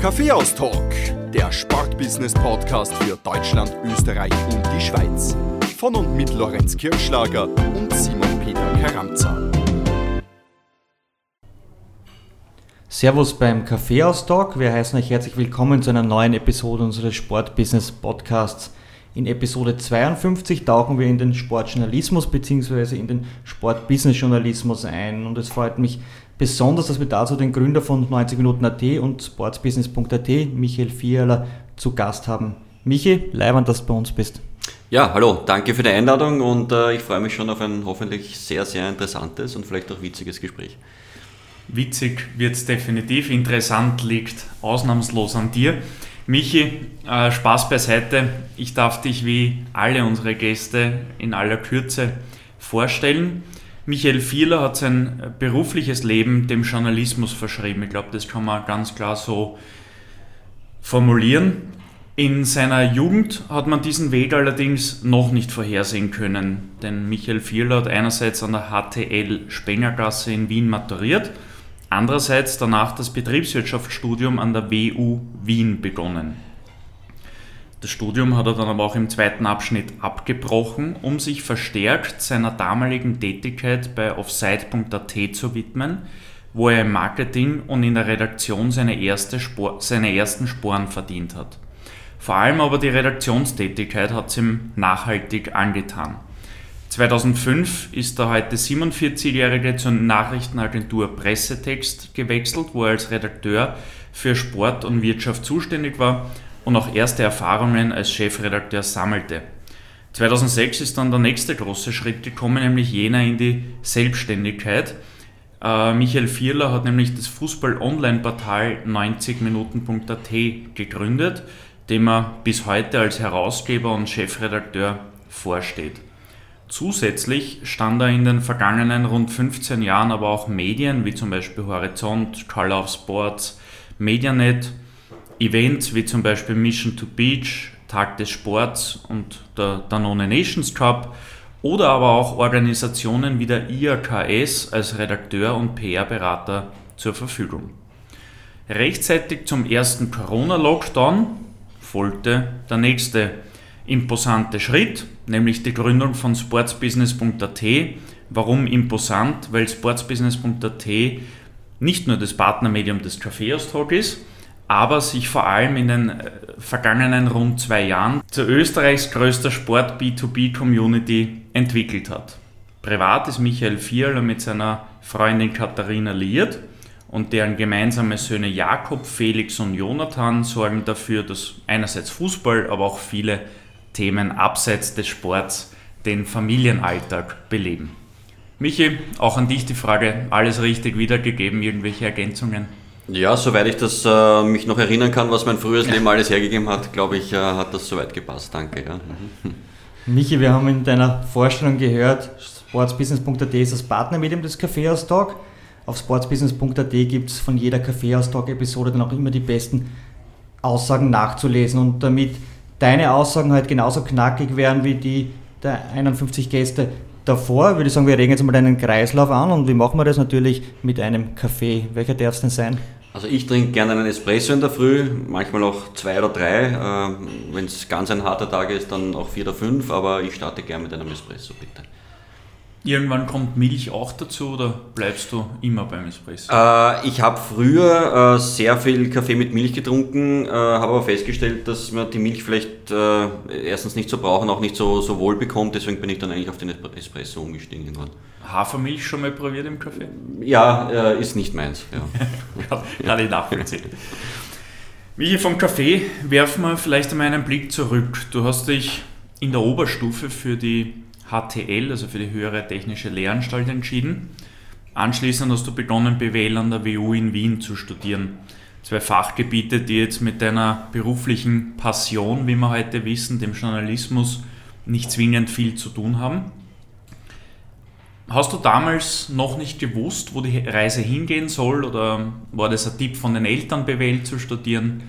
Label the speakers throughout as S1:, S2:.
S1: Kaffeehaus Talk, der Sportbusiness Podcast für Deutschland, Österreich und die Schweiz. Von und mit Lorenz Kirschlager und Simon Peter Karamza.
S2: Servus beim Kaffeehaus-Talk. Wir heißen euch herzlich willkommen zu einer neuen Episode unseres Sportbusiness-Podcasts. In Episode 52 tauchen wir in den Sportjournalismus bzw. in den Sportbusiness-Journalismus ein. Und es freut mich besonders, dass wir dazu den Gründer von 90 Minuten AT und sportsbusiness.at, Michael Fiala, zu Gast haben. Michi, leibend, dass du bei uns bist.
S3: Ja, hallo, danke für die Einladung und äh, ich freue mich schon auf ein hoffentlich sehr, sehr interessantes und vielleicht auch witziges Gespräch.
S4: Witzig wird es definitiv, interessant liegt ausnahmslos an dir. Michi, äh, Spaß beiseite. Ich darf dich wie alle unsere Gäste in aller Kürze vorstellen. Michael Fieler hat sein berufliches Leben dem Journalismus verschrieben. Ich glaube, das kann man ganz klar so formulieren. In seiner Jugend hat man diesen Weg allerdings noch nicht vorhersehen können, denn Michael Fieler hat einerseits an der HTL Spengergasse in Wien maturiert Andererseits danach das Betriebswirtschaftsstudium an der WU Wien begonnen. Das Studium hat er dann aber auch im zweiten Abschnitt abgebrochen, um sich verstärkt seiner damaligen Tätigkeit bei offsite.at zu widmen, wo er im Marketing und in der Redaktion seine, erste Spor seine ersten Sporen verdient hat. Vor allem aber die Redaktionstätigkeit hat es ihm nachhaltig angetan. 2005 ist der heute 47-Jährige zur Nachrichtenagentur Pressetext gewechselt, wo er als Redakteur für Sport und Wirtschaft zuständig war und auch erste Erfahrungen als Chefredakteur sammelte. 2006 ist dann der nächste große Schritt gekommen, nämlich jener in die Selbstständigkeit. Äh, Michael Vierler hat nämlich das Fußball-Online-Portal 90minuten.at gegründet, dem er bis heute als Herausgeber und Chefredakteur vorsteht. Zusätzlich stand er in den vergangenen rund 15 Jahren aber auch Medien wie zum Beispiel Horizont, Color of Sports, Medianet, Events wie zum Beispiel Mission to Beach, Tag des Sports und der Danone Nations Cup oder aber auch Organisationen wie der IAKS als Redakteur und PR-Berater zur Verfügung. Rechtzeitig zum ersten Corona-Lockdown folgte der nächste imposante Schritt, nämlich die Gründung von sportsbusiness.at. Warum imposant? Weil sportsbusiness.at nicht nur das Partnermedium des Kaffeehaus Talk ist, aber sich vor allem in den äh, vergangenen rund zwei Jahren zu Österreichs größter Sport-B2B-Community entwickelt hat. Privat ist Michael Vierler mit seiner Freundin Katharina liiert und deren gemeinsame Söhne Jakob, Felix und Jonathan sorgen dafür, dass einerseits Fußball, aber auch viele Themen abseits des Sports den Familienalltag beleben. Michi, auch an dich die Frage, alles richtig wiedergegeben, irgendwelche Ergänzungen?
S3: Ja, soweit ich das äh, mich noch erinnern kann, was mein früheres Leben alles hergegeben hat, glaube ich, äh, hat das soweit gepasst. Danke. Ja.
S2: Michi, wir haben in deiner Vorstellung gehört, sportsbusiness.at ist das Partnermedium des Kaffeehaus Talk. Auf sportsbusiness.at gibt es von jeder Kaffeehaus Talk Episode dann auch immer die besten Aussagen nachzulesen und damit deine Aussagen halt genauso knackig wären wie die der 51 Gäste davor, würde ich sagen, wir regen jetzt mal deinen Kreislauf an und wie machen wir das natürlich mit einem Kaffee? Welcher darf es denn sein?
S3: Also ich trinke gerne einen Espresso in der Früh, manchmal auch zwei oder drei. Äh, Wenn es ganz ein harter Tag ist, dann auch vier oder fünf, aber ich starte gerne mit einem Espresso, bitte.
S4: Irgendwann kommt Milch auch dazu oder bleibst du immer beim Espresso?
S3: Äh, ich habe früher äh, sehr viel Kaffee mit Milch getrunken, äh, habe aber festgestellt, dass man die Milch vielleicht äh, erstens nicht so braucht und auch nicht so, so wohl bekommt. Deswegen bin ich dann eigentlich auf den Espresso umgestiegen irgendwann.
S4: Hafermilch schon mal probiert im Kaffee?
S3: Ja, äh, ist nicht meins.
S4: Ja. Kann ich nachvollziehen. Wie vom Kaffee werfen wir vielleicht einmal einen Blick zurück. Du hast dich in der Oberstufe für die HTL, also für die höhere technische Lehranstalt, entschieden. Anschließend hast du begonnen, BWL an der WU in Wien zu studieren. Zwei Fachgebiete, die jetzt mit deiner beruflichen Passion, wie wir heute wissen, dem Journalismus, nicht zwingend viel zu tun haben. Hast du damals noch nicht gewusst, wo die Reise hingehen soll oder war das ein Tipp von den Eltern, BWL zu studieren?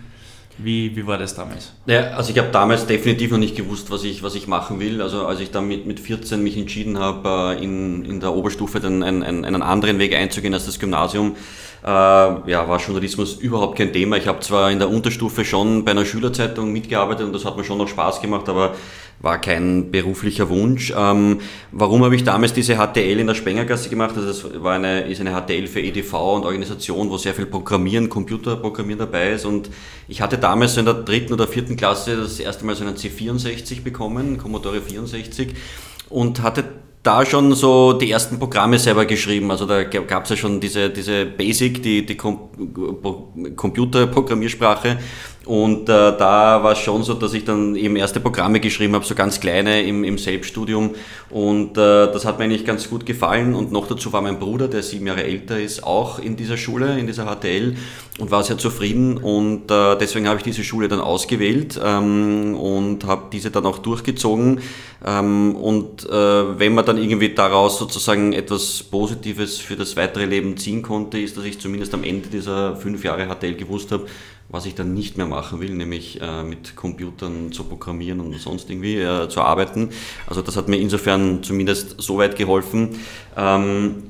S4: Wie, wie war das damals?
S3: Ja, also ich habe damals definitiv noch nicht gewusst, was ich, was ich machen will. Also als ich dann mit, mit 14 mich entschieden habe, äh, in, in der Oberstufe dann einen, einen, einen anderen Weg einzugehen als das Gymnasium, ja, war Journalismus überhaupt kein Thema. Ich habe zwar in der Unterstufe schon bei einer Schülerzeitung mitgearbeitet und das hat mir schon noch Spaß gemacht, aber war kein beruflicher Wunsch. Ähm, warum habe ich damals diese HTL in der Spengergasse gemacht? Also das war eine, ist eine HTL für EDV und Organisation, wo sehr viel Programmieren, Computerprogrammieren dabei ist. Und ich hatte damals in der dritten oder vierten Klasse das erste Mal so einen C64 bekommen, Commodore 64, und hatte da schon so die ersten Programme selber geschrieben. Also da gab es ja schon diese, diese Basic, die, die Com Computerprogrammiersprache. Und äh, da war es schon so, dass ich dann eben erste Programme geschrieben habe, so ganz kleine im, im Selbststudium. Und äh, das hat mir eigentlich ganz gut gefallen. Und noch dazu war mein Bruder, der sieben Jahre älter ist, auch in dieser Schule, in dieser HTL und war sehr zufrieden. Und äh, deswegen habe ich diese Schule dann ausgewählt ähm, und habe diese dann auch durchgezogen. Ähm, und äh, wenn man dann irgendwie daraus sozusagen etwas Positives für das weitere Leben ziehen konnte, ist, dass ich zumindest am Ende dieser fünf Jahre HTL gewusst habe, was ich dann nicht mehr machen will, nämlich äh, mit Computern zu programmieren und sonst irgendwie äh, zu arbeiten. Also das hat mir insofern zumindest so weit geholfen. Ähm,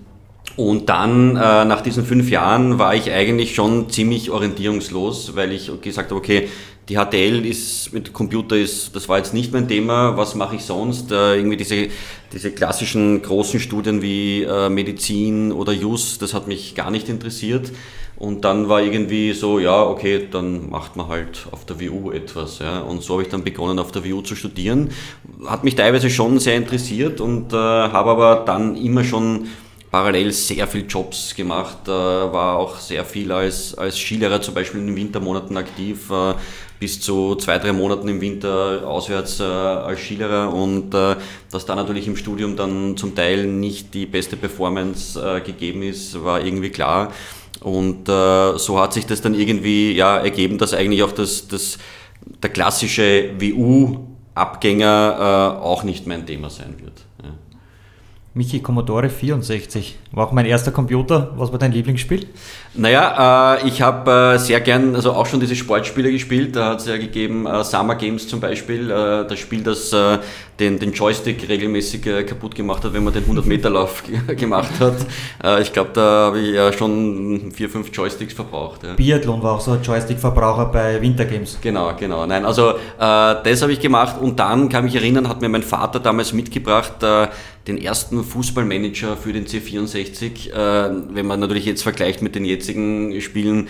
S3: und dann, äh, nach diesen fünf Jahren, war ich eigentlich schon ziemlich orientierungslos, weil ich gesagt habe, okay, die HTL ist mit Computer ist, das war jetzt nicht mein Thema. Was mache ich sonst? Äh, irgendwie diese, diese klassischen großen Studien wie äh, Medizin oder Jus, das hat mich gar nicht interessiert. Und dann war irgendwie so, ja, okay, dann macht man halt auf der WU etwas. Ja. Und so habe ich dann begonnen, auf der WU zu studieren. Hat mich teilweise schon sehr interessiert und äh, habe aber dann immer schon parallel sehr viel Jobs gemacht, äh, war auch sehr viel als, als Skilehrer zum Beispiel in den Wintermonaten aktiv, äh, bis zu zwei, drei Monaten im Winter auswärts äh, als Skilehrer und äh, dass da natürlich im Studium dann zum Teil nicht die beste Performance äh, gegeben ist, war irgendwie klar. Und äh, so hat sich das dann irgendwie ja, ergeben, dass eigentlich auch das, das, der klassische WU-Abgänger äh, auch nicht mein Thema sein wird.
S2: Michi, Commodore 64 war auch mein erster Computer. Was war dein Lieblingsspiel?
S3: Naja, äh, ich habe äh, sehr gern, also auch schon diese Sportspiele gespielt. Da hat es ja gegeben äh, Summer Games zum Beispiel, äh, das Spiel, das äh, den, den Joystick regelmäßig äh, kaputt gemacht hat, wenn man den 100-Meter-Lauf gemacht hat. Ich glaube, da habe ich ja schon vier, fünf Joysticks verbraucht. Ja.
S2: Biathlon war auch so ein Joystick-Verbraucher bei Wintergames.
S3: Genau, genau. Nein, also das habe ich gemacht und dann kann mich erinnern, hat mir mein Vater damals mitgebracht, den ersten Fußballmanager für den C64, wenn man natürlich jetzt vergleicht mit den jetzigen Spielen,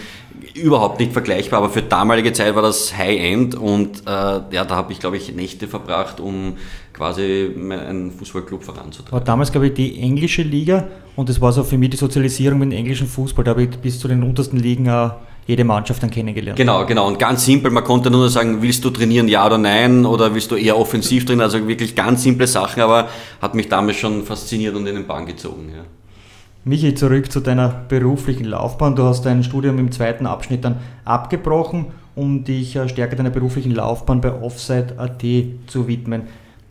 S3: überhaupt nicht vergleichbar, aber für damalige Zeit war das High-End und äh, ja, da habe ich, glaube ich, Nächte verbracht, um quasi einen Fußballclub voranzutreiben.
S2: War damals, glaube ich, die englische Liga und das war so für mich die Sozialisierung mit dem englischen Fußball. Da habe ich bis zu den untersten Ligen auch jede Mannschaft dann kennengelernt.
S3: Genau, genau. Und ganz simpel, man konnte nur sagen, willst du trainieren, ja oder nein, oder willst du eher offensiv trainieren? Also wirklich ganz simple Sachen, aber hat mich damals schon fasziniert und in den Bann gezogen. Ja.
S2: Michi, zurück zu deiner beruflichen Laufbahn. Du hast dein Studium im zweiten Abschnitt dann abgebrochen, um dich äh, stärker deiner beruflichen Laufbahn bei Offside.at zu widmen.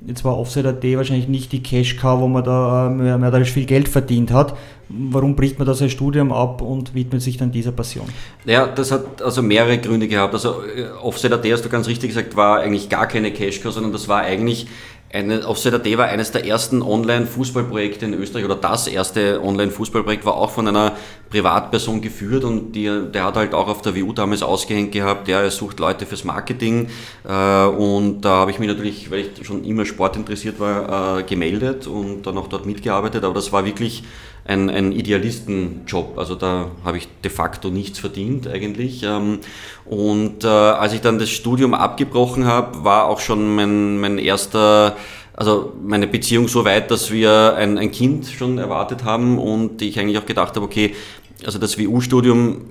S2: Jetzt war Offside.at wahrscheinlich nicht die Cash-Cow, wo man da äh, mehr, mehr viel Geld verdient hat. Warum bricht man da sein Studium ab und widmet sich dann dieser Passion?
S3: Ja, das hat also mehrere Gründe gehabt. Also äh, Offside.at, hast du ganz richtig gesagt, war eigentlich gar keine Cash-Cow, sondern das war eigentlich eine, Offset.at war eines der ersten Online-Fußballprojekte in Österreich oder das erste Online-Fußballprojekt war auch von einer Privatperson geführt und die, der hat halt auch auf der WU damals ausgehängt gehabt, der sucht Leute fürs Marketing äh, und da habe ich mich natürlich, weil ich schon immer Sport interessiert war, äh, gemeldet und dann auch dort mitgearbeitet, aber das war wirklich ein, ein Idealistenjob. Also da habe ich de facto nichts verdient eigentlich. Ähm, und äh, als ich dann das Studium abgebrochen habe, war auch schon mein, mein erster also meine Beziehung so weit, dass wir ein, ein Kind schon erwartet haben und ich eigentlich auch gedacht habe, okay, also das WU-Studium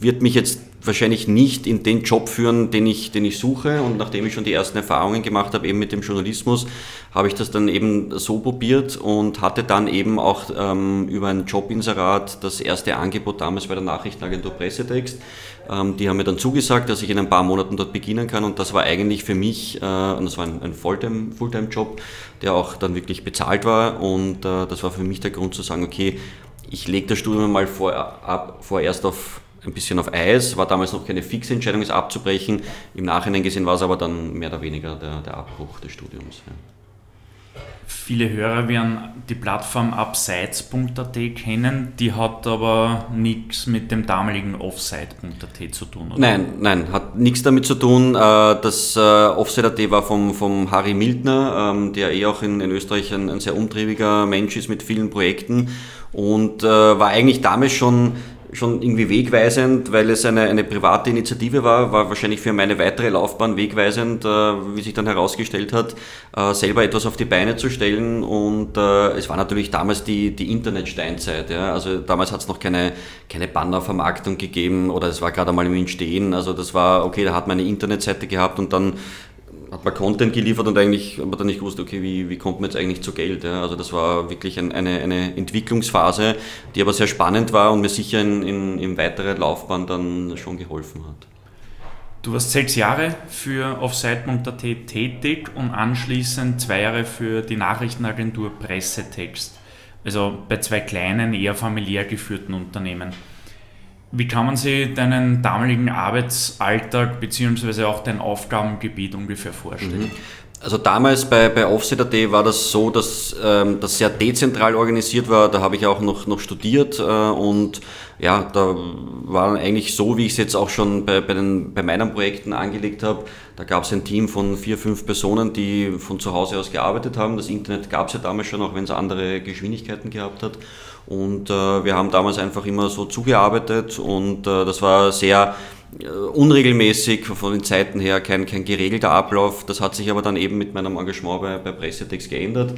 S3: wird mich jetzt wahrscheinlich nicht in den Job führen, den ich, den ich suche. Und nachdem ich schon die ersten Erfahrungen gemacht habe, eben mit dem Journalismus, habe ich das dann eben so probiert und hatte dann eben auch ähm, über ein Jobinserat das erste Angebot damals bei der Nachrichtenagentur Pressetext. Ähm, die haben mir dann zugesagt, dass ich in ein paar Monaten dort beginnen kann und das war eigentlich für mich, äh, und das war ein, ein Fulltime-Job, der auch dann wirklich bezahlt war und äh, das war für mich der Grund zu sagen, okay, ich lege das Studium mal vor, ab, vorerst auf ein bisschen auf Eis, war damals noch keine fixe Entscheidung, es abzubrechen. Im Nachhinein gesehen war es aber dann mehr oder weniger der, der Abbruch des Studiums. Ja.
S4: Viele Hörer werden die Plattform abseits.at kennen, die hat aber nichts mit dem damaligen Offside.at zu tun,
S3: oder? Nein, nein, hat nichts damit zu tun. Äh, das äh, Offside.at war vom, vom Harry Mildner, ähm, der eh auch in, in Österreich ein, ein sehr umtriebiger Mensch ist mit vielen Projekten und äh, war eigentlich damals schon schon irgendwie wegweisend, weil es eine, eine private Initiative war, war wahrscheinlich für meine weitere Laufbahn wegweisend, äh, wie sich dann herausgestellt hat, äh, selber etwas auf die Beine zu stellen. Und äh, es war natürlich damals die, die Internetsteinzeit. Ja? Also damals hat es noch keine, keine Bannervermarktung gegeben oder es war gerade einmal im Entstehen. Also das war, okay, da hat man eine Internetseite gehabt und dann hat man Content geliefert und eigentlich hat man dann nicht gewusst, okay, wie, wie kommt man jetzt eigentlich zu Geld. Ja? Also das war wirklich ein, eine, eine Entwicklungsphase, die aber sehr spannend war und mir sicher in, in, in weiterer Laufbahn dann schon geholfen hat.
S4: Du warst sechs Jahre für Offside.at tätig und anschließend zwei Jahre für die Nachrichtenagentur Pressetext. Also bei zwei kleinen, eher familiär geführten Unternehmen. Wie kann man sich deinen damaligen Arbeitsalltag bzw. auch dein Aufgabengebiet ungefähr vorstellen? Mhm.
S3: Also damals bei, bei Offset.at war das so, dass ähm, das sehr dezentral organisiert war. Da habe ich auch noch, noch studiert äh, und ja, da war eigentlich so, wie ich es jetzt auch schon bei, bei, den, bei meinen Projekten angelegt habe. Da gab es ein Team von vier, fünf Personen, die von zu Hause aus gearbeitet haben. Das Internet gab es ja damals schon, auch wenn es andere Geschwindigkeiten gehabt hat. Und äh, wir haben damals einfach immer so zugearbeitet und äh, das war sehr unregelmäßig von den Zeiten her, kein, kein geregelter Ablauf. Das hat sich aber dann eben mit meinem Engagement bei, bei Pressetext geändert.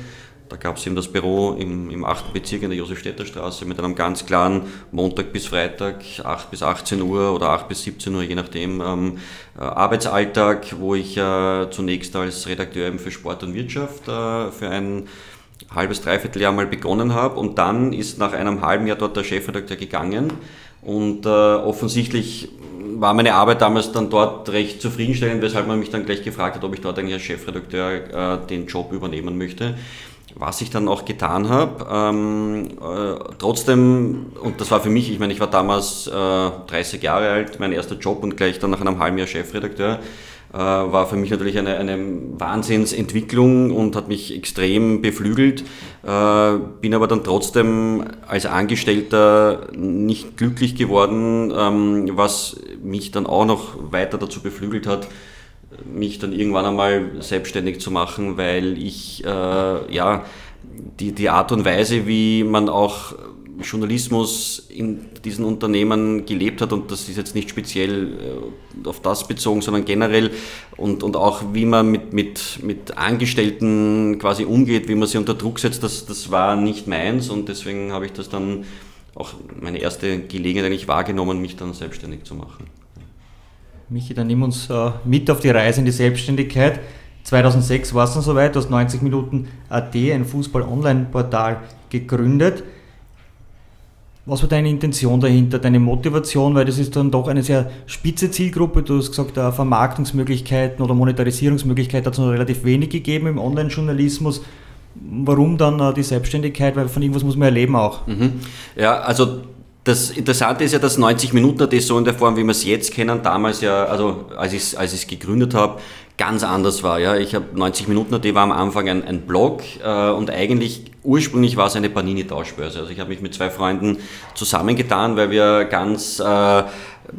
S3: Da gab es eben das Büro im, im 8. Bezirk in der Josefstädter Straße mit einem ganz klaren Montag bis Freitag, 8 bis 18 Uhr oder 8 bis 17 Uhr, je nachdem, ähm, äh, Arbeitsalltag, wo ich äh, zunächst als Redakteur eben für Sport und Wirtschaft äh, für ein halbes, dreiviertel Jahr mal begonnen habe und dann ist nach einem halben Jahr dort der Chefredakteur gegangen und äh, offensichtlich war meine Arbeit damals dann dort recht zufriedenstellend, weshalb man mich dann gleich gefragt hat, ob ich dort eigentlich als Chefredakteur äh, den Job übernehmen möchte. Was ich dann auch getan habe. Ähm, äh, trotzdem, und das war für mich, ich meine, ich war damals äh, 30 Jahre alt, mein erster Job und gleich dann nach einem halben Jahr Chefredakteur. Äh, war für mich natürlich eine, eine Wahnsinnsentwicklung und hat mich extrem beflügelt. Äh, bin aber dann trotzdem als Angestellter nicht glücklich geworden, ähm, was mich dann auch noch weiter dazu beflügelt hat, mich dann irgendwann einmal selbstständig zu machen, weil ich äh, ja die, die Art und Weise, wie man auch Journalismus in diesen Unternehmen gelebt hat und das ist jetzt nicht speziell äh, auf das bezogen, sondern generell und, und auch wie man mit, mit, mit Angestellten quasi umgeht, wie man sie unter Druck setzt, das, das war nicht meins und deswegen habe ich das dann auch meine erste Gelegenheit eigentlich wahrgenommen, mich dann selbstständig zu machen.
S2: Michi, dann nimm uns äh, mit auf die Reise in die Selbstständigkeit. 2006 war es dann soweit, du hast 90 Minuten AT, ein Fußball-Online-Portal, gegründet. Was war deine Intention dahinter, deine Motivation? Weil das ist dann doch eine sehr spitze Zielgruppe. Du hast gesagt, Vermarktungsmöglichkeiten oder Monetarisierungsmöglichkeiten hat es noch relativ wenig gegeben im Online-Journalismus. Warum dann äh, die Selbstständigkeit? Weil von irgendwas muss man erleben auch.
S3: Mhm. Ja, also das Interessante ist ja, dass 90 Minuten das so in der Form, wie wir es jetzt kennen, damals ja, also als ich es als gegründet habe, ganz anders war. Ja. Ich habe 90 Minuten, die war am Anfang ein, ein Blog äh, und eigentlich ursprünglich war es eine Panini-Tauschbörse. Also ich habe mich mit zwei Freunden zusammengetan, weil wir ganz äh,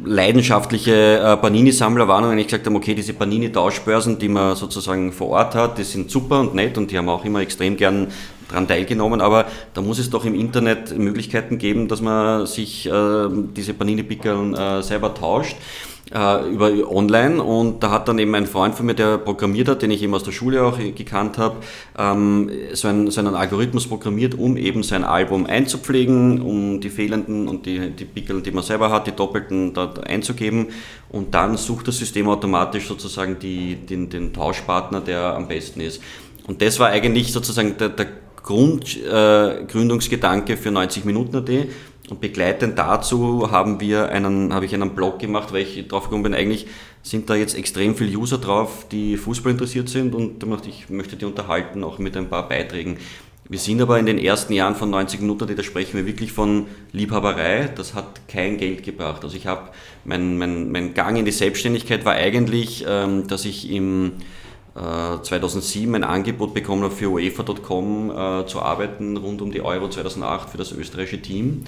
S3: leidenschaftliche äh, Panini-Sammler waren und eigentlich gesagt haben, okay, diese Panini-Tauschbörsen, die man sozusagen vor Ort hat, die sind super und nett und die haben auch immer extrem gern daran teilgenommen, aber da muss es doch im Internet Möglichkeiten geben, dass man sich äh, diese Panini-Pickeln äh, selber tauscht äh, über online und da hat dann eben ein Freund von mir, der programmiert hat, den ich eben aus der Schule auch gekannt habe, ähm, so, ein, so einen Algorithmus programmiert, um eben sein Album einzupflegen, um die fehlenden und die, die Pickel, die man selber hat, die doppelten dort einzugeben und dann sucht das System automatisch sozusagen die, den, den Tauschpartner, der am besten ist. Und das war eigentlich sozusagen der, der Grundgründungsgedanke äh, für 90 Minuten AD und begleitend dazu haben wir einen, habe ich einen Blog gemacht, weil ich drauf gekommen bin, eigentlich sind da jetzt extrem viele User drauf, die Fußball interessiert sind und ich möchte die unterhalten, auch mit ein paar Beiträgen. Wir sind aber in den ersten Jahren von 90 Minuten, da sprechen wir wirklich von Liebhaberei. Das hat kein Geld gebracht. Also ich habe, mein, mein, mein Gang in die Selbstständigkeit war eigentlich, ähm, dass ich im 2007 äh, ein Angebot bekommen habe, für UEFA.com äh, zu arbeiten, rund um die Euro 2008 für das österreichische Team.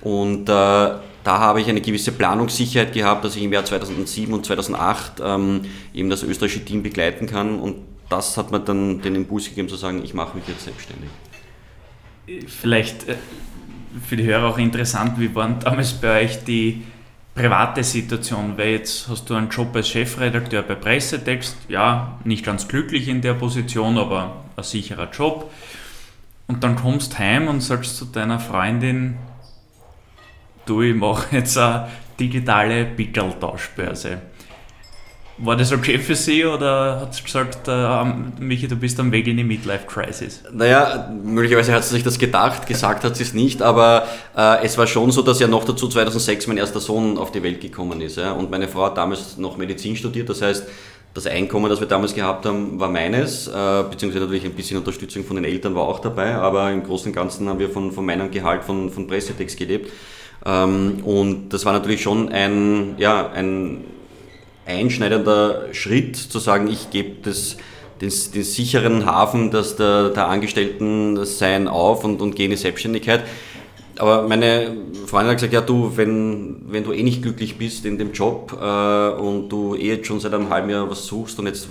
S3: Und äh, da habe ich eine gewisse Planungssicherheit gehabt, dass ich im Jahr 2007 und 2008 ähm, eben das österreichische Team begleiten kann. Und das hat mir dann den Impuls gegeben zu sagen, ich mache mich jetzt selbstständig.
S4: Vielleicht äh, für die Hörer auch interessant, wie waren damals bei euch die private Situation, weil jetzt hast du einen Job als Chefredakteur bei Pressetext, ja, nicht ganz glücklich in der Position, aber ein sicherer Job. Und dann kommst heim und sagst zu deiner Freundin, du, ich mache jetzt eine digitale Pickeltauschbörse. War das okay für Sie oder hat sie gesagt, äh, Michi, du bist am Weg in die Midlife-Crisis?
S3: Naja, möglicherweise hat sie sich das gedacht, gesagt hat sie es nicht, aber äh, es war schon so, dass ja noch dazu 2006 mein erster Sohn auf die Welt gekommen ist. Ja? Und meine Frau hat damals noch Medizin studiert, das heißt, das Einkommen, das wir damals gehabt haben, war meines, äh, beziehungsweise natürlich ein bisschen Unterstützung von den Eltern war auch dabei, aber im Großen und Ganzen haben wir von, von meinem Gehalt von, von Pressetext gelebt. Ähm, und das war natürlich schon ein, ja, ein einschneidender Schritt, zu sagen, ich gebe das, den, den, sicheren Hafen dass der, der Angestellten sein auf und, und gehe in die Selbstständigkeit. Aber meine Freundin hat gesagt, ja du, wenn, wenn du eh nicht glücklich bist in dem Job äh, und du eh jetzt schon seit einem halben Jahr was suchst und jetzt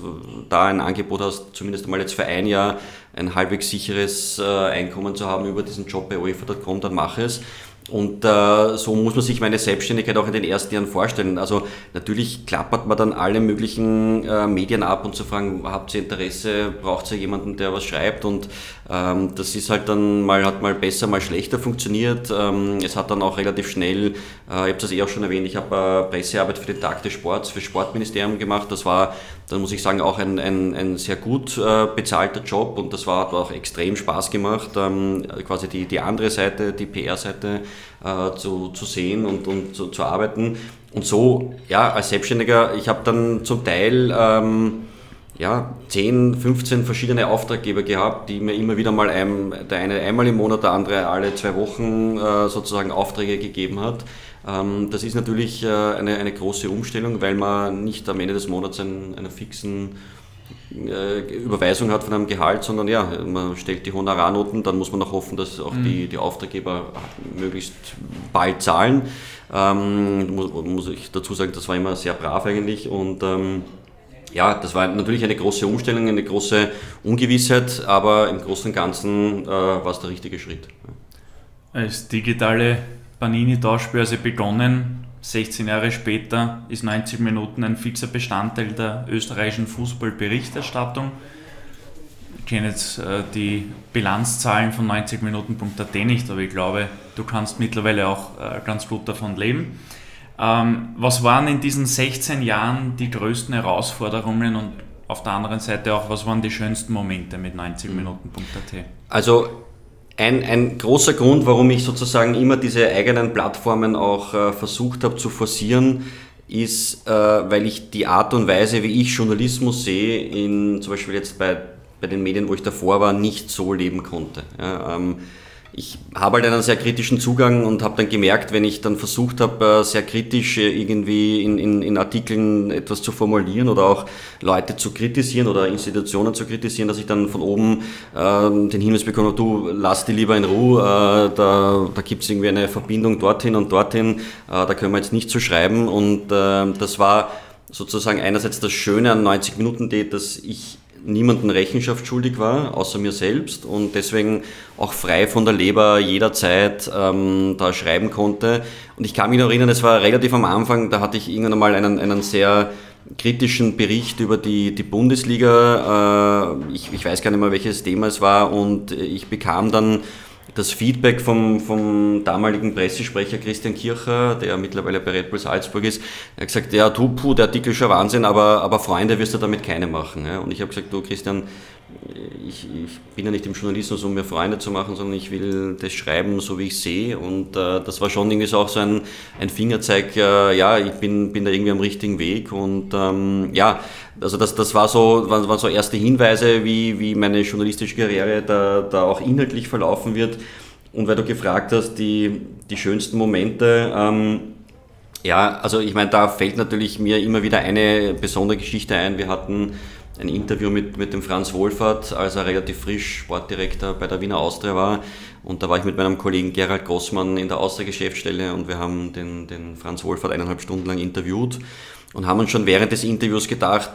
S3: da ein Angebot hast, zumindest einmal jetzt für ein Jahr ein halbwegs sicheres äh, Einkommen zu haben über diesen Job bei UEFA.com, dann mach es. Und äh, so muss man sich meine Selbstständigkeit auch in den ersten Jahren vorstellen. Also natürlich klappert man dann alle möglichen äh, Medien ab und zu fragen, habt ihr Interesse, braucht ihr jemanden, der was schreibt? Und ähm, das ist halt dann mal, hat mal besser, mal schlechter funktioniert. Ähm, es hat dann auch relativ schnell, äh, ich habe das eh auch schon erwähnt, ich habe äh, Pressearbeit für den Tag des Sports, für Sportministerium gemacht. Das war, dann muss ich sagen, auch ein, ein, ein sehr gut äh, bezahlter Job und das war, hat auch extrem Spaß gemacht, ähm, quasi die, die andere Seite, die PR-Seite äh, zu, zu sehen und, und zu, zu, arbeiten. Und so, ja, als Selbstständiger, ich habe dann zum Teil ähm, ja, 10, 15 verschiedene Auftraggeber gehabt, die mir immer wieder mal, ein, der eine einmal im Monat, der andere alle zwei Wochen äh, sozusagen Aufträge gegeben hat. Ähm, das ist natürlich äh, eine, eine große Umstellung, weil man nicht am Ende des Monats einen, einen fixen äh, Überweisung hat von einem Gehalt, sondern ja, man stellt die Honorarnoten, dann muss man auch hoffen, dass auch mhm. die, die Auftraggeber möglichst bald zahlen. Ähm, muss, muss, ich dazu sagen, das war immer sehr brav eigentlich und ähm, ja, das war natürlich eine große Umstellung, eine große Ungewissheit, aber im Großen und Ganzen äh, war es der richtige Schritt.
S4: Als digitale Panini-Tauschbörse begonnen, 16 Jahre später ist 90 Minuten ein fixer Bestandteil der österreichischen Fußballberichterstattung. Ich kenne jetzt äh, die Bilanzzahlen von 90minuten.at nicht, aber ich glaube, du kannst mittlerweile auch äh, ganz gut davon leben. Ähm, was waren in diesen 16 Jahren die größten Herausforderungen und auf der anderen Seite auch, was waren die schönsten Momente mit 90minuten.at?
S3: Also ein, ein großer Grund, warum ich sozusagen immer diese eigenen Plattformen auch äh, versucht habe zu forcieren, ist, äh, weil ich die Art und Weise, wie ich Journalismus sehe, in zum Beispiel jetzt bei, bei den Medien, wo ich davor war, nicht so leben konnte. Ja, ähm, ich habe halt einen sehr kritischen Zugang und habe dann gemerkt, wenn ich dann versucht habe, äh, sehr kritisch äh, irgendwie in, in, in, Artikeln etwas zu formulieren oder auch Leute zu kritisieren oder Institutionen zu kritisieren, dass ich dann von oben äh, den Hinweis bekomme, du lass die lieber in Ruhe, äh, da, da gibt es irgendwie eine Verbindung dorthin und dorthin, äh, da können wir jetzt nicht so schreiben. Und äh, das war sozusagen einerseits das Schöne an 90 Minuten Date, dass ich niemanden Rechenschaft schuldig war, außer mir selbst und deswegen auch frei von der Leber jederzeit ähm, da schreiben konnte. Und ich kann mich noch erinnern, es war relativ am Anfang, da hatte ich irgendwann einmal einen, einen sehr kritischen Bericht über die, die Bundesliga. Äh, ich, ich weiß gar nicht mehr, welches Thema es war und ich bekam dann das Feedback vom, vom damaligen Pressesprecher Christian Kircher, der mittlerweile bei Red Bull Salzburg ist, er hat gesagt, ja, du, puh, der Artikel ist schon Wahnsinn, aber, aber Freunde wirst du damit keine machen. Und ich habe gesagt, du Christian, ich, ich, bin ja nicht im Journalismus, um mir Freunde zu machen, sondern ich will das schreiben, so wie ich sehe. Und äh, das war schon irgendwie so auch so ein, ein Fingerzeig, äh, ja, ich bin, bin da irgendwie am richtigen Weg. Und ähm, ja, also das, das war so, waren, waren so erste Hinweise, wie, wie meine journalistische Karriere da, da auch inhaltlich verlaufen wird. Und weil du gefragt hast, die, die schönsten Momente, ähm, ja, also ich meine, da fällt natürlich mir immer wieder eine besondere Geschichte ein. Wir hatten ein Interview mit, mit dem Franz Wohlfahrt, als er relativ frisch Sportdirektor bei der Wiener Austria war. Und da war ich mit meinem Kollegen Gerald Grossmann in der Austria-Geschäftsstelle und wir haben den, den Franz Wohlfahrt eineinhalb Stunden lang interviewt und haben uns schon während des Interviews gedacht,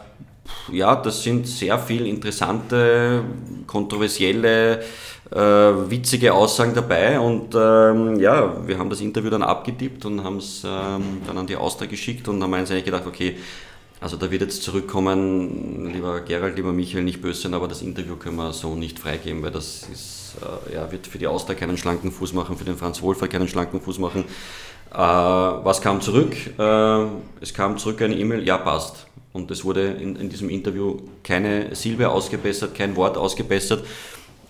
S3: ja, das sind sehr viel interessante, kontroversielle, äh, witzige Aussagen dabei und ähm, ja, wir haben das Interview dann abgetippt und haben es ähm, dann an die Austria geschickt und haben uns eigentlich gedacht, okay, also da wird jetzt zurückkommen, lieber Gerald, lieber Michael, nicht böse sein, aber das Interview können wir so nicht freigeben, weil das ist, äh, ja, wird für die Austria keinen schlanken Fuß machen, für den Franz Wohlfahrt keinen schlanken Fuß machen. Äh, was kam zurück? Äh, es kam zurück eine E-Mail, ja passt. Und es wurde in, in diesem Interview keine Silbe ausgebessert, kein Wort ausgebessert.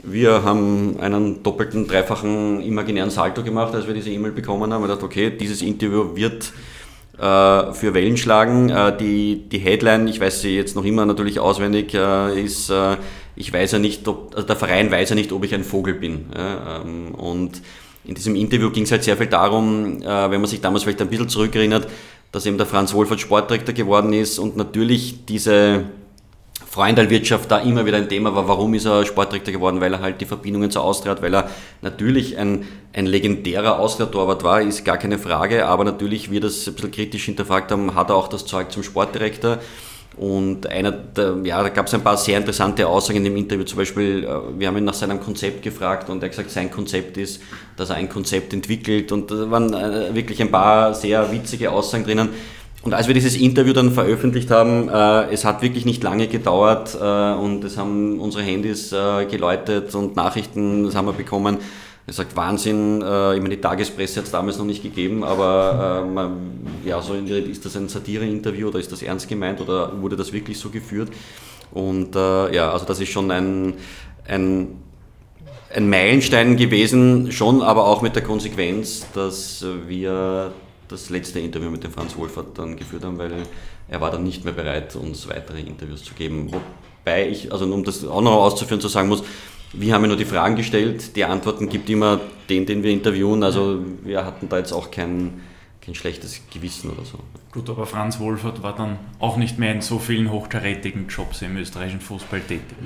S3: Wir haben einen doppelten, dreifachen imaginären Salto gemacht, als wir diese E-Mail bekommen haben. Wir dachten, okay, dieses Interview wird für Wellen schlagen. Äh, die, die Headline, ich weiß sie jetzt noch immer natürlich auswendig, äh, ist, ich weiß ja nicht, ob, also der Verein weiß ja nicht, ob ich ein Vogel bin. Ähm, und in diesem Interview ging es halt sehr viel darum, wenn man sich damals vielleicht ein bisschen zurückerinnert, dass eben der Franz Wohlfahrt Sportdirektor geworden ist und natürlich diese Freundalwirtschaft da immer wieder ein Thema war. Warum ist er Sportdirektor geworden? Weil er halt die Verbindungen zur Austria hat, weil er natürlich ein, ein legendärer Austria-Torwart war, ist gar keine Frage, aber natürlich, wir das ein bisschen kritisch hinterfragt haben, hat er auch das Zeug zum Sportdirektor. Und einer der, ja, da gab es ein paar sehr interessante Aussagen in dem Interview. Zum Beispiel, äh, wir haben ihn nach seinem Konzept gefragt und er hat gesagt, sein Konzept ist, dass er ein Konzept entwickelt. Und da waren äh, wirklich ein paar sehr witzige Aussagen drinnen. Und als wir dieses Interview dann veröffentlicht haben, äh, es hat wirklich nicht lange gedauert äh, und es haben unsere Handys äh, geläutet und Nachrichten, das haben wir bekommen. Er sagt Wahnsinn, äh, ich meine, die Tagespresse hat es damals noch nicht gegeben, aber äh, man, ja, so ist das ein Satire-Interview oder ist das ernst gemeint oder wurde das wirklich so geführt? Und äh, ja, also das ist schon ein, ein, ein Meilenstein gewesen, schon aber auch mit der Konsequenz, dass wir das letzte Interview mit dem Franz Wohlfahrt dann geführt haben, weil er war dann nicht mehr bereit, uns weitere Interviews zu geben. Wobei ich, also um das auch noch auszuführen, zu sagen muss, wir haben ja nur die Fragen gestellt, die Antworten gibt immer den, den wir interviewen. Also wir hatten da jetzt auch kein, kein schlechtes Gewissen oder so.
S4: Gut, aber Franz Wohlfahrt war dann auch nicht mehr in so vielen hochkarätigen Jobs im österreichischen Fußball tätig.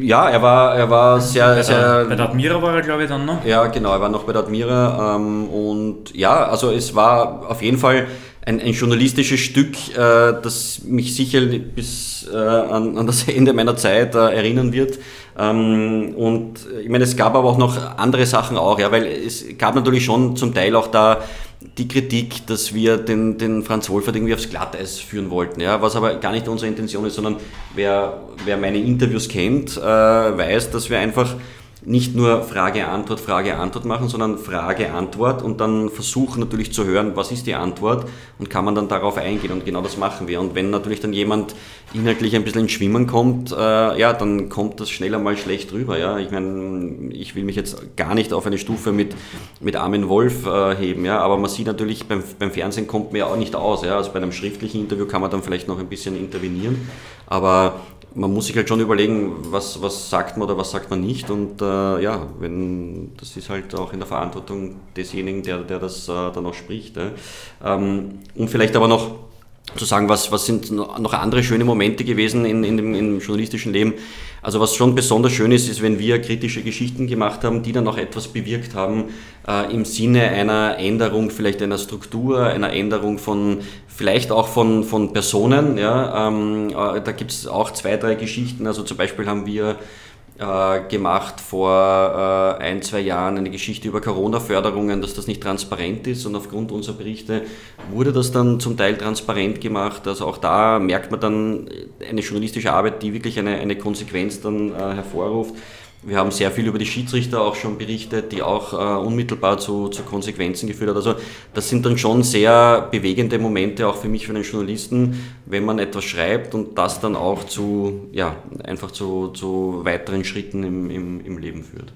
S3: Ja, er war, er war sehr,
S4: bei
S3: sehr.
S4: Bei der Admira war er, glaube ich, dann noch.
S3: Ja, genau, er war noch bei der Admira. Ähm, und ja, also es war auf jeden Fall ein, ein journalistisches Stück, äh, das mich sicher bis äh, an, an, das Ende meiner Zeit äh, erinnern wird. Ähm, und ich meine, es gab aber auch noch andere Sachen auch, ja, weil es gab natürlich schon zum Teil auch da die Kritik, dass wir den, den Franz Wohlfahrt irgendwie aufs Glatteis führen wollten, ja, was aber gar nicht unsere Intention ist, sondern wer, wer meine Interviews kennt, äh, weiß, dass wir einfach nicht nur Frage-Antwort, Frage-Antwort machen, sondern Frage-Antwort und dann versuchen natürlich zu hören, was ist die Antwort und kann man dann darauf eingehen und genau das machen wir. Und wenn natürlich dann jemand inhaltlich ein bisschen ins Schwimmen kommt, äh, ja, dann kommt das schneller mal schlecht rüber. Ja? Ich meine, ich will mich jetzt gar nicht auf eine Stufe mit, mit Armin Wolf äh, heben, ja? aber man sieht natürlich, beim, beim Fernsehen kommt man ja auch nicht aus. Ja? Also bei einem schriftlichen Interview kann man dann vielleicht noch ein bisschen intervenieren, aber man muss sich halt schon überlegen, was, was sagt man oder was sagt man nicht. Und äh, ja, wenn, das ist halt auch in der Verantwortung desjenigen, der, der das äh, dann auch spricht. Äh. Ähm, und vielleicht aber noch zu sagen, was, was sind noch andere schöne Momente gewesen in, in, dem, dem journalistischen Leben. Also was schon besonders schön ist, ist, wenn wir kritische Geschichten gemacht haben, die dann auch etwas bewirkt haben äh, im Sinne einer Änderung vielleicht einer Struktur, einer Änderung von vielleicht auch von, von Personen. Ja, ähm, äh, da gibt es auch zwei, drei Geschichten. Also zum Beispiel haben wir äh, gemacht vor äh, ein, zwei Jahren eine Geschichte über Corona-Förderungen, dass das nicht transparent ist und aufgrund unserer Berichte wurde das dann zum Teil transparent gemacht. Also auch da merkt man dann eine journalistische Arbeit, die wirklich eine, eine Konsequenz dann äh, hervorruft. Wir haben sehr viel über die Schiedsrichter auch schon berichtet, die auch äh, unmittelbar zu, zu Konsequenzen geführt hat. Also das sind dann schon sehr bewegende Momente auch für mich, für einen Journalisten, wenn man etwas schreibt und das dann auch zu, ja, einfach zu, zu weiteren Schritten im, im, im Leben führt.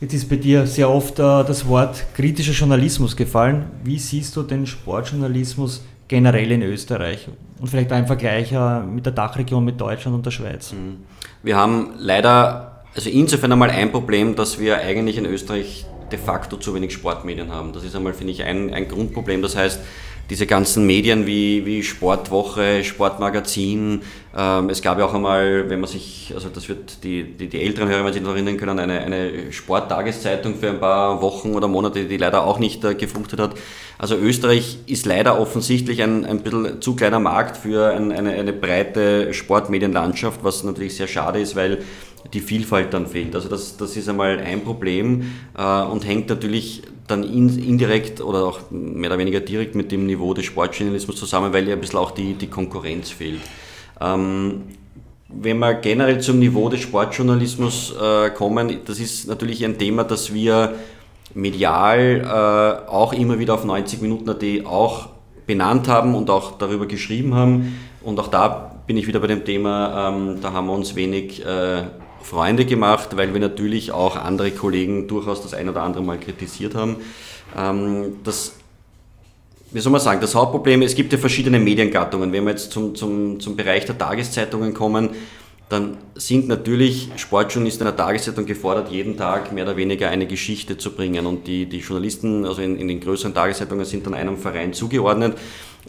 S2: Jetzt ist bei dir sehr oft äh, das Wort kritischer Journalismus gefallen. Wie siehst du den Sportjournalismus generell in Österreich? Und vielleicht ein Vergleich äh, mit der Dachregion, mit Deutschland und der Schweiz. Mhm.
S3: Wir haben leider, also insofern einmal ein Problem, dass wir eigentlich in Österreich de facto zu wenig Sportmedien haben. Das ist einmal, finde ich, ein, ein Grundproblem. Das heißt, diese ganzen Medien wie, wie Sportwoche, Sportmagazin. Ähm, es gab ja auch einmal, wenn man sich, also das wird die, die, die älteren Hörer, wenn sich noch erinnern können, eine, eine Sporttageszeitung für ein paar Wochen oder Monate, die leider auch nicht äh, gefruchtet hat. Also Österreich ist leider offensichtlich ein, ein bisschen zu kleiner Markt für ein, eine, eine breite Sportmedienlandschaft, was natürlich sehr schade ist, weil die Vielfalt dann fehlt. Also das, das ist einmal ein Problem äh, und hängt natürlich dann in, indirekt oder auch mehr oder weniger direkt mit dem Niveau des Sportjournalismus zusammen, weil ja ein bisschen auch die, die Konkurrenz fehlt. Ähm, wenn wir generell zum Niveau des Sportjournalismus äh, kommen, das ist natürlich ein Thema, das wir medial äh, auch immer wieder auf 90 Minuten AT auch benannt haben und auch darüber geschrieben haben. Und auch da bin ich wieder bei dem Thema, ähm, da haben wir uns wenig äh, Freunde gemacht, weil wir natürlich auch andere Kollegen durchaus das ein oder andere Mal kritisiert haben. Ähm, das, wie soll man sagen, das Hauptproblem, es gibt ja verschiedene Mediengattungen. Wenn wir jetzt zum, zum, zum Bereich der Tageszeitungen kommen, dann sind natürlich Sportjournalisten in der Tageszeitung gefordert, jeden Tag mehr oder weniger eine Geschichte zu bringen. Und die, die Journalisten, also in, in den größeren Tageszeitungen, sind dann einem Verein zugeordnet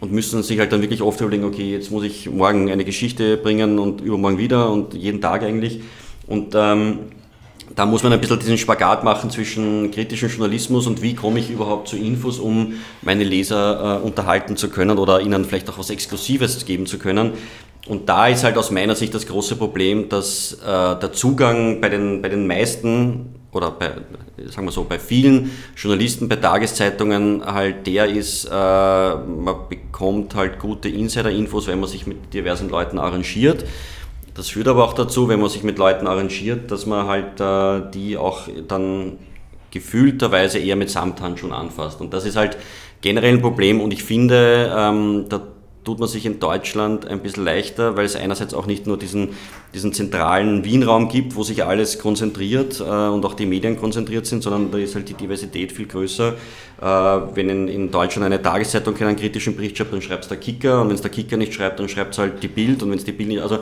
S3: und müssen sich halt dann wirklich oft überlegen, okay, jetzt muss ich morgen eine Geschichte bringen und übermorgen wieder und jeden Tag eigentlich. Und ähm, da muss man ein bisschen diesen Spagat machen zwischen kritischem Journalismus und wie komme ich überhaupt zu Infos, um meine Leser äh, unterhalten zu können oder ihnen vielleicht auch was Exklusives geben zu können. Und da ist halt aus meiner Sicht das große Problem, dass äh, der Zugang bei den, bei den meisten oder bei, sagen wir so, bei vielen Journalisten, bei Tageszeitungen halt der ist, äh, man bekommt halt gute Insider-Infos, wenn man sich mit diversen Leuten arrangiert. Das führt aber auch dazu, wenn man sich mit Leuten arrangiert, dass man halt äh, die auch dann gefühlterweise eher mit Samthandschuhen anfasst. Und das ist halt generell ein Problem und ich finde, ähm, da tut man sich in Deutschland ein bisschen leichter, weil es einerseits auch nicht nur diesen, diesen zentralen Wienraum gibt, wo sich alles konzentriert äh, und auch die Medien konzentriert sind, sondern da ist halt die Diversität viel größer. Äh, wenn in, in, Deutschland eine Tageszeitung keinen kritischen Bericht schreibt, dann schreibt es der Kicker und wenn es der Kicker nicht schreibt, dann schreibt es halt die Bild und wenn es die Bild nicht, also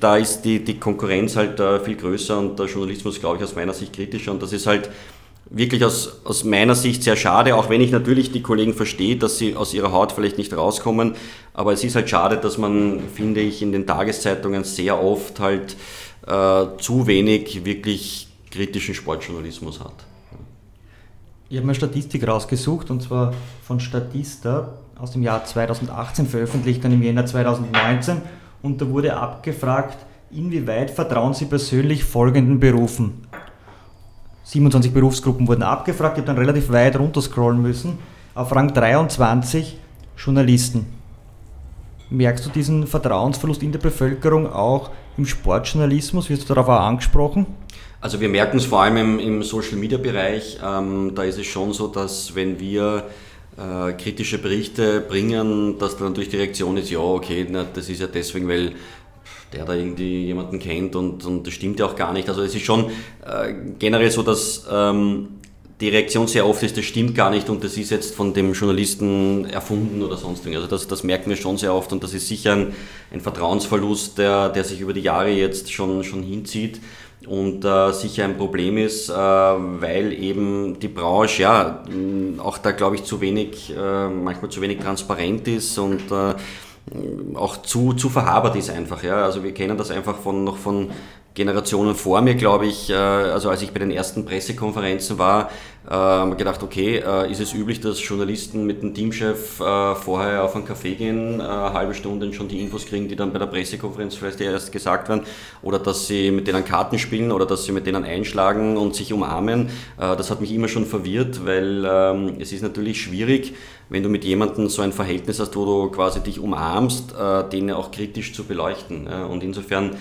S3: da ist die, die Konkurrenz halt äh, viel größer und der Journalismus, glaube ich, aus meiner Sicht kritischer und das ist halt wirklich aus, aus meiner Sicht sehr schade, auch wenn ich natürlich die Kollegen verstehe, dass sie aus ihrer Haut vielleicht nicht rauskommen. Aber es ist halt schade, dass man, finde ich, in den Tageszeitungen sehr oft halt äh, zu wenig wirklich kritischen Sportjournalismus hat.
S2: Ich habe eine Statistik rausgesucht und zwar von Statista aus dem Jahr 2018 veröffentlicht, dann im Jänner 2019 und da wurde abgefragt, inwieweit vertrauen Sie persönlich folgenden Berufen? 27 Berufsgruppen wurden abgefragt, ich habe dann relativ weit runter scrollen müssen. Auf Rang 23 Journalisten. Merkst du diesen Vertrauensverlust in der Bevölkerung auch im Sportjournalismus? Wirst du darauf auch angesprochen?
S3: Also wir merken es vor allem im, im Social-Media-Bereich. Ähm, da ist es schon so, dass wenn wir äh, kritische Berichte bringen, dass dann natürlich die Reaktion ist, ja, okay, na, das ist ja deswegen, weil der da irgendwie jemanden kennt und, und das stimmt ja auch gar nicht. Also es ist schon äh, generell so, dass ähm, die Reaktion sehr oft ist, das stimmt gar nicht und das ist jetzt von dem Journalisten erfunden oder sonst irgendwas. Also das, das merken wir schon sehr oft und das ist sicher ein, ein Vertrauensverlust, der, der sich über die Jahre jetzt schon, schon hinzieht. und äh, sicher ein Problem ist, äh, weil eben die Branche ja auch da glaube ich zu wenig, äh, manchmal zu wenig transparent ist und äh, auch zu, zu verhabert ist einfach. Ja? Also wir kennen das einfach von, noch von Generationen vor mir, glaube ich, äh, also als ich bei den ersten Pressekonferenzen war, äh, gedacht, okay, äh, ist es üblich, dass Journalisten mit dem Teamchef vorher auf einen Café gehen, eine halbe Stunde schon die Infos kriegen, die dann bei der Pressekonferenz vielleicht erst gesagt werden, oder dass sie mit denen Karten spielen oder dass sie mit denen einschlagen und sich umarmen. Das hat mich immer schon verwirrt, weil ähm, es ist natürlich schwierig, wenn du mit jemandem so ein Verhältnis hast, wo du quasi dich umarmst, den auch kritisch zu beleuchten. Und insofern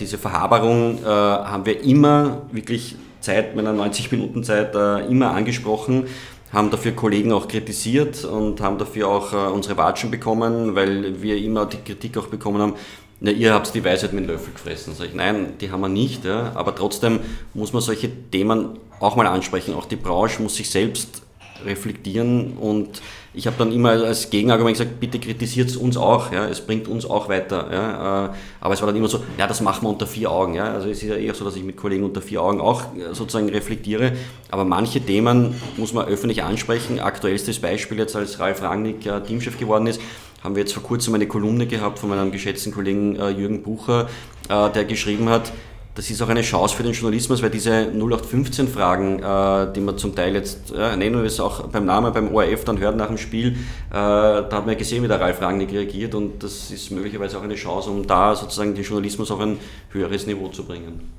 S3: diese Verhaberung äh, haben wir immer wirklich Zeit meiner 90 Minuten Zeit äh, immer angesprochen, haben dafür Kollegen auch kritisiert und haben dafür auch unsere Watschen bekommen, weil wir immer die Kritik auch bekommen haben, na, ihr habt die Weisheit mit dem Löffel gefressen. Sag ich, nein, die haben wir nicht, ja, aber trotzdem muss man solche Themen auch mal ansprechen. Auch die Branche muss sich selbst reflektieren und ich habe dann immer als Gegenargument gesagt, bitte kritisiert es uns auch, ja, es bringt uns auch weiter. Ja, äh, aber es war dann immer so, ja, das machen wir unter vier Augen. Ja, also es ist ja eher so, dass ich mit Kollegen unter vier Augen auch äh, sozusagen reflektiere. Aber manche Themen muss man öffentlich ansprechen. Aktuellstes Beispiel jetzt, als Ralf Rangnick ja, Teamchef geworden ist, haben wir jetzt vor kurzem eine Kolumne gehabt von meinem geschätzten Kollegen äh, Jürgen Bucher, der geschrieben hat, das ist auch eine Chance für den Journalismus, weil diese 0815-Fragen, äh, die man zum Teil jetzt, äh, nennen wir es auch beim Namen beim ORF dann hört nach dem Spiel, äh, da hat man gesehen, wie der Ralf Rangnick reagiert und das ist möglicherweise auch eine Chance, um da sozusagen den Journalismus auf ein höheres Niveau zu bringen.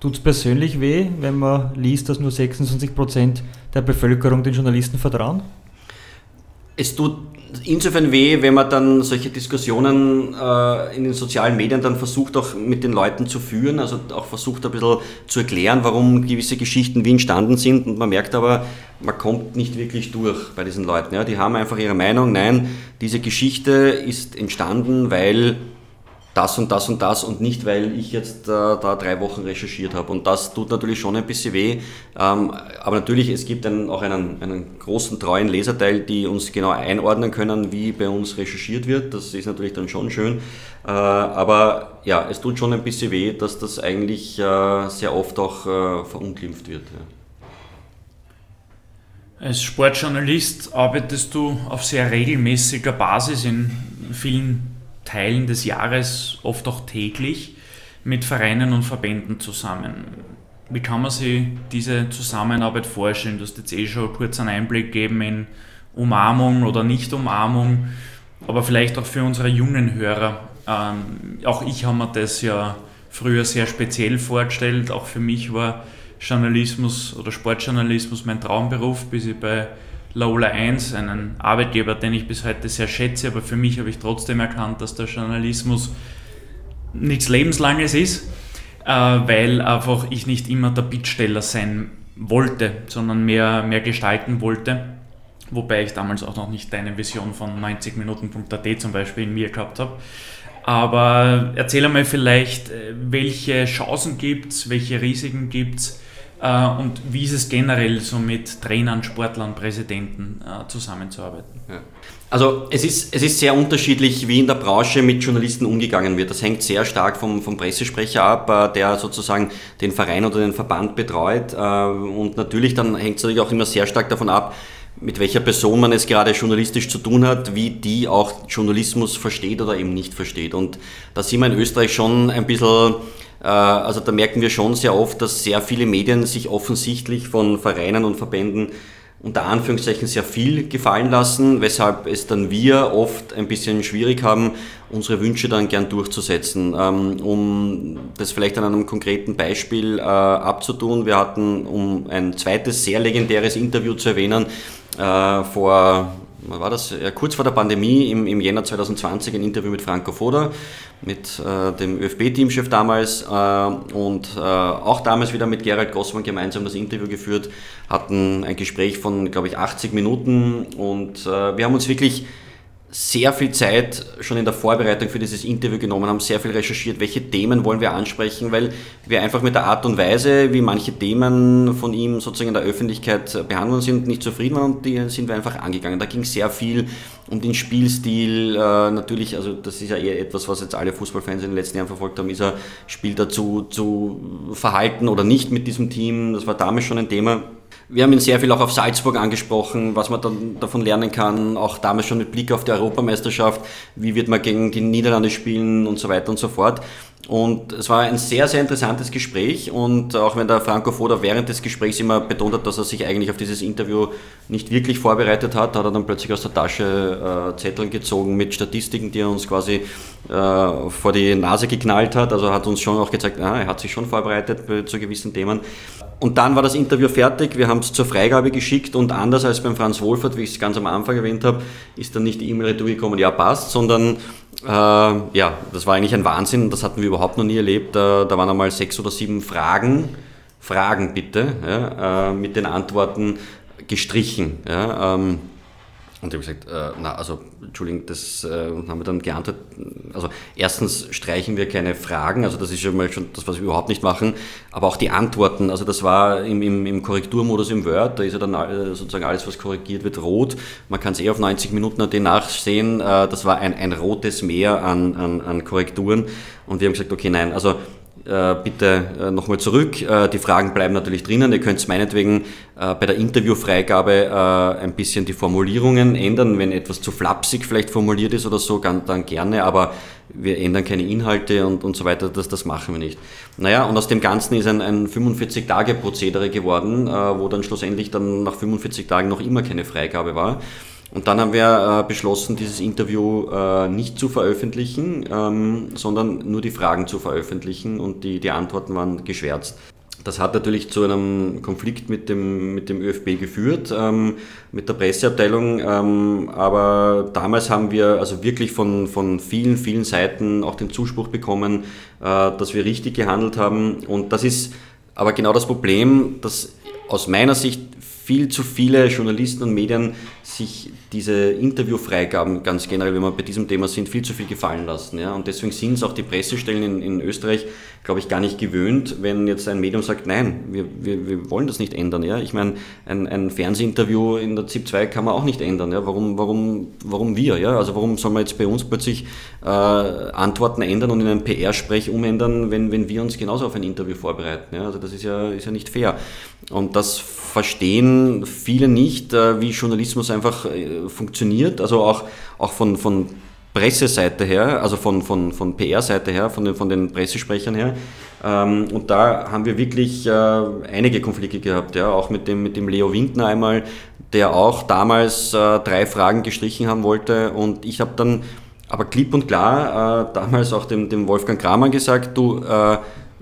S2: Tut es persönlich weh, wenn man liest, dass nur 26 Prozent der Bevölkerung den Journalisten vertrauen?
S3: Es tut insofern weh, wenn man dann solche Diskussionen äh, in den sozialen Medien dann versucht auch mit den Leuten zu führen, also auch versucht ein bisschen zu erklären, warum gewisse Geschichten wie entstanden sind und man merkt aber, man kommt nicht wirklich durch bei diesen Leuten. Ja. Die haben einfach ihre Meinung, nein, diese Geschichte ist entstanden, weil das und das und das und nicht, weil ich jetzt äh, da drei Wochen recherchiert habe. Und das tut natürlich schon ein bisschen weh. Ähm, aber natürlich, es gibt einen, auch einen, einen großen, treuen Leserteil, die uns genau einordnen können, wie bei uns recherchiert wird. Das ist natürlich dann schon schön. Äh, aber ja, es tut schon ein bisschen weh, dass das eigentlich äh, sehr oft auch äh, verunglimpft wird. Ja.
S4: Als Sportjournalist arbeitest du auf sehr regelmäßiger Basis in vielen Teilen des Jahres, oft auch täglich, mit Vereinen und Verbänden zusammen. Wie kann man sich diese Zusammenarbeit vorstellen? Du hast jetzt eh schon kurz einen Einblick gegeben in Umarmung oder Nicht-Umarmung, aber vielleicht auch für unsere jungen Hörer. Ähm, auch ich habe mir das ja früher sehr speziell vorgestellt. Auch für mich war Journalismus oder Sportjournalismus mein Traumberuf, bis ich bei Lola 1, einen Arbeitgeber, den ich bis heute sehr schätze, aber für mich habe ich trotzdem erkannt, dass der Journalismus nichts Lebenslanges ist, äh, weil einfach ich nicht immer der Bittsteller sein wollte, sondern mehr, mehr gestalten wollte. Wobei ich damals auch noch nicht deine Vision von 90minuten.at zum Beispiel in mir gehabt habe. Aber erzähl einmal vielleicht, äh, welche Chancen gibt es, welche Risiken gibt es und wie ist es generell so mit Trainern, Sportlern, Präsidenten äh, zusammenzuarbeiten?
S3: Ja. Also es ist, es ist sehr unterschiedlich, wie in der Branche mit Journalisten umgegangen wird. Das hängt sehr stark vom, vom Pressesprecher ab, äh, der sozusagen den Verein oder den Verband betreut. Und natürlich dann hängt es natürlich auch immer sehr stark davon ab, mit welcher Person man es gerade journalistisch zu tun hat, wie die auch Journalismus versteht oder eben nicht versteht. Und da sind wir in Österreich schon ein bisschen äh, also da merken wir schon sehr oft, dass sehr viele Medien sich offensichtlich von Vereinen und Verbänden unter Anführungszeichen sehr viel gefallen lassen, weshalb es dann wir oft ein bisschen schwierig haben, unsere Wünsche dann gern durchzusetzen. Ähm, um das vielleicht an einem konkreten Beispiel äh, abzutun, wir hatten, um ein zweites sehr legendäres Interview zu erwähnen, äh, vor war das? Ja, kurz vor der Pandemie im, im Jänner 2020 ein Interview mit Franco Foda, mit äh, dem ÖFB-Teamchef damals äh, und äh, auch damals wieder mit Gerald Gossmann gemeinsam das Interview geführt, hatten ein Gespräch von, glaube ich, 80 Minuten und äh, wir haben uns wirklich sehr viel Zeit schon in der Vorbereitung für dieses Interview genommen, haben sehr viel recherchiert, welche Themen wollen wir ansprechen, weil wir einfach mit der Art und Weise, wie manche Themen von ihm sozusagen in der Öffentlichkeit behandelt sind, nicht zufrieden waren und die sind wir einfach angegangen. Da ging sehr viel um den Spielstil, äh, natürlich, also das ist ja eher etwas, was jetzt alle Fußballfans in den letzten Jahren verfolgt haben, ist er Spiel dazu zu verhalten oder nicht mit diesem Team, das war damals schon ein Thema. Wir haben ihn sehr viel auch auf Salzburg angesprochen, was man dann davon lernen kann, auch damals schon mit Blick auf die Europameisterschaft, wie wird man gegen die Niederlande spielen und so weiter und so fort. Und es war ein sehr, sehr interessantes Gespräch und auch wenn der Franco Foda während des Gesprächs immer betont hat, dass er sich eigentlich auf dieses Interview nicht wirklich vorbereitet hat, hat er dann plötzlich aus der Tasche äh, Zettel gezogen mit Statistiken, die er uns quasi äh, vor die Nase geknallt hat. Also hat uns schon auch gezeigt, ah, er hat sich schon vorbereitet zu gewissen Themen. Und dann war das Interview fertig, wir haben es zur Freigabe geschickt und anders als beim Franz Wohlfahrt, wie ich es ganz am Anfang erwähnt habe, ist dann nicht die E-Mail retour gekommen, ja passt, sondern äh, ja, das war eigentlich ein Wahnsinn, das hatten wir überhaupt noch nie erlebt. Äh, da waren einmal sechs oder sieben Fragen, Fragen bitte, ja, äh, mit den Antworten gestrichen. Ja, ähm, und ich habe gesagt, äh, na, also, Entschuldigung, das äh, haben wir dann geantwortet. Also, erstens streichen wir keine Fragen, also das ist schon mal schon das, was wir überhaupt nicht machen, aber auch die Antworten, also das war im, im, im Korrekturmodus im Word, da ist ja dann sozusagen alles, was korrigiert wird, rot. Man kann es eh auf 90 Minuten AT nachsehen, äh, das war ein, ein rotes Meer an, an, an Korrekturen und wir haben gesagt, okay, nein, also äh, bitte äh, nochmal zurück. Äh, die Fragen bleiben natürlich drinnen. Ihr könnt meinetwegen bei der Interviewfreigabe ein bisschen die Formulierungen ändern. Wenn etwas zu flapsig vielleicht formuliert ist oder so, dann gerne, aber wir ändern keine Inhalte und, und so weiter. Das, das machen wir nicht. Naja, und aus dem Ganzen ist ein, ein 45-Tage-Prozedere geworden, wo dann schlussendlich dann nach 45 Tagen noch immer keine Freigabe war. Und dann haben wir äh, beschlossen, dieses Interview äh, nicht zu veröffentlichen, ähm, sondern nur die Fragen zu veröffentlichen und die, die Antworten waren geschwärzt. Das hat natürlich zu einem Konflikt mit dem, mit dem ÖFB geführt, ähm, mit der Presseabteilung. Ähm, aber damals haben wir also wirklich von, von vielen, vielen Seiten auch den Zuspruch bekommen, äh, dass wir richtig gehandelt haben. Und das ist aber genau das Problem, dass aus meiner Sicht viel zu viele Journalisten und Medien sich diese Interviewfreigaben ganz generell, wenn wir bei diesem Thema sind, viel zu viel gefallen lassen. Ja? Und deswegen sind es auch die Pressestellen in, in Österreich, glaube ich, gar nicht gewöhnt, wenn jetzt ein Medium sagt, nein, wir, wir, wir wollen das nicht ändern. Ja? Ich meine, ein, ein Fernsehinterview in der ZIP 2 kann man auch nicht ändern. Ja? Warum, warum, warum wir? Ja? Also warum soll man jetzt bei uns plötzlich äh, Antworten ändern und in einen PR-Sprech umändern, wenn, wenn wir uns genauso auf ein Interview vorbereiten? Ja? Also das ist ja, ist ja nicht fair. Und das verstehen viele nicht, äh, wie Journalismus einfach äh, funktioniert. Also auch, auch von, von Presseseite her, also von, von, von PR-Seite her, von den, von den Pressesprechern her. Ähm, und da haben wir wirklich äh, einige Konflikte gehabt, ja, auch mit dem, mit dem Leo Windner einmal, der auch damals drei Fragen gestrichen haben wollte. Und ich habe dann aber klipp und klar damals auch dem, dem Wolfgang Kramer gesagt, du,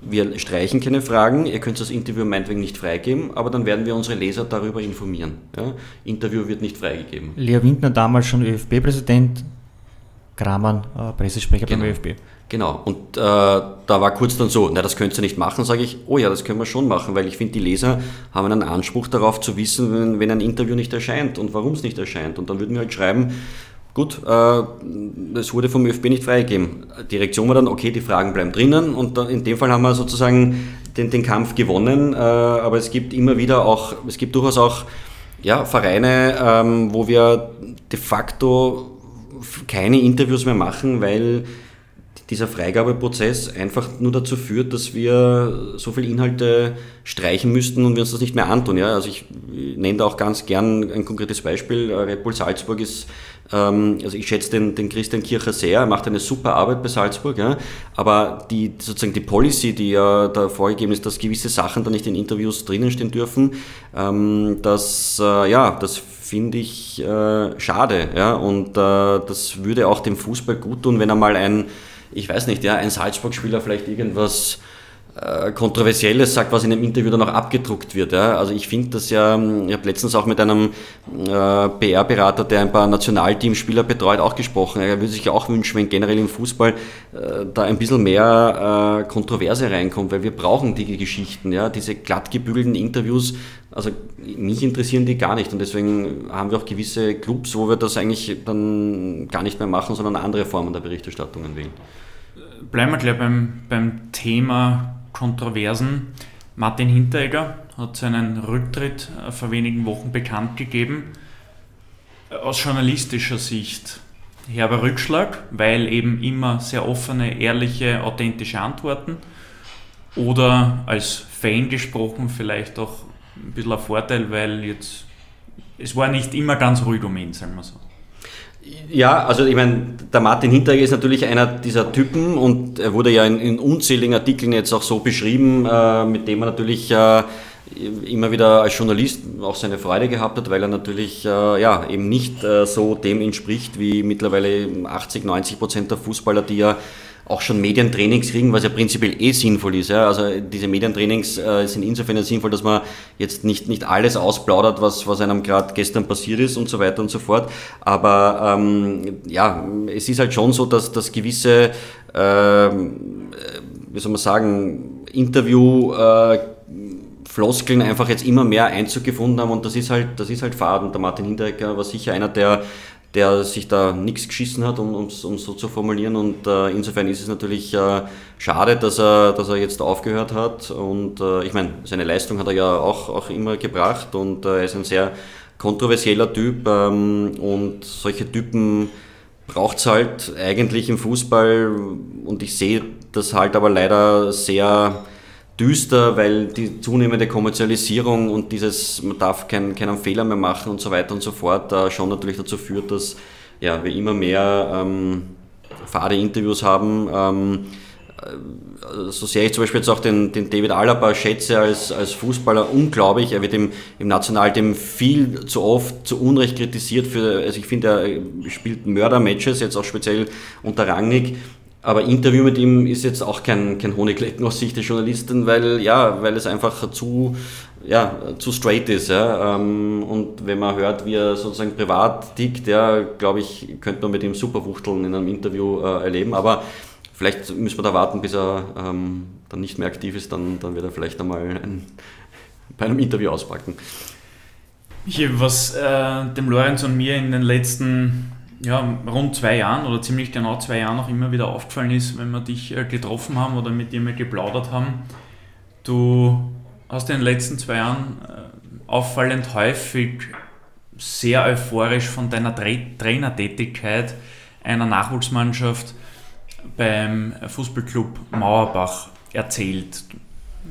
S3: wir streichen keine Fragen, ihr könnt das Interview meinetwegen nicht freigeben, aber dann werden wir unsere Leser darüber informieren. Ja? Interview wird nicht freigegeben.
S2: Lea Windner, damals schon ÖFB-Präsident, Kramann, äh, Pressesprecher
S3: genau.
S2: beim ÖFB.
S3: Genau, und äh, da war kurz dann so, na das könnt ihr nicht machen, sage ich, oh ja, das können wir schon machen, weil ich finde, die Leser haben einen Anspruch darauf zu wissen, wenn, wenn ein Interview nicht erscheint und warum es nicht erscheint. Und dann würden wir halt schreiben, Gut, äh, es wurde vom ÖFB nicht freigegeben. Die Reaktion war dann, okay, die Fragen bleiben drinnen und in dem Fall haben wir sozusagen den, den Kampf gewonnen. Äh, aber es gibt immer wieder auch, es gibt durchaus auch ja, Vereine, ähm, wo wir de facto keine Interviews mehr machen, weil dieser Freigabeprozess einfach nur dazu führt, dass wir so viele Inhalte streichen müssten und wir uns das nicht mehr antun. Ja? Also ich nenne da auch ganz gern ein konkretes Beispiel. Red Bull Salzburg ist ähm, also ich schätze den, den Christian Kircher sehr, er macht eine super Arbeit bei Salzburg, ja, aber die, sozusagen die Policy, die ja da vorgegeben ist, dass gewisse Sachen da nicht in Interviews drinnen stehen dürfen, ähm, das, äh, ja, das finde ich äh, schade, ja, und äh, das würde auch dem Fußball gut tun, wenn einmal ein, ich weiß nicht, ja, ein Salzburg-Spieler vielleicht irgendwas äh, Kontroversielles sagt, was in einem Interview dann auch abgedruckt wird. Ja. Also ich finde das ja, ich habe letztens auch mit einem äh, PR-Berater, der ein paar Nationalteamspieler betreut, auch gesprochen. Er würde sich auch wünschen, wenn generell im Fußball äh, da ein bisschen mehr äh, Kontroverse reinkommt, weil wir brauchen die Geschichten, ja, diese glatt gebügelten Interviews. Also mich interessieren die gar nicht und deswegen haben wir auch gewisse Clubs, wo wir das eigentlich dann gar nicht mehr machen, sondern andere Formen der Berichterstattungen wählen.
S4: Bleiben wir gleich beim, beim Thema Kontroversen. Martin Hinteregger hat seinen Rücktritt äh, vor wenigen Wochen bekannt gegeben. Aus journalistischer Sicht herber Rückschlag, weil eben immer sehr offene, ehrliche, authentische Antworten. Oder als Fan gesprochen vielleicht auch ein bisschen ein Vorteil, weil jetzt es war nicht immer ganz ruhig um ihn, sagen wir so.
S3: Ja, also ich meine, der Martin Hinteregger ist natürlich einer dieser Typen und er wurde ja in, in unzähligen Artikeln jetzt auch so beschrieben, äh, mit dem er natürlich äh, immer wieder als Journalist auch seine Freude gehabt hat, weil er natürlich äh, ja, eben nicht äh, so dem entspricht wie mittlerweile 80, 90 Prozent der Fußballer, die ja auch schon Medientrainings kriegen, was ja prinzipiell eh sinnvoll ist. Ja. Also diese Medientrainings äh, sind insofern sinnvoll, dass man jetzt nicht, nicht alles ausplaudert, was, was einem gerade gestern passiert ist und so weiter und so fort. Aber ähm, ja, es ist halt schon so, dass, dass gewisse, äh, wie soll man sagen, Interview äh, Floskeln einfach jetzt immer mehr Einzug gefunden haben und das ist halt, das ist halt Faden. Der Martin Hinteregger war sicher einer, der der sich da nichts geschissen hat, um es um so zu formulieren. Und äh, insofern ist es natürlich äh, schade, dass er, dass er jetzt aufgehört hat. Und äh, ich meine, seine Leistung hat er ja auch, auch immer gebracht und äh, er ist ein sehr kontroversieller Typ. Ähm, und solche Typen braucht es halt eigentlich im Fußball. Und ich sehe das halt aber leider sehr düster, weil die zunehmende Kommerzialisierung und dieses, man darf kein, keinen Fehler mehr machen und so weiter und so fort, äh, schon natürlich dazu führt, dass ja, wir immer mehr ähm, fade Interviews haben. Ähm, äh, so sehr ich zum Beispiel jetzt auch den, den David Alaba schätze als, als Fußballer unglaublich. Er wird im, im Nationalteam viel zu oft zu Unrecht kritisiert für, also ich finde, er spielt Mördermatches, jetzt auch speziell unter Rangnick. Aber Interview mit ihm ist jetzt auch kein, kein Honiglecken aus Sicht der Journalisten, weil, ja, weil es einfach zu, ja, zu straight ist. Ja. Ähm, und wenn man hört, wie er sozusagen privat tickt, ja, glaube ich, könnte man mit ihm super Wuchteln in einem Interview äh, erleben. Aber vielleicht müssen wir da warten, bis er ähm, dann nicht mehr aktiv ist, dann, dann wird er vielleicht einmal ein, bei einem Interview auspacken.
S4: Michi, was äh, dem Lorenz und mir in den letzten ja, rund zwei Jahren oder ziemlich genau zwei Jahren auch immer wieder aufgefallen ist, wenn wir dich äh, getroffen haben oder mit dir mal geplaudert haben. Du hast in den letzten zwei Jahren äh, auffallend häufig sehr euphorisch von deiner Tra Trainertätigkeit einer Nachwuchsmannschaft beim Fußballclub Mauerbach erzählt.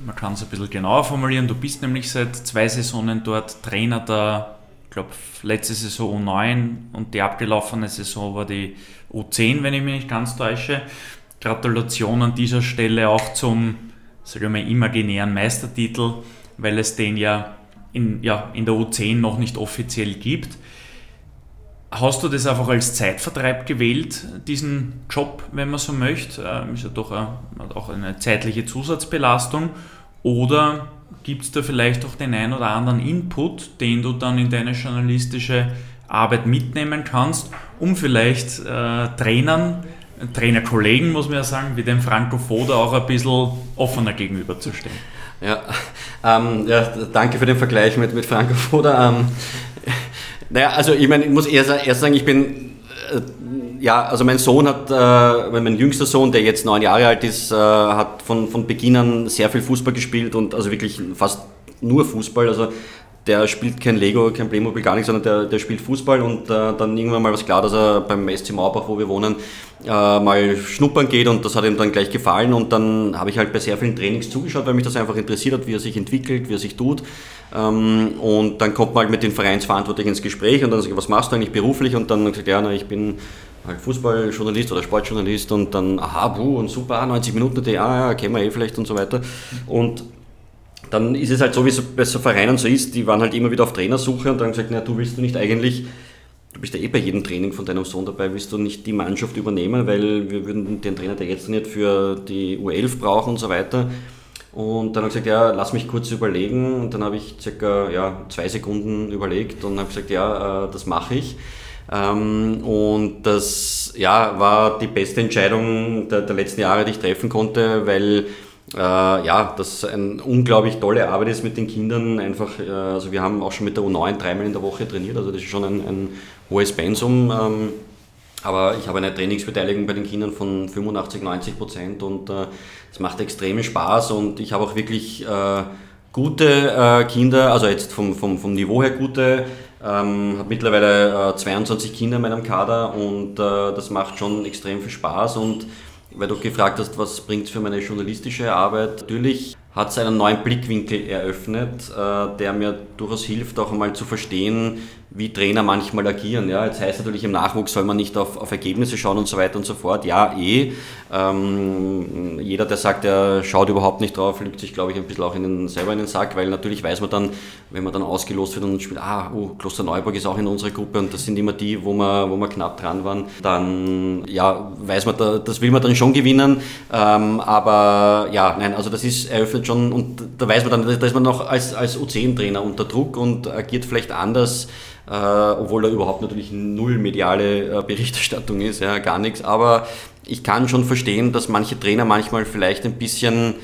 S4: Man kann es ein bisschen genauer formulieren. Du bist nämlich seit zwei Saisonen dort Trainer der glaube, letzte Saison U9 und die abgelaufene Saison war die U10, wenn ich mich nicht ganz täusche. Gratulation an dieser Stelle auch zum, sage ich mal, imaginären Meistertitel, weil es den ja in, ja in der U10 noch nicht offiziell gibt. Hast du das einfach als Zeitvertreib gewählt, diesen Job, wenn man so möchte? Ähm, ist ja doch auch eine zeitliche Zusatzbelastung. Oder gibt es da vielleicht auch den ein oder anderen Input, den du dann in deine journalistische Arbeit mitnehmen kannst, um vielleicht äh, Trainern, Trainerkollegen, muss man ja sagen, wie dem Franco Foda auch ein bisschen offener gegenüberzustehen.
S3: Ja, ähm, ja, danke für den Vergleich mit, mit Franco Foda. Ähm, naja, also ich meine, ich muss erst, erst sagen, ich bin äh, ja, also mein Sohn hat, äh, mein jüngster Sohn, der jetzt neun Jahre alt ist, äh, hat von, von Beginn an sehr viel Fußball gespielt und also wirklich fast nur Fußball. Also der spielt kein Lego, kein Playmobil, gar nichts, sondern der, der spielt Fußball und äh, dann irgendwann mal was klar, dass er beim SC Mauerbach, wo wir wohnen, äh, mal schnuppern geht und das hat ihm dann gleich gefallen und dann habe ich halt bei sehr vielen Trainings zugeschaut, weil mich das einfach interessiert hat, wie er sich entwickelt, wie er sich tut ähm, und dann kommt man halt mit den Vereinsverantwortlichen ins Gespräch und dann ich, was machst du eigentlich beruflich und dann gesagt, ja, na, ich bin halt Fußballjournalist oder Sportjournalist und dann, aha, buh, und super, 90 Minuten, die, ah, ja, kennen wir eh vielleicht und so weiter. Und dann ist es halt so, wie es bei so Vereinen so ist, die waren halt immer wieder auf Trainersuche und dann gesagt, na, du willst du nicht eigentlich, du bist ja eh bei jedem Training von deinem Sohn dabei, willst du nicht die Mannschaft übernehmen, weil wir würden den Trainer, der jetzt nicht für die U11 brauchen und so weiter. Und dann habe ich gesagt, ja, lass mich kurz überlegen. Und dann habe ich circa ja, zwei Sekunden überlegt und habe gesagt, ja, äh, das mache ich. Ähm, und das ja, war die beste Entscheidung der, der letzten Jahre, die ich treffen konnte, weil äh, ja, das eine unglaublich tolle Arbeit ist mit den Kindern. Einfach, äh, also wir haben auch schon mit der U9 dreimal in der Woche trainiert, also das ist schon ein, ein hohes Pensum. Ähm, aber ich habe eine Trainingsbeteiligung bei den Kindern von 85, 90 Prozent und es äh, macht extremen Spaß und ich habe auch wirklich äh, gute äh, Kinder, also jetzt vom, vom, vom Niveau her gute, ähm, habe mittlerweile 22 Kinder in meinem Kader und das macht schon extrem viel Spaß. Und weil du gefragt hast, was bringt es für meine journalistische Arbeit, natürlich hat es einen neuen Blickwinkel eröffnet, der mir durchaus hilft, auch einmal zu verstehen, wie Trainer manchmal agieren. Ja, jetzt heißt natürlich im Nachwuchs soll man nicht auf, auf Ergebnisse schauen und so weiter und so fort. Ja, eh. Ähm, jeder, der sagt, er schaut überhaupt nicht drauf, lügt sich, glaube ich, ein bisschen auch in den, selber in den Sack, weil natürlich weiß man dann, wenn man dann ausgelost wird und spielt, ah, oh, Kloster Neuburg ist auch in unserer Gruppe und das sind immer die, wo wir, wo wir knapp dran waren, dann ja, weiß man, da, das will man dann schon gewinnen. Ähm, aber ja, nein, also das ist eröffnet schon und da weiß man dann, da ist man noch als, als U10-Trainer unter Druck und agiert vielleicht anders äh, obwohl da überhaupt natürlich null mediale äh, Berichterstattung ist, ja, gar nichts. Aber ich kann schon verstehen, dass manche Trainer manchmal vielleicht ein bisschen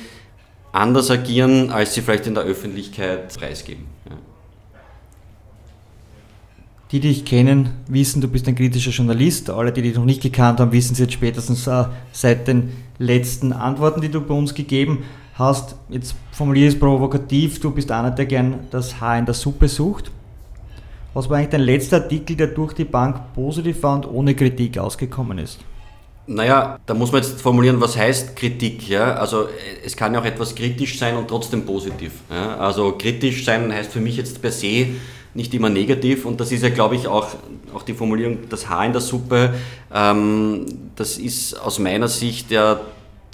S3: anders agieren, als sie vielleicht in der Öffentlichkeit preisgeben. Ja.
S2: Die, die dich kennen, wissen, du bist ein kritischer Journalist. Alle, die dich noch nicht gekannt haben, wissen es jetzt spätestens äh, seit den letzten Antworten, die du bei uns gegeben hast. Jetzt formuliere ich es provokativ, du bist einer, der gern das Haar in der Suppe sucht. Was war eigentlich dein letzter Artikel, der durch die Bank positiv war und ohne Kritik ausgekommen ist?
S3: Naja, da muss man jetzt formulieren, was heißt Kritik. Ja? Also es kann ja auch etwas kritisch sein und trotzdem positiv. Ja? Also kritisch sein heißt für mich jetzt per se nicht immer negativ und das ist ja, glaube ich, auch, auch die Formulierung, das Haar in der Suppe, ähm, das ist aus meiner Sicht ja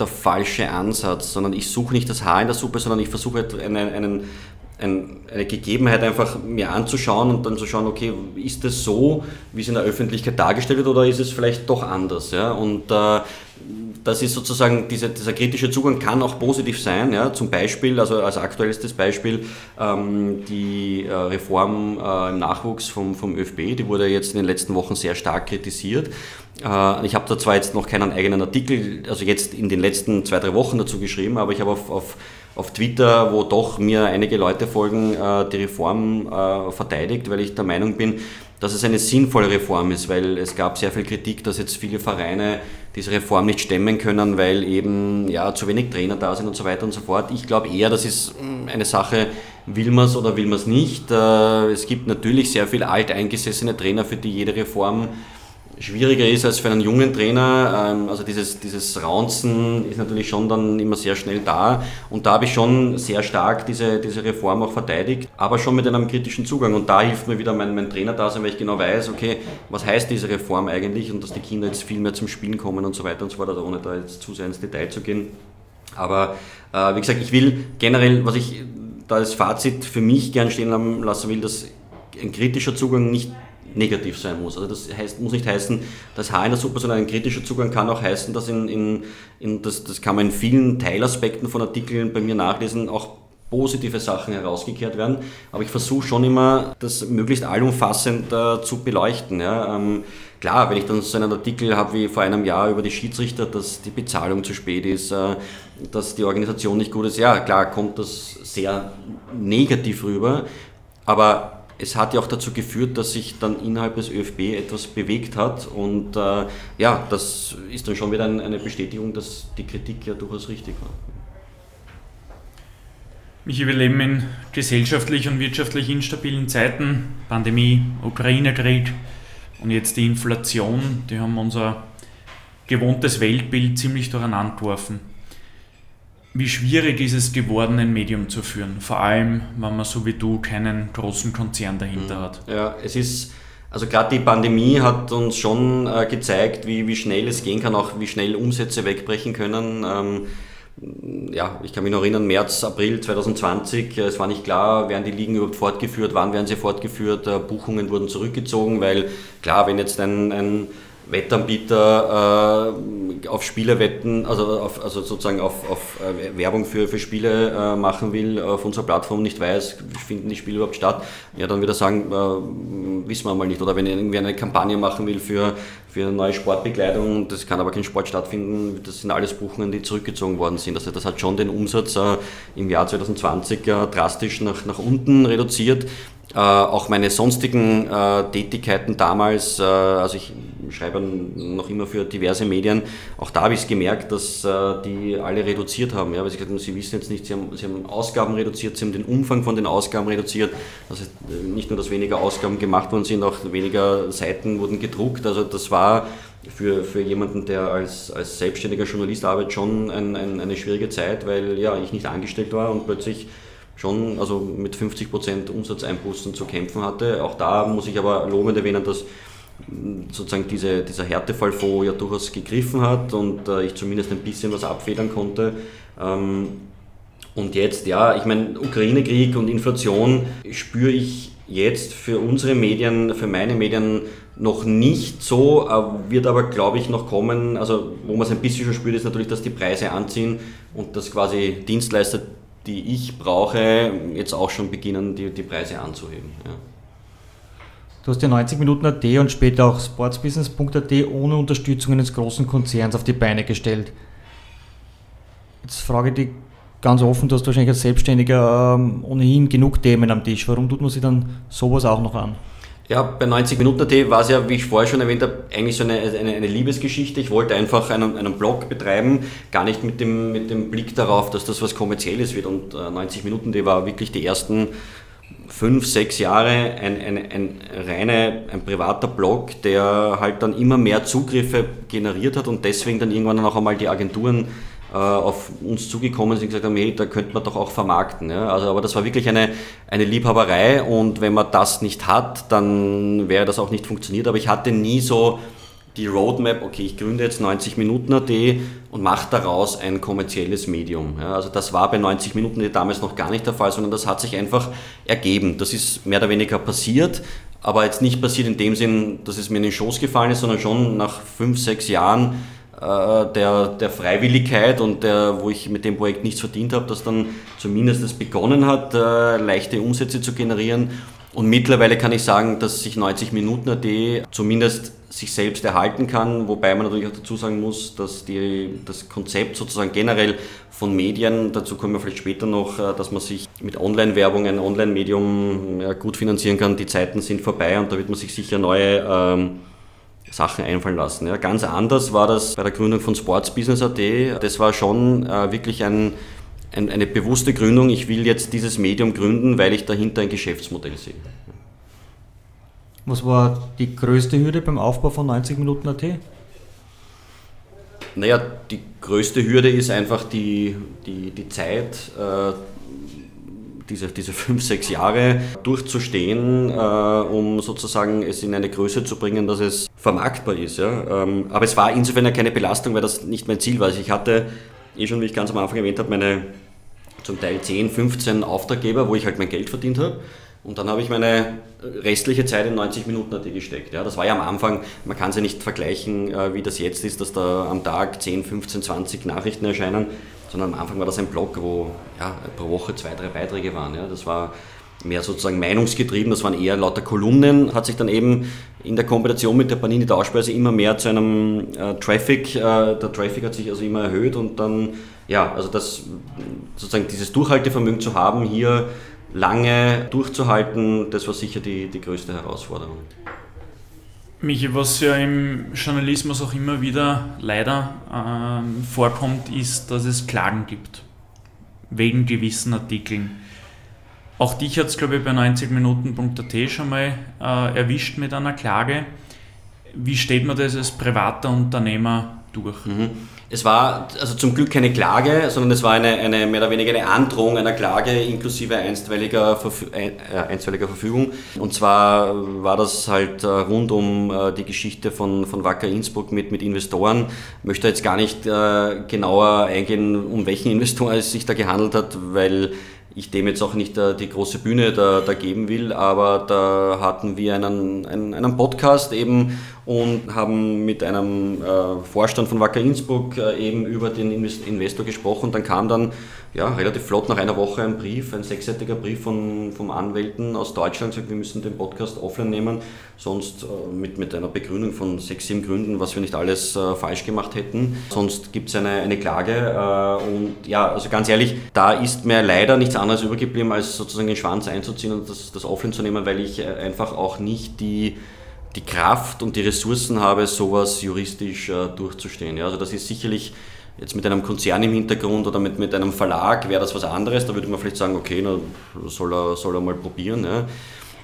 S3: der falsche Ansatz, sondern ich suche nicht das Haar in der Suppe, sondern ich versuche einen, einen ein, eine Gegebenheit einfach mir anzuschauen und dann zu schauen, okay, ist das so, wie es in der Öffentlichkeit dargestellt wird oder ist es vielleicht doch anders? Ja? Und äh, das ist sozusagen, diese, dieser kritische Zugang kann auch positiv sein. Ja? Zum Beispiel, also als aktuellstes Beispiel, ähm, die äh, Reform äh, im Nachwuchs vom, vom ÖFB, die wurde jetzt in den letzten Wochen sehr stark kritisiert. Äh, ich habe da zwar jetzt noch keinen eigenen Artikel, also jetzt in den letzten zwei, drei Wochen dazu geschrieben, aber ich habe auf, auf auf Twitter, wo doch mir einige Leute folgen, äh, die Reform äh, verteidigt, weil ich der Meinung bin, dass es eine sinnvolle Reform ist, weil es gab sehr viel Kritik, dass jetzt viele Vereine diese Reform nicht stemmen können, weil eben ja, zu wenig Trainer da sind und so weiter und so fort. Ich glaube eher, das ist hm, eine Sache, will man es oder will man es nicht. Äh, es gibt natürlich sehr viele alteingesessene Trainer, für die jede Reform schwieriger ist als für einen jungen Trainer. Ähm, also dieses, dieses Raunzen ist natürlich schon dann immer sehr schnell da. Und da habe ich schon sehr stark diese, diese Reform auch verteidigt, aber schon mit einem kritischen Zugang. Und da hilft mir wieder mein, mein Trainer da sein, weil ich genau weiß, okay, was heißt diese Reform eigentlich und dass die Kinder jetzt viel mehr zum Spielen kommen und so weiter und so fort, also ohne da jetzt zu sehr ins Detail zu gehen. Aber äh, wie gesagt, ich will generell, was ich da als Fazit für mich gern stehen lassen will, dass ein kritischer Zugang nicht negativ sein muss. Also das heißt, muss nicht heißen, dass Haar in der Suppe, sondern ein kritischer Zugang kann auch heißen, dass in, in, in das, das kann man in vielen Teilaspekten von Artikeln bei mir nachlesen, auch positive Sachen herausgekehrt werden. Aber ich versuche schon immer, das möglichst allumfassend äh, zu beleuchten. Ja. Ähm, klar, wenn ich dann so einen Artikel habe wie vor einem Jahr über die Schiedsrichter, dass die Bezahlung zu spät ist, äh, dass die Organisation nicht gut ist, ja klar, kommt das sehr negativ rüber. Aber es hat ja auch dazu geführt, dass sich dann innerhalb des ÖFB etwas bewegt hat und äh, ja, das ist dann schon wieder eine Bestätigung, dass die Kritik ja durchaus richtig war.
S4: Michi, wir leben in gesellschaftlich und wirtschaftlich instabilen Zeiten. Pandemie, Ukraine-Krieg und jetzt die Inflation, die haben unser gewohntes Weltbild ziemlich durcheinander geworfen. Wie schwierig ist es geworden, ein Medium zu führen? Vor allem, wenn man so wie du keinen großen Konzern dahinter mhm. hat.
S3: Ja, es ist, also gerade die Pandemie hat uns schon äh, gezeigt, wie, wie schnell es gehen kann, auch wie schnell Umsätze wegbrechen können. Ähm, ja, ich kann mich noch erinnern, März, April 2020, äh, es war nicht klar, werden die Ligen überhaupt fortgeführt, wann werden sie fortgeführt, äh, Buchungen wurden zurückgezogen, weil klar, wenn jetzt ein, ein Wettanbieter äh, auf Spiele wetten, also, auf, also sozusagen auf, auf äh, Werbung für, für Spiele äh, machen will, auf unserer Plattform nicht weiß, finden die Spiele überhaupt statt, ja, dann würde er sagen, äh, wissen wir mal nicht. Oder wenn irgendwie eine Kampagne machen will für, für eine neue Sportbekleidung, das kann aber kein Sport stattfinden, das sind alles Buchungen, die zurückgezogen worden sind. Also das hat schon den Umsatz äh, im Jahr 2020 äh, drastisch nach, nach unten reduziert. Äh, auch meine sonstigen äh, Tätigkeiten damals, äh, also ich schreibe noch immer für diverse Medien, auch da habe ich es gemerkt, dass äh, die alle reduziert haben. Ja, weil sie gesagt haben, sie wissen jetzt nicht, sie haben, sie haben Ausgaben reduziert, sie haben den Umfang von den Ausgaben reduziert. Äh, nicht nur, dass weniger Ausgaben gemacht worden sind, auch weniger Seiten wurden gedruckt. Also das war für, für jemanden, der als, als selbstständiger Journalist arbeitet, schon ein, ein, eine schwierige Zeit, weil ja, ich nicht angestellt war und plötzlich schon also mit 50% Umsatzeinbußen zu kämpfen hatte. Auch da muss ich aber lobend erwähnen, dass mm, sozusagen diese, dieser Härtefallfonds ja durchaus gegriffen hat und äh, ich zumindest ein bisschen was abfedern konnte. Ähm, und jetzt, ja, ich meine, Ukraine-Krieg und Inflation spüre ich jetzt für unsere Medien, für meine Medien noch nicht so, äh, wird aber, glaube ich, noch kommen. Also, wo man es ein bisschen schon spürt, ist natürlich, dass die Preise anziehen und dass quasi Dienstleister die ich brauche, jetzt auch schon beginnen, die, die Preise anzuheben. Ja.
S2: Du hast ja 90 Minuten AT und später auch sportsbusiness.at ohne Unterstützung eines großen Konzerns auf die Beine gestellt. Jetzt frage ich dich ganz offen, du hast wahrscheinlich als Selbstständiger ähm, ohnehin genug Themen am Tisch. Warum tut man sich dann sowas auch noch an?
S3: Ja, bei 90 Minuten AT war es ja, wie ich vorher schon erwähnt habe, eigentlich so eine, eine, eine, Liebesgeschichte. Ich wollte einfach einen, einen Blog betreiben, gar nicht mit dem, mit dem Blick darauf, dass das was Kommerzielles wird. Und äh, 90 Minuten AT war wirklich die ersten fünf, sechs Jahre ein, ein, ein, reine, ein privater Blog, der halt dann immer mehr Zugriffe generiert hat und deswegen dann irgendwann auch einmal die Agenturen auf uns zugekommen sind und gesagt haben, hey, da könnte man doch auch vermarkten. Ja? Also, aber das war wirklich eine, eine Liebhaberei und wenn man das nicht hat, dann wäre das auch nicht funktioniert. Aber ich hatte nie so die Roadmap, okay, ich gründe jetzt 90 Minuten AD und mache daraus ein kommerzielles Medium. Ja, also das war bei 90 Minuten AD damals noch gar nicht der Fall, sondern das hat sich einfach ergeben. Das ist mehr oder weniger passiert, aber jetzt nicht passiert in dem Sinn, dass es mir in den Schoß gefallen ist, sondern schon nach fünf, sechs Jahren äh, der, der Freiwilligkeit und der, wo ich mit dem Projekt nichts verdient habe, dass dann zumindest es begonnen hat, äh, leichte Umsätze zu generieren. Und mittlerweile kann ich sagen, dass sich 90 Minuten AD zumindest sich selbst erhalten kann, wobei man natürlich auch dazu sagen muss, dass die, das Konzept sozusagen generell von Medien, dazu kommen wir vielleicht später noch, äh, dass man sich mit Online-Werbung ein Online-Medium gut finanzieren kann. Die Zeiten sind vorbei und da wird man sich sicher neue ähm, Sachen einfallen lassen. Ja, ganz anders war das bei der Gründung von Sportsbusiness.at. Das war schon äh, wirklich ein, ein, eine bewusste Gründung. Ich will jetzt dieses Medium gründen, weil ich dahinter ein Geschäftsmodell sehe.
S2: Was war die größte Hürde beim Aufbau von 90 Minuten AT?
S3: Naja, die größte Hürde ist einfach die, die, die Zeit, äh, diese, diese fünf, sechs Jahre durchzustehen, äh, um sozusagen es in eine Größe zu bringen, dass es vermarktbar ist. Ja? Ähm, aber es war insofern ja keine Belastung, weil das nicht mein Ziel war. Also ich hatte, eh schon, wie ich ganz am Anfang erwähnt habe, meine zum Teil 10, 15 Auftraggeber, wo ich halt mein Geld verdient habe. Und dann habe ich meine restliche Zeit in 90 Minuten AT gesteckt. Ja, das war ja am Anfang, man kann es ja nicht vergleichen, äh, wie das jetzt ist, dass da am Tag 10, 15, 20 Nachrichten erscheinen sondern am Anfang war das ein Blog, wo ja, pro Woche zwei, drei Beiträge waren. Ja. Das war mehr sozusagen meinungsgetrieben, das waren eher lauter Kolumnen, hat sich dann eben in der Kombination mit der Panini Tauschbörse immer mehr zu einem äh, Traffic, äh, der Traffic hat sich also immer erhöht und dann, ja, also das sozusagen dieses Durchhaltevermögen zu haben, hier lange durchzuhalten, das war sicher die, die größte Herausforderung.
S4: Michi, was ja im Journalismus auch immer wieder leider äh, vorkommt, ist, dass es Klagen gibt. Wegen gewissen Artikeln. Auch dich hat es, glaube ich, bei 90minuten.at schon mal äh, erwischt mit einer Klage. Wie steht man das als privater Unternehmer durch?
S3: Mhm. Es war also zum Glück keine Klage, sondern es war eine, eine mehr oder weniger eine Androhung einer Klage inklusive einstweiliger, Verfü äh, einstweiliger Verfügung. Und zwar war das halt äh, rund um äh, die Geschichte von, von Wacker Innsbruck mit, mit Investoren. Ich möchte jetzt gar nicht äh, genauer eingehen, um welchen Investor es sich da gehandelt hat, weil ich dem jetzt auch nicht äh, die große Bühne da, da, geben will, aber da hatten wir einen, einen, einen Podcast eben und haben mit einem äh, Vorstand von Wacker Innsbruck äh, eben über den Investor gesprochen. Dann kam dann ja, relativ flott nach einer Woche ein Brief, ein sechsseitiger Brief von, vom Anwälten aus Deutschland, sagt, wir müssen den Podcast offline nehmen, sonst äh, mit, mit einer Begründung von sechs, sieben Gründen, was wir nicht alles äh, falsch gemacht hätten. Sonst gibt es eine, eine Klage äh, und ja, also ganz ehrlich, da ist mir leider nichts anderes übergeblieben, als sozusagen den Schwanz einzuziehen und das, das offline zu nehmen, weil ich äh, einfach auch nicht die die Kraft und die Ressourcen habe, sowas juristisch äh, durchzustehen. Ja, also das ist sicherlich Jetzt mit einem Konzern im Hintergrund oder mit, mit einem Verlag wäre das was anderes. Da würde man vielleicht sagen, okay, na, soll, er, soll er mal probieren. Ja.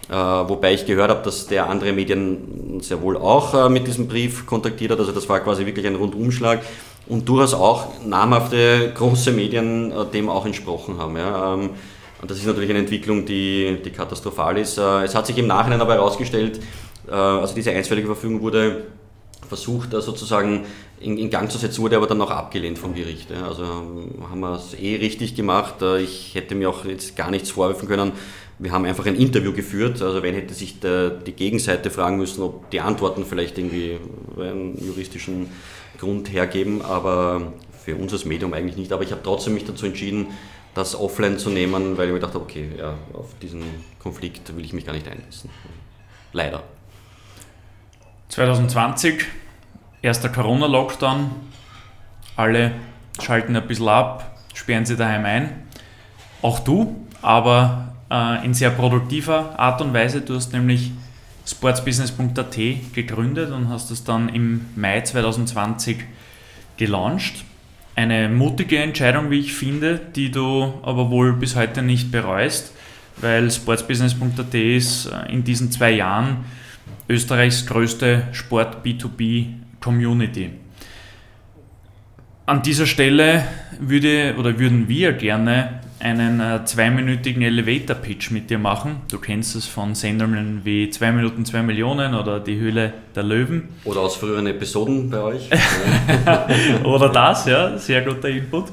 S3: Äh, wobei ich gehört habe, dass der andere Medien sehr wohl auch äh, mit diesem Brief kontaktiert hat. Also das war quasi wirklich ein Rundumschlag. Und durchaus auch namhafte große Medien äh, dem auch entsprochen haben. Ja. Ähm, und das ist natürlich eine Entwicklung, die, die katastrophal ist. Äh, es hat sich im Nachhinein aber herausgestellt, äh, also diese einstweilige Verfügung wurde versucht, sozusagen in, in, Gang zu setzen, wurde aber dann auch abgelehnt vom Gericht. Also haben wir es eh richtig gemacht. Äh, ich hätte mir auch jetzt gar nichts vorwerfen können. Wir haben einfach ein Interview geführt. Also wenn hätte sich der, die Gegenseite fragen müssen, ob die Antworten vielleicht irgendwie einen juristischen Grund hergeben, aber für uns als Medium eigentlich nicht. Aber ich habe trotzdem mich dazu entschieden, das offline zu nehmen, weil ich mir gedacht habe, okay, ja, auf diesen Konflikt will ich mich gar nicht einlassen. Leider.
S4: 2020 erster Corona-Lockdown, alle schalten ein bisschen ab, sperren sie daheim ein. Auch du, aber äh, in sehr produktiver Art und Weise. Du hast nämlich sportsbusiness.at gegründet und hast es dann im Mai 2020 gelauncht. Eine mutige Entscheidung, wie ich finde, die du aber wohl bis heute nicht bereust, weil sportsbusiness.at ist äh, in diesen zwei Jahren Österreichs größte Sport B2B Community. An dieser Stelle würde oder würden wir gerne einen äh, zweiminütigen Elevator-Pitch mit dir machen. Du kennst es von Sendungen wie 2 Minuten 2 Millionen oder Die Höhle der Löwen.
S3: Oder aus früheren Episoden bei euch.
S4: oder das, ja, sehr guter Input.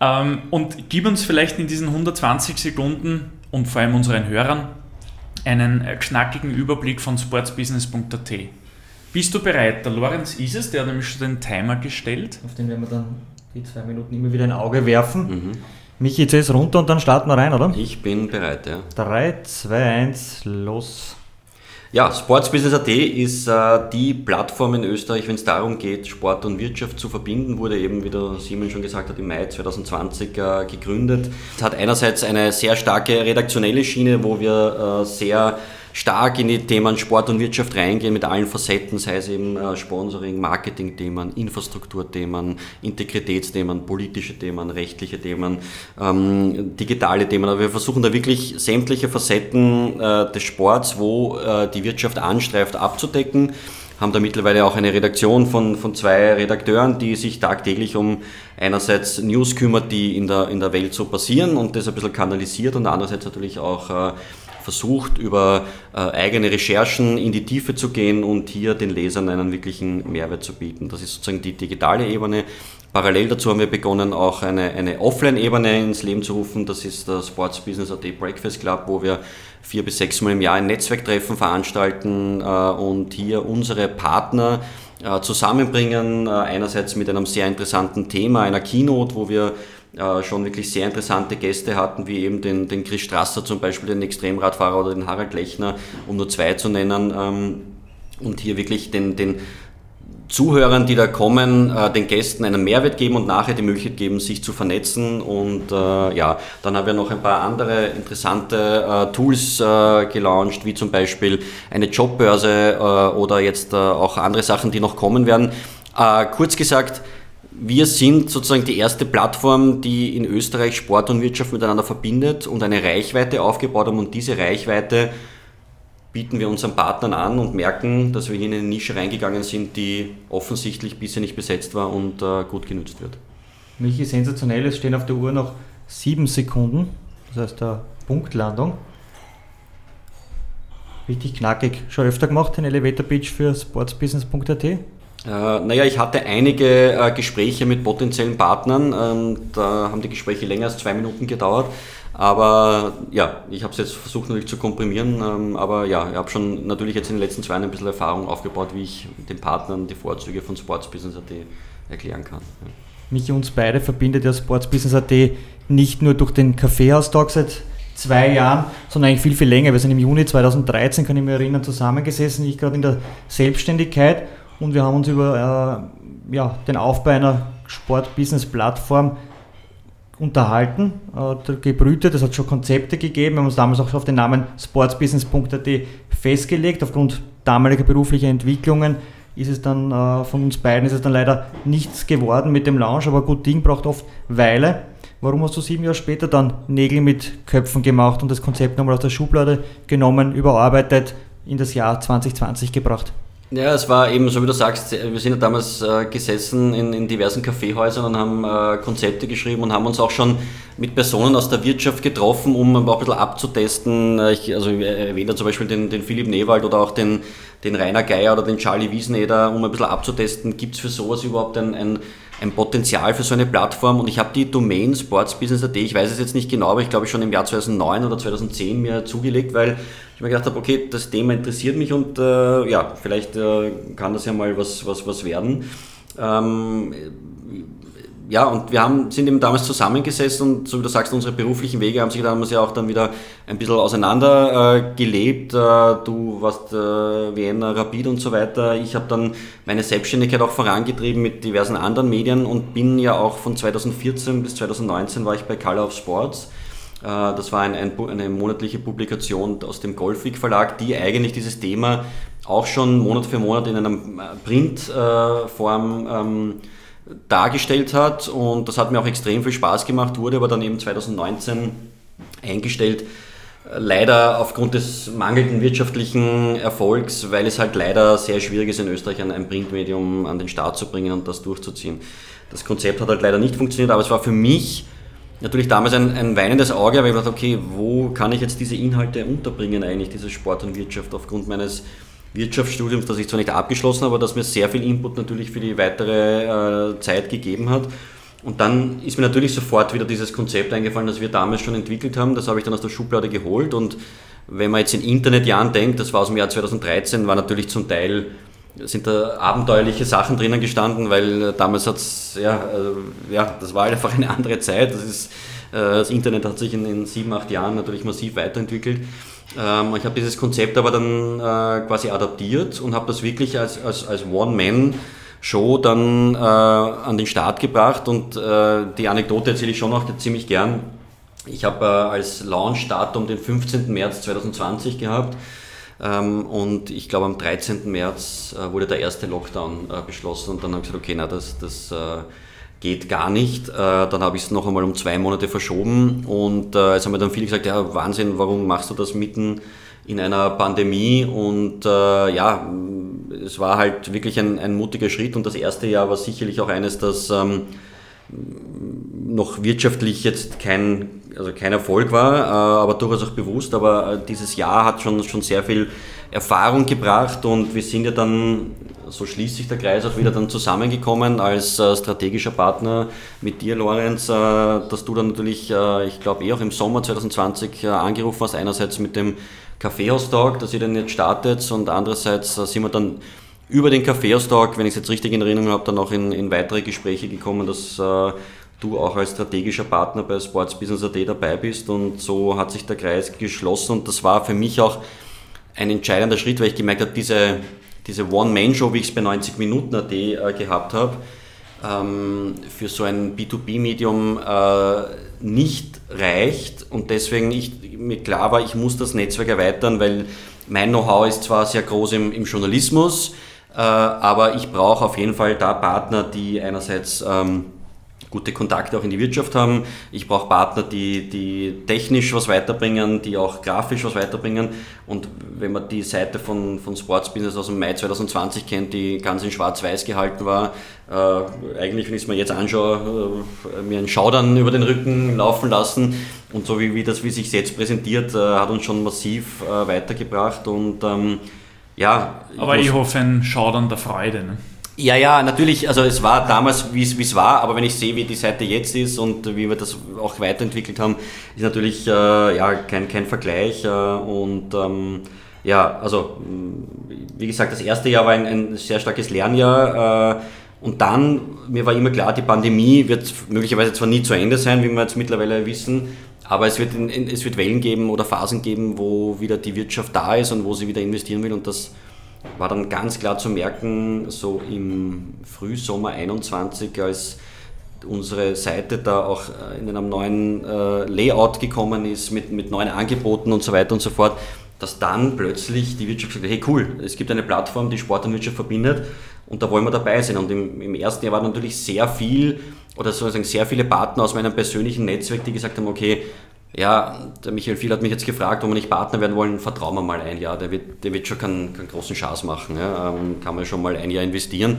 S4: Ähm, und gib uns vielleicht in diesen 120 Sekunden und vor allem unseren Hörern einen knackigen Überblick von sportsbusiness.at. Bist du bereit? Der Lorenz ist es, der hat nämlich schon den Timer gestellt.
S2: Auf den werden wir dann die zwei Minuten immer wieder ein Auge werfen. Mhm. Michi, jetzt ist runter und dann starten wir rein, oder?
S3: Ich bin bereit, ja.
S2: 3, 2, 1, los.
S3: Ja, Sportsbusiness.at ist äh, die Plattform in Österreich, wenn es darum geht, Sport und Wirtschaft zu verbinden, wurde eben, wie der Simon schon gesagt hat, im Mai 2020 äh, gegründet. Es hat einerseits eine sehr starke redaktionelle Schiene, wo wir äh, sehr stark in die Themen Sport und Wirtschaft reingehen mit allen Facetten, sei es eben äh, Sponsoring, Marketing-Themen, Infrastrukturthemen, Integritätsthemen, politische Themen, rechtliche Themen, ähm, digitale Themen. Aber wir versuchen da wirklich sämtliche Facetten äh, des Sports, wo äh, die Wirtschaft anstreift, abzudecken haben da mittlerweile auch eine Redaktion von, von zwei Redakteuren, die sich tagtäglich um einerseits News kümmert, die in der, in der Welt so passieren und das ein bisschen kanalisiert und andererseits natürlich auch äh, versucht, über äh, eigene Recherchen in die Tiefe zu gehen und hier den Lesern einen wirklichen Mehrwert zu bieten. Das ist sozusagen die digitale Ebene. Parallel dazu haben wir begonnen, auch eine, eine Offline-Ebene ins Leben zu rufen. Das ist der Sports Business AT Breakfast Club, wo wir vier bis sechs Mal im Jahr ein Netzwerktreffen veranstalten äh, und hier unsere Partner äh, zusammenbringen. Äh, einerseits mit einem sehr interessanten Thema, einer Keynote, wo wir äh, schon wirklich sehr interessante Gäste hatten, wie eben den, den Chris Strasser zum Beispiel, den Extremradfahrer oder den Harald Lechner, um nur zwei zu nennen. Ähm, und hier wirklich den, den Zuhörern, die da kommen, äh, den Gästen einen Mehrwert geben und nachher die Möglichkeit geben, sich zu vernetzen. Und äh, ja, dann haben wir noch ein paar andere interessante äh, Tools äh, gelauncht, wie zum Beispiel eine Jobbörse äh, oder jetzt äh, auch andere Sachen, die noch kommen werden. kurz gesagt, wir sind sozusagen die erste Plattform, die in Österreich Sport und Wirtschaft miteinander verbindet und eine Reichweite aufgebaut haben. Und diese Reichweite bieten wir unseren Partnern an und merken, dass wir hier in eine Nische reingegangen sind, die offensichtlich bisher nicht besetzt war und äh, gut genutzt wird.
S2: Michi, sensationell, es stehen auf der Uhr noch sieben Sekunden, das heißt der Punktlandung. Richtig knackig. Schon öfter gemacht, den Elevator Pitch für sportsbusiness.at?
S3: Äh, naja, ich hatte einige äh, Gespräche mit potenziellen Partnern. Ähm, da haben die Gespräche länger als zwei Minuten gedauert. Aber ja, ich habe es jetzt versucht natürlich zu komprimieren, ähm, aber ja, ich habe schon natürlich jetzt in den letzten zwei Jahren ein bisschen Erfahrung aufgebaut, wie ich den Partnern die Vorzüge von Sportsbusiness.at erklären kann. Ja.
S2: Mich uns beide verbindet ja Sportsbusiness.at nicht nur durch den Kaffeehaustag seit zwei Jahren, sondern eigentlich viel, viel länger. Wir sind im Juni 2013, kann ich mich erinnern, zusammengesessen, ich gerade in der Selbstständigkeit und wir haben uns über äh, ja, den Aufbau einer Sport-Business-Plattform unterhalten, äh, gebrütet, es hat schon Konzepte gegeben, wir haben uns damals auch auf den Namen sportsbusiness.at festgelegt, aufgrund damaliger beruflicher Entwicklungen ist es dann äh, von uns beiden ist es dann leider nichts geworden mit dem Launch, aber gut Ding braucht oft Weile. Warum hast du sieben Jahre später dann Nägel mit Köpfen gemacht und das Konzept nochmal aus der Schublade genommen, überarbeitet, in das Jahr 2020 gebracht?
S3: Ja, es war eben, so wie du sagst, wir sind ja damals äh, gesessen in, in, diversen Kaffeehäusern und haben äh, Konzepte geschrieben und haben uns auch schon mit Personen aus der Wirtschaft getroffen, um auch ein bisschen abzutesten. Äh, ich, also ich erwähne zum Beispiel den, den Philipp Newald oder auch den, den Rainer Geier oder den Charlie Wieseneder, um ein bisschen abzutesten, gibt es für sowas überhaupt ein, ein, ein, Potenzial für so eine Plattform? Und ich habe die Domain sportsbusiness.at, ich weiß es jetzt nicht genau, aber ich glaube schon im Jahr 2009 oder 2010 mir zugelegt, weil ich mir gedacht habe, okay, das Thema interessiert mich und äh, ja, vielleicht äh, kann das ja mal was, was, was werden. Ähm, ja, und wir haben, sind eben damals zusammengesessen und so wie du sagst, unsere beruflichen Wege haben sich damals ja auch dann wieder ein bisschen auseinander äh. Äh, du warst äh, Vienna, Rapid und so weiter. Ich habe dann meine Selbstständigkeit auch vorangetrieben mit diversen anderen Medien und bin ja auch von 2014 bis 2019 war ich bei Color of Sports äh, das war ein, ein, eine monatliche Publikation aus dem Golfweek Verlag, die eigentlich dieses Thema auch schon Monat für Monat in einer äh, Printform ähm, dargestellt hat. Und das hat mir auch extrem viel Spaß gemacht, wurde aber dann eben 2019 eingestellt. Leider aufgrund des mangelnden wirtschaftlichen Erfolgs, weil es halt leider sehr schwierig ist, in Österreich ein Printmedium an den Start zu bringen und das durchzuziehen. Das Konzept hat halt leider nicht funktioniert, aber es war für mich natürlich damals ein, ein weinendes Auge, weil ich dachte, okay, wo kann ich jetzt diese Inhalte unterbringen eigentlich, diese Sport und Wirtschaft aufgrund meines Wirtschaftsstudiums, das ich zwar nicht abgeschlossen habe, aber das mir sehr viel Input natürlich für die weitere äh, Zeit gegeben hat. Und dann ist mir natürlich sofort wieder dieses Konzept eingefallen, das wir damals schon entwickelt haben. Das habe ich dann aus der Schublade geholt. Und wenn man jetzt in Internetjahren denkt, das war aus dem Jahr 2013, war natürlich zum Teil sind da abenteuerliche Sachen drinnen gestanden, weil äh, damals hat es, ja, äh, ja, das war einfach eine andere Zeit. Das, ist, äh, das Internet hat sich in, in sieben, acht Jahren natürlich massiv weiterentwickelt. Ähm, ich habe dieses Konzept aber dann äh, quasi adaptiert und habe das wirklich als, als, als One-Man-Show dann äh, an den Start gebracht und äh, die Anekdote erzähle ich schon noch ziemlich gern. Ich habe als Launch-Datum den 15. März 2020 gehabt ähm, und ich glaube, am 13. März äh, wurde der erste Lockdown äh, beschlossen und dann habe ich gesagt, okay, na, das, das äh, geht gar nicht. dann habe ich es noch einmal um zwei Monate verschoben und es haben mir dann viele gesagt, ja, Wahnsinn, warum machst du das mitten in einer Pandemie? Und ja, es war halt wirklich ein, ein mutiger Schritt und das erste Jahr war sicherlich auch eines, das ähm, noch wirtschaftlich jetzt kein also kein Erfolg war, äh, aber durchaus auch bewusst. Aber äh, dieses Jahr hat schon, schon sehr viel Erfahrung gebracht und wir sind ja dann, so schließt sich der Kreis auch wieder dann zusammengekommen als äh, strategischer Partner mit dir, Lorenz, dass du dann natürlich, ich glaube eh auch im Sommer 2020 angerufen hast, einerseits mit dem Kaffeehaustag, dass ihr den jetzt startet und andererseits sind wir dann über den Kaffeehaustag, wenn ich es jetzt richtig in Erinnerung habe, dann auch in, in weitere Gespräche gekommen, dass du auch als strategischer Partner bei Sports Business AT dabei bist. Und so hat sich der Kreis geschlossen. Und das war für mich auch ein entscheidender Schritt, weil ich gemerkt habe, diese, diese One-Man-Show, wie ich es bei 90 Minuten AT äh, gehabt habe, ähm, für so ein B2B-Medium äh, nicht reicht. Und deswegen ich, mir klar war, ich muss das Netzwerk erweitern, weil mein Know-how ist zwar sehr groß im, im Journalismus, äh, aber ich brauche auf jeden Fall da Partner, die einerseits ähm, gute Kontakte auch in die Wirtschaft haben. Ich brauche Partner, die, die technisch was weiterbringen, die auch grafisch was weiterbringen. Und wenn man die Seite von, von Sports Business aus dem Mai 2020 kennt, die ganz in schwarz-weiß gehalten war, äh, eigentlich, wenn ich es mir jetzt anschaue, äh, mir einen Schaudern über den Rücken laufen lassen. Und so wie, wie das, wie sich jetzt präsentiert, äh, hat uns schon massiv äh, weitergebracht. Und ähm, ja.
S4: Aber ich hoffe, ein Schaudern der Freude. Ne?
S3: Ja, ja, natürlich, also es war damals, wie es war, aber wenn ich sehe, wie die Seite jetzt ist und wie wir das auch weiterentwickelt haben, ist natürlich äh, ja, kein, kein Vergleich. Äh, und ähm, ja, also wie gesagt, das erste Jahr war ein, ein sehr starkes Lernjahr. Äh, und dann, mir war immer klar, die Pandemie wird möglicherweise zwar nie zu Ende sein, wie wir jetzt mittlerweile wissen, aber es wird, es wird Wellen geben oder Phasen geben, wo wieder die Wirtschaft da ist und wo sie wieder investieren will und das war dann ganz klar zu merken, so im Frühsommer 21, als unsere Seite da auch äh, in einem neuen äh, Layout gekommen ist, mit, mit neuen Angeboten und so weiter und so fort, dass dann plötzlich die Wirtschaft sagt, hey cool, es gibt eine Plattform, die Sport und Wirtschaft verbindet und da wollen wir dabei sein. Und im, im ersten Jahr war natürlich sehr viel oder sozusagen sehr viele Partner aus meinem persönlichen Netzwerk, die gesagt haben, okay, ja, der Michael Viel hat mich jetzt gefragt, ob wir nicht Partner werden wollen, vertrauen wir mal ein Jahr, der wird, der wird schon keinen, keinen großen Chance machen, ja, ähm, kann man schon mal ein Jahr investieren.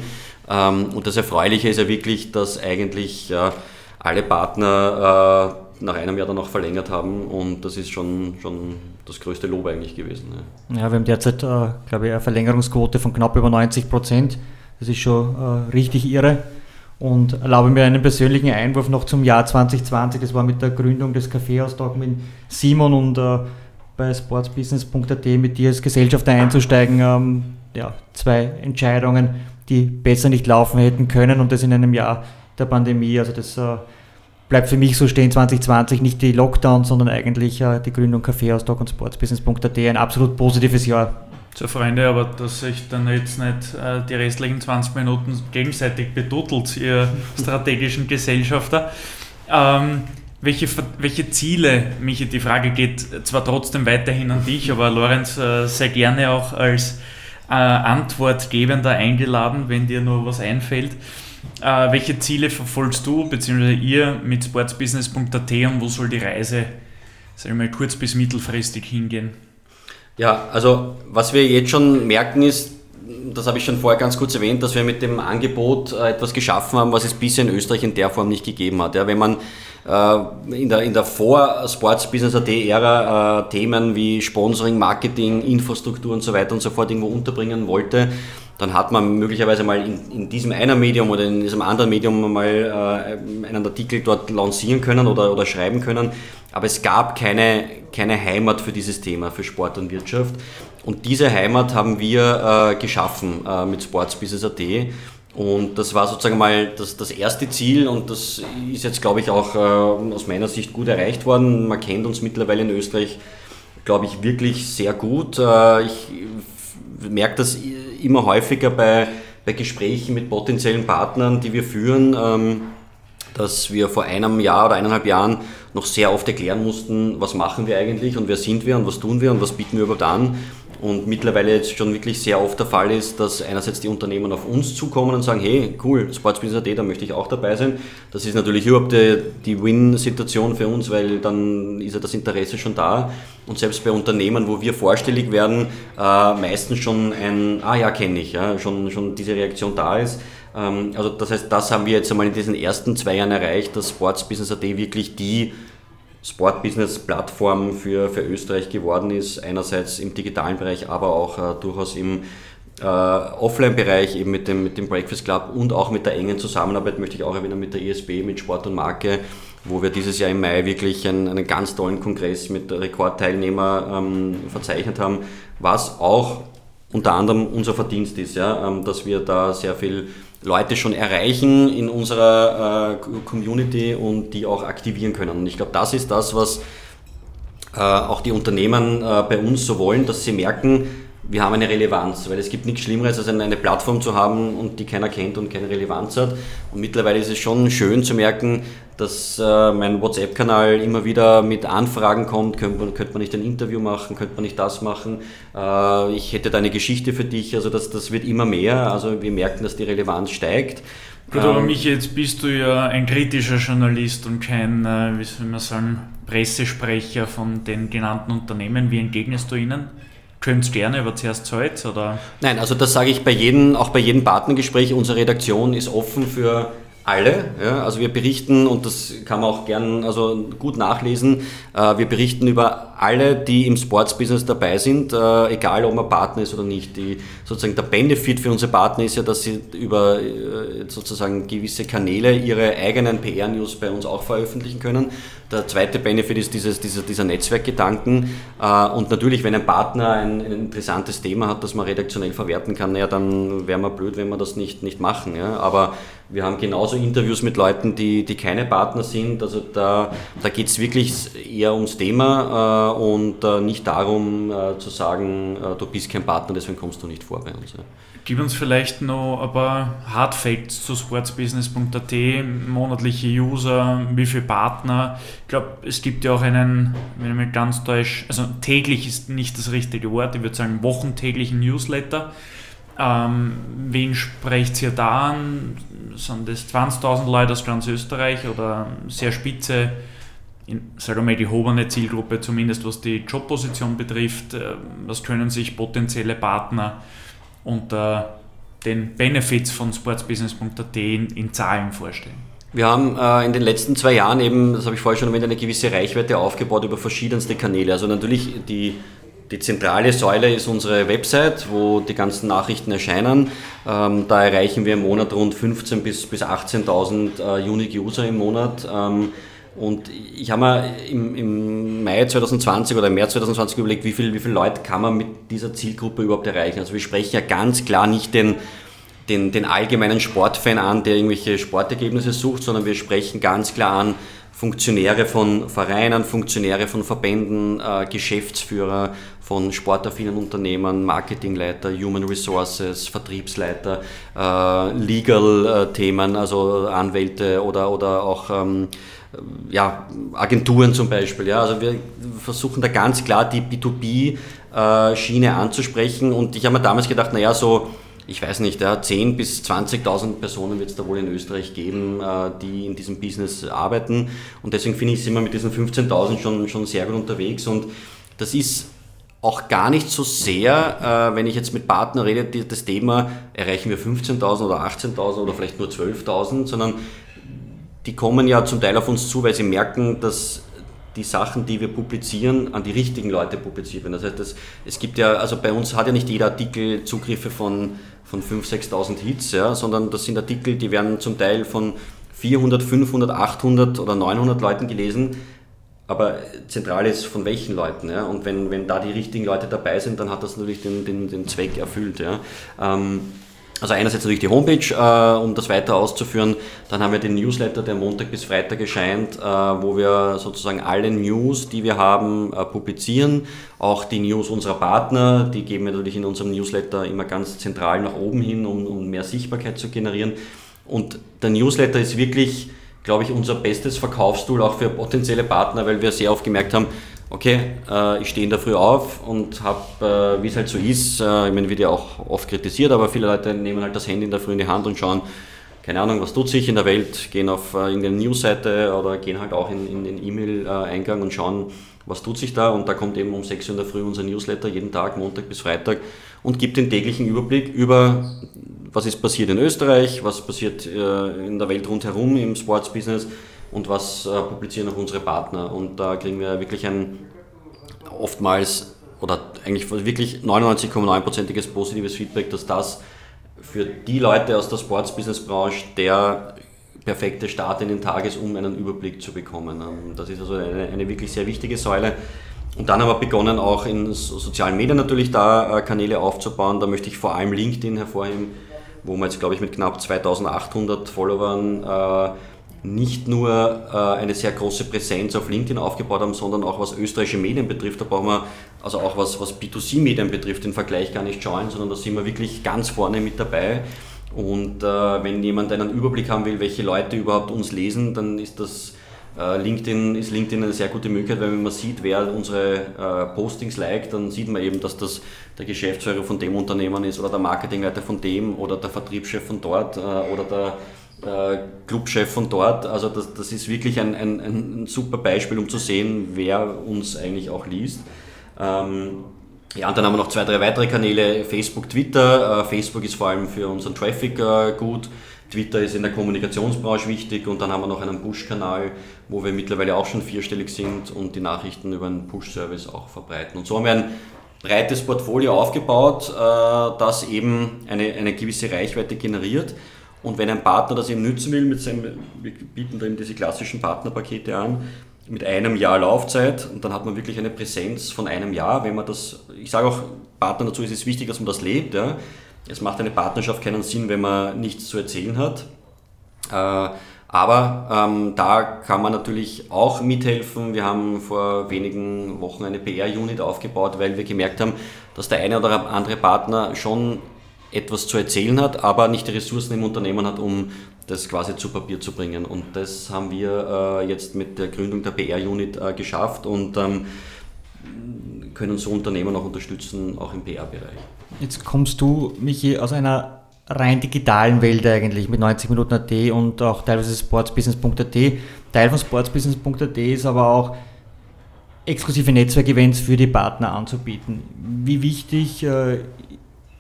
S3: Ähm, und das Erfreuliche ist ja wirklich, dass eigentlich ja, alle Partner äh, nach einem Jahr dann auch verlängert haben und das ist schon, schon das größte Lob eigentlich gewesen.
S2: Ja, ja wir haben derzeit, äh, glaube ich, eine Verlängerungsquote von knapp über 90 Prozent. Das ist schon äh, richtig irre. Und erlaube mir einen persönlichen Einwurf noch zum Jahr 2020. Das war mit der Gründung des Kaffeehaustag mit Simon und äh, bei sportsbusiness.at mit dir als Gesellschafter einzusteigen. Ähm, ja, zwei Entscheidungen, die besser nicht laufen hätten können und das in einem Jahr der Pandemie. Also das äh, bleibt für mich so stehen 2020 nicht die Lockdown, sondern eigentlich äh, die Gründung Kaffeehaustag und sportsbusiness.at ein absolut positives Jahr
S4: so Freunde, aber dass sich dann jetzt nicht äh, die restlichen 20 Minuten gegenseitig betuttelt, ihr strategischen Gesellschafter. Ähm, welche, welche Ziele, Michi, die Frage geht zwar trotzdem weiterhin an dich, aber Lorenz, äh, sehr gerne auch als äh, Antwortgebender eingeladen, wenn dir nur was einfällt. Äh, welche Ziele verfolgst du bzw. ihr mit sportsbusiness.at und wo soll die Reise, sagen wir mal, kurz- bis mittelfristig hingehen?
S3: Ja, also was wir jetzt schon merken ist, das habe ich schon vorher ganz kurz erwähnt, dass wir mit dem Angebot äh, etwas geschaffen haben, was es bisher in Österreich in der Form nicht gegeben hat. Ja, wenn man äh, in der, in der Vor-Sports-Business-AT-Ära äh, Themen wie Sponsoring, Marketing, Infrastruktur und so weiter und so fort irgendwo unterbringen wollte, dann hat man möglicherweise mal in, in diesem einen Medium oder in diesem anderen Medium mal äh, einen Artikel dort lancieren können oder, oder schreiben können. Aber es gab keine, keine Heimat für dieses Thema, für Sport und Wirtschaft. Und diese Heimat haben wir äh, geschaffen äh, mit Sportsbusiness.at. Und das war sozusagen mal das, das erste Ziel und das ist jetzt, glaube ich, auch äh, aus meiner Sicht gut erreicht worden. Man kennt uns mittlerweile in Österreich, glaube ich, wirklich sehr gut. Äh, ich merke das immer häufiger bei, bei Gesprächen mit potenziellen Partnern, die wir führen, ähm, dass wir vor einem Jahr oder eineinhalb Jahren noch sehr oft erklären mussten, was machen wir eigentlich und wer sind wir und was tun wir und was bieten wir überhaupt an und mittlerweile jetzt schon wirklich sehr oft der Fall ist, dass einerseits die Unternehmen auf uns zukommen und sagen, hey, cool, Sportsbusiness.at, da möchte ich auch dabei sein. Das ist natürlich überhaupt die, die Win-Situation für uns, weil dann ist ja das Interesse schon da. Und selbst bei Unternehmen, wo wir vorstellig werden, äh, meistens schon ein, ah ja, kenne ich, ja, schon, schon diese Reaktion da ist. Ähm, also das heißt, das haben wir jetzt einmal in diesen ersten zwei Jahren erreicht, dass Sportsbusiness.at wirklich die Sport-Business-Plattform für, für Österreich geworden ist, einerseits im digitalen Bereich, aber auch äh, durchaus im äh, Offline-Bereich, eben mit dem, mit dem Breakfast Club und auch mit der engen Zusammenarbeit, möchte ich auch erwähnen, mit der ISB, mit Sport und Marke, wo wir dieses Jahr im Mai wirklich einen, einen ganz tollen Kongress mit Rekordteilnehmer ähm, verzeichnet haben, was auch unter anderem unser Verdienst ist, ja, ähm, dass wir da sehr viel Leute schon erreichen in unserer äh, Community und die auch aktivieren können. Und ich glaube, das ist das, was äh, auch die Unternehmen äh, bei uns so wollen, dass sie merken, wir haben eine Relevanz, weil es gibt nichts Schlimmeres, als eine Plattform zu haben und die keiner kennt und keine Relevanz hat. Und mittlerweile ist es schon schön zu merken, dass äh, mein WhatsApp-Kanal immer wieder mit Anfragen kommt, könnte man, könnte man nicht ein Interview machen, könnte man nicht das machen, äh, ich hätte da eine Geschichte für dich, also das, das wird immer mehr, also wir merken, dass die Relevanz steigt.
S4: Gut, aber ähm, mich jetzt bist du ja ein kritischer Journalist und kein, äh, wie soll man sagen, Pressesprecher von den genannten Unternehmen. Wie entgegnest du ihnen? Könnt gerne über zuerst Zeit oder?
S3: Nein, also das sage ich bei jedem, auch bei jedem Partnergespräch. Unsere Redaktion ist offen für alle. Ja, also wir berichten, und das kann man auch gern also gut nachlesen, äh, wir berichten über alle, die im Sportsbusiness dabei sind, äh, egal ob man Partner ist oder nicht. Die sozusagen der Benefit für unsere Partner ist ja, dass sie über äh, sozusagen gewisse Kanäle ihre eigenen PR-News bei uns auch veröffentlichen können. Der zweite Benefit ist dieses, dieser, dieser Netzwerkgedanken. Äh, und natürlich, wenn ein Partner ein, ein, interessantes Thema hat, das man redaktionell verwerten kann, ja, dann wäre man blöd, wenn wir das nicht, nicht machen. Ja. Aber wir haben genauso Interviews mit Leuten, die, die keine Partner sind. Also da, da geht es wirklich eher ums Thema äh, und äh, nicht darum äh, zu sagen, äh, du bist kein Partner, deswegen kommst du nicht vor bei uns. Ja.
S4: Gib uns vielleicht noch ein paar Hard Facts zu sportsbusiness.at, monatliche User, wie viele Partner. Ich glaube, es gibt ja auch einen, wenn ich mich ganz täusche, also täglich ist nicht das richtige Wort, ich würde sagen wochенtäglichen Newsletter. Ähm, wen sprecht ihr da an? Sind das 20.000 Leute aus ganz Österreich oder sehr spitze, in, sagen wir mal, die gehobene Zielgruppe, zumindest was die Jobposition betrifft? Äh, was können sich potenzielle Partner unter den Benefits von sportsbusiness.at in, in Zahlen vorstellen?
S3: Wir haben äh, in den letzten zwei Jahren eben, das habe ich vorher schon erwähnt, eine gewisse Reichweite aufgebaut über verschiedenste Kanäle. Also natürlich die, die zentrale Säule ist unsere Website, wo die ganzen Nachrichten erscheinen. Ähm, da erreichen wir im Monat rund 15.000 bis, bis 18.000 äh, Unique User im Monat. Ähm, und ich habe mir im, im, Mai 2020 oder im März 2020 überlegt, wie, viel, wie viele Leute kann man mit dieser Zielgruppe überhaupt erreichen. Also wir sprechen ja ganz klar nicht den, den, den allgemeinen Sportfan an, der irgendwelche Sportergebnisse sucht, sondern wir sprechen ganz klar an Funktionäre von Vereinen, Funktionäre von Verbänden, äh, Geschäftsführer von sportaffinen Unternehmen, Marketingleiter, Human Resources, Vertriebsleiter, äh, Legal-Themen, also Anwälte oder, oder auch ähm, ja, Agenturen zum Beispiel. Ja. Also wir versuchen da ganz klar die B2B-Schiene äh, anzusprechen und ich habe mir damals gedacht, naja, so ich weiß nicht, ja, 10.000 bis 20.000 Personen wird es da wohl in Österreich geben, äh, die in diesem Business arbeiten. Und deswegen finde ich, sind wir mit diesen 15.000 schon, schon sehr gut unterwegs. Und das ist auch gar nicht so sehr, äh, wenn ich jetzt mit Partnern rede, das Thema, erreichen wir 15.000 oder 18.000 oder vielleicht nur 12.000, sondern die kommen ja zum Teil auf uns zu, weil sie merken, dass die Sachen, die wir publizieren, an die richtigen Leute publiziert werden. Das heißt, das, es gibt ja, also bei uns hat ja nicht jeder Artikel Zugriffe von, von 5.000, 6.000 Hits, ja, sondern das sind Artikel, die werden zum Teil von 400, 500, 800 oder 900 Leuten gelesen. Aber zentral ist von welchen Leuten. Ja? Und wenn, wenn da die richtigen Leute dabei sind, dann hat das natürlich den, den, den Zweck erfüllt. Ja? Ähm, also einerseits natürlich die Homepage, äh, um das weiter auszuführen. Dann haben wir den Newsletter, der Montag bis Freitag erscheint, äh, wo wir sozusagen alle News, die wir haben, äh, publizieren. Auch die News unserer Partner, die geben wir natürlich in unserem Newsletter immer ganz zentral nach oben hin, um, um mehr Sichtbarkeit zu generieren. Und der Newsletter ist wirklich, glaube ich, unser bestes Verkaufstool auch für potenzielle Partner, weil wir sehr oft gemerkt haben, okay, äh, ich stehe in der Früh auf und habe, äh, wie es halt so ist, äh, ich meine, wird ja auch oft kritisiert, aber viele Leute nehmen halt das Handy in der Früh in die Hand und schauen, keine Ahnung, was tut sich in der Welt, gehen auf äh, irgendeine Newsseite oder gehen halt auch in, in den E-Mail-Eingang und schauen, was tut sich da. Und da kommt eben um 6 Uhr in der Früh unser Newsletter jeden Tag, Montag bis Freitag und gibt den täglichen Überblick über, was ist passiert in Österreich, was passiert äh, in der Welt rundherum im Sportsbusiness, und was äh, publizieren auch unsere Partner. Und da kriegen wir wirklich ein oftmals oder eigentlich wirklich 99,9%iges positives Feedback, dass das für die Leute aus der Sports-Business-Branche der perfekte Start in den Tag ist, um einen Überblick zu bekommen. Ähm, das ist also eine, eine wirklich sehr wichtige Säule. Und dann haben wir begonnen, auch in sozialen Medien natürlich da äh, Kanäle aufzubauen. Da möchte ich vor allem LinkedIn hervorheben, wo wir jetzt, glaube ich, mit knapp 2800 Followern äh, nicht nur äh, eine sehr große Präsenz auf LinkedIn aufgebaut haben, sondern auch was österreichische Medien betrifft. Da brauchen wir, also auch was, was B2C-Medien betrifft, den Vergleich gar nicht schauen, sondern da sind wir wirklich ganz vorne mit dabei. Und äh, wenn jemand einen Überblick haben will, welche Leute überhaupt uns lesen, dann ist das äh, LinkedIn, ist LinkedIn eine sehr gute Möglichkeit, weil wenn man sieht, wer unsere äh, Postings liked, dann sieht man eben, dass das der Geschäftsführer von dem Unternehmen ist oder der Marketingleiter von dem oder der Vertriebschef von dort äh, oder der äh, Clubchef von dort. Also das, das ist wirklich ein, ein, ein, super Beispiel, um zu sehen, wer uns eigentlich auch liest. Ähm, ja, und dann haben wir noch zwei, drei weitere Kanäle, Facebook, Twitter. Äh, Facebook ist vor allem für unseren Traffic äh, gut. Twitter ist in der Kommunikationsbranche wichtig und dann haben wir noch einen Push-Kanal, wo wir mittlerweile auch schon vierstellig sind und die Nachrichten über einen Push-Service auch verbreiten. Und so haben wir ein breites Portfolio aufgebaut, äh, das eben eine, eine gewisse Reichweite generiert. Und wenn ein Partner das eben nützen will, mit seinem, wir bieten da eben diese klassischen Partnerpakete an, mit einem Jahr Laufzeit und dann hat man wirklich eine Präsenz von einem Jahr. Wenn man das, ich sage auch Partnern dazu, ist es wichtig, dass man das lebt. Ja. Es macht eine Partnerschaft keinen Sinn, wenn man nichts zu erzählen hat. Äh, aber ähm, da kann man natürlich auch mithelfen. Wir haben vor wenigen Wochen eine PR-Unit aufgebaut, weil wir gemerkt haben, dass der eine oder andere Partner schon etwas zu erzählen hat, aber nicht die Ressourcen im Unternehmen hat, um das quasi zu Papier zu bringen. Und das haben wir äh, jetzt mit der Gründung der PR-Unit äh, geschafft und ähm, können so Unternehmen auch unterstützen, auch im PR-Bereich.
S2: Jetzt kommst du, Michi, aus einer rein digitalen Welt eigentlich mit 90 Minuten AT und auch teilweise sportsbusiness.at. Teil von sportsbusiness.at ist aber auch exklusive Netzwerkevents für die Partner anzubieten. Wie wichtig äh,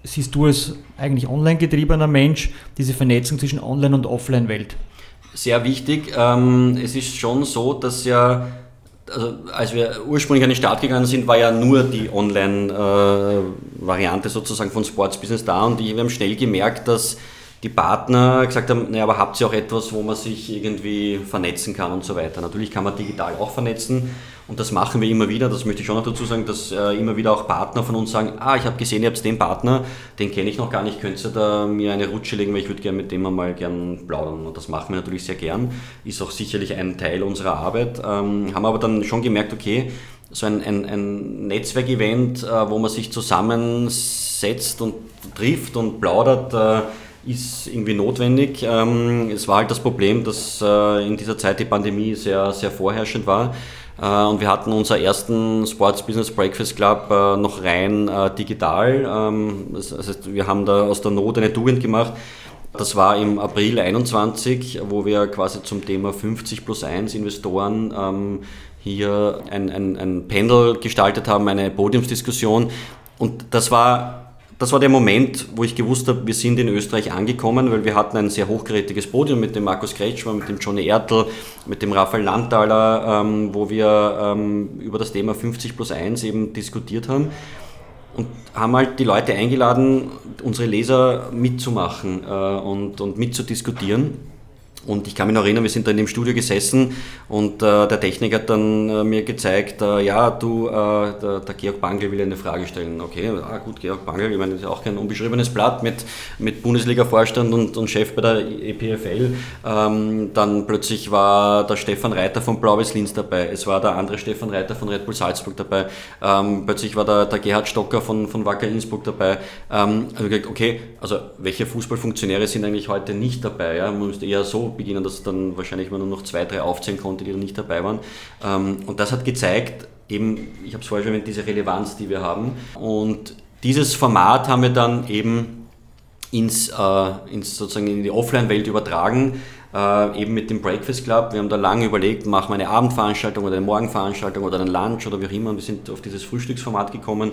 S2: siehst du als eigentlich online getriebener Mensch diese Vernetzung zwischen Online- und Offline-Welt?
S3: Sehr wichtig. Ähm, es ist schon so, dass ja also als wir ursprünglich an den Start gegangen sind, war ja nur die Online-Variante äh, sozusagen von Sports Business da und wir haben schnell gemerkt, dass die Partner gesagt haben, naja, aber habt ihr auch etwas, wo man sich irgendwie vernetzen kann und so weiter. Natürlich kann man digital auch vernetzen und das machen wir immer wieder. Das möchte ich schon noch dazu sagen, dass äh, immer wieder auch Partner von uns sagen, ah, ich habe gesehen, ihr habt den Partner, den kenne ich noch gar nicht, könnt ihr da mir eine Rutsche legen, weil ich würde gerne mit dem mal gern plaudern. Und das machen wir natürlich sehr gern. Ist auch sicherlich ein Teil unserer Arbeit. Ähm, haben aber dann schon gemerkt, okay, so ein, ein, ein Netzwerkevent, äh, wo man sich zusammensetzt und trifft und plaudert, äh, ist irgendwie notwendig. Ähm, es war halt das Problem, dass äh, in dieser Zeit die Pandemie sehr, sehr vorherrschend war. Äh, und wir hatten unser ersten Sports Business Breakfast Club äh, noch rein digital. Ähm, das heißt, wir haben da aus der Not eine Tugend gemacht. Das war im April 21, wo wir quasi zum Thema 50 plus 1 Investoren ähm, hier ein, ein, ein Panel gestaltet haben, eine Podiumsdiskussion. Und das war das war der Moment, wo ich gewusst habe, wir sind in Österreich angekommen, weil wir hatten ein sehr hochgerätiges Podium mit dem Markus Kretschmer, mit dem Johnny Ertl, mit dem Raphael Landtaler, ähm, wo wir ähm, über das Thema 50 plus 1 eben diskutiert haben und haben halt die Leute eingeladen, unsere Leser mitzumachen äh, und, und mitzudiskutieren. Und ich kann mich noch erinnern, wir sind da in dem Studio gesessen und äh, der Techniker hat dann äh, mir gezeigt, äh, ja, du, äh, der, der, Georg Bangel will eine Frage stellen. Okay, ah, gut, Georg Bangel, ich meine, das ist auch kein unbeschriebenes Blatt mit, mit Bundesliga-Vorstand und, und, Chef bei der EPFL. Ähm, dann plötzlich war der Stefan Reiter von Blaues Linz dabei, es war der andere Stefan Reiter von Red Bull Salzburg dabei, ähm, plötzlich war der, der Gerhard Stocker von, von Wacker Innsbruck dabei. Ähm, also okay, also welche Fußballfunktionäre sind eigentlich heute nicht dabei? Ja? Man müsste eher so beginnen, dass dann wahrscheinlich man nur noch zwei, drei aufzählen konnte, die nicht dabei waren. Ähm, und das hat gezeigt, eben, ich habe es vorher schon erwähnt, diese Relevanz, die wir haben. Und dieses Format haben wir dann eben ins, äh, ins sozusagen in die Offline-Welt übertragen, äh, eben mit dem Breakfast Club. Wir haben da lange überlegt, machen wir eine Abendveranstaltung oder eine Morgenveranstaltung oder einen Lunch oder wie auch immer. wir sind auf dieses Frühstücksformat gekommen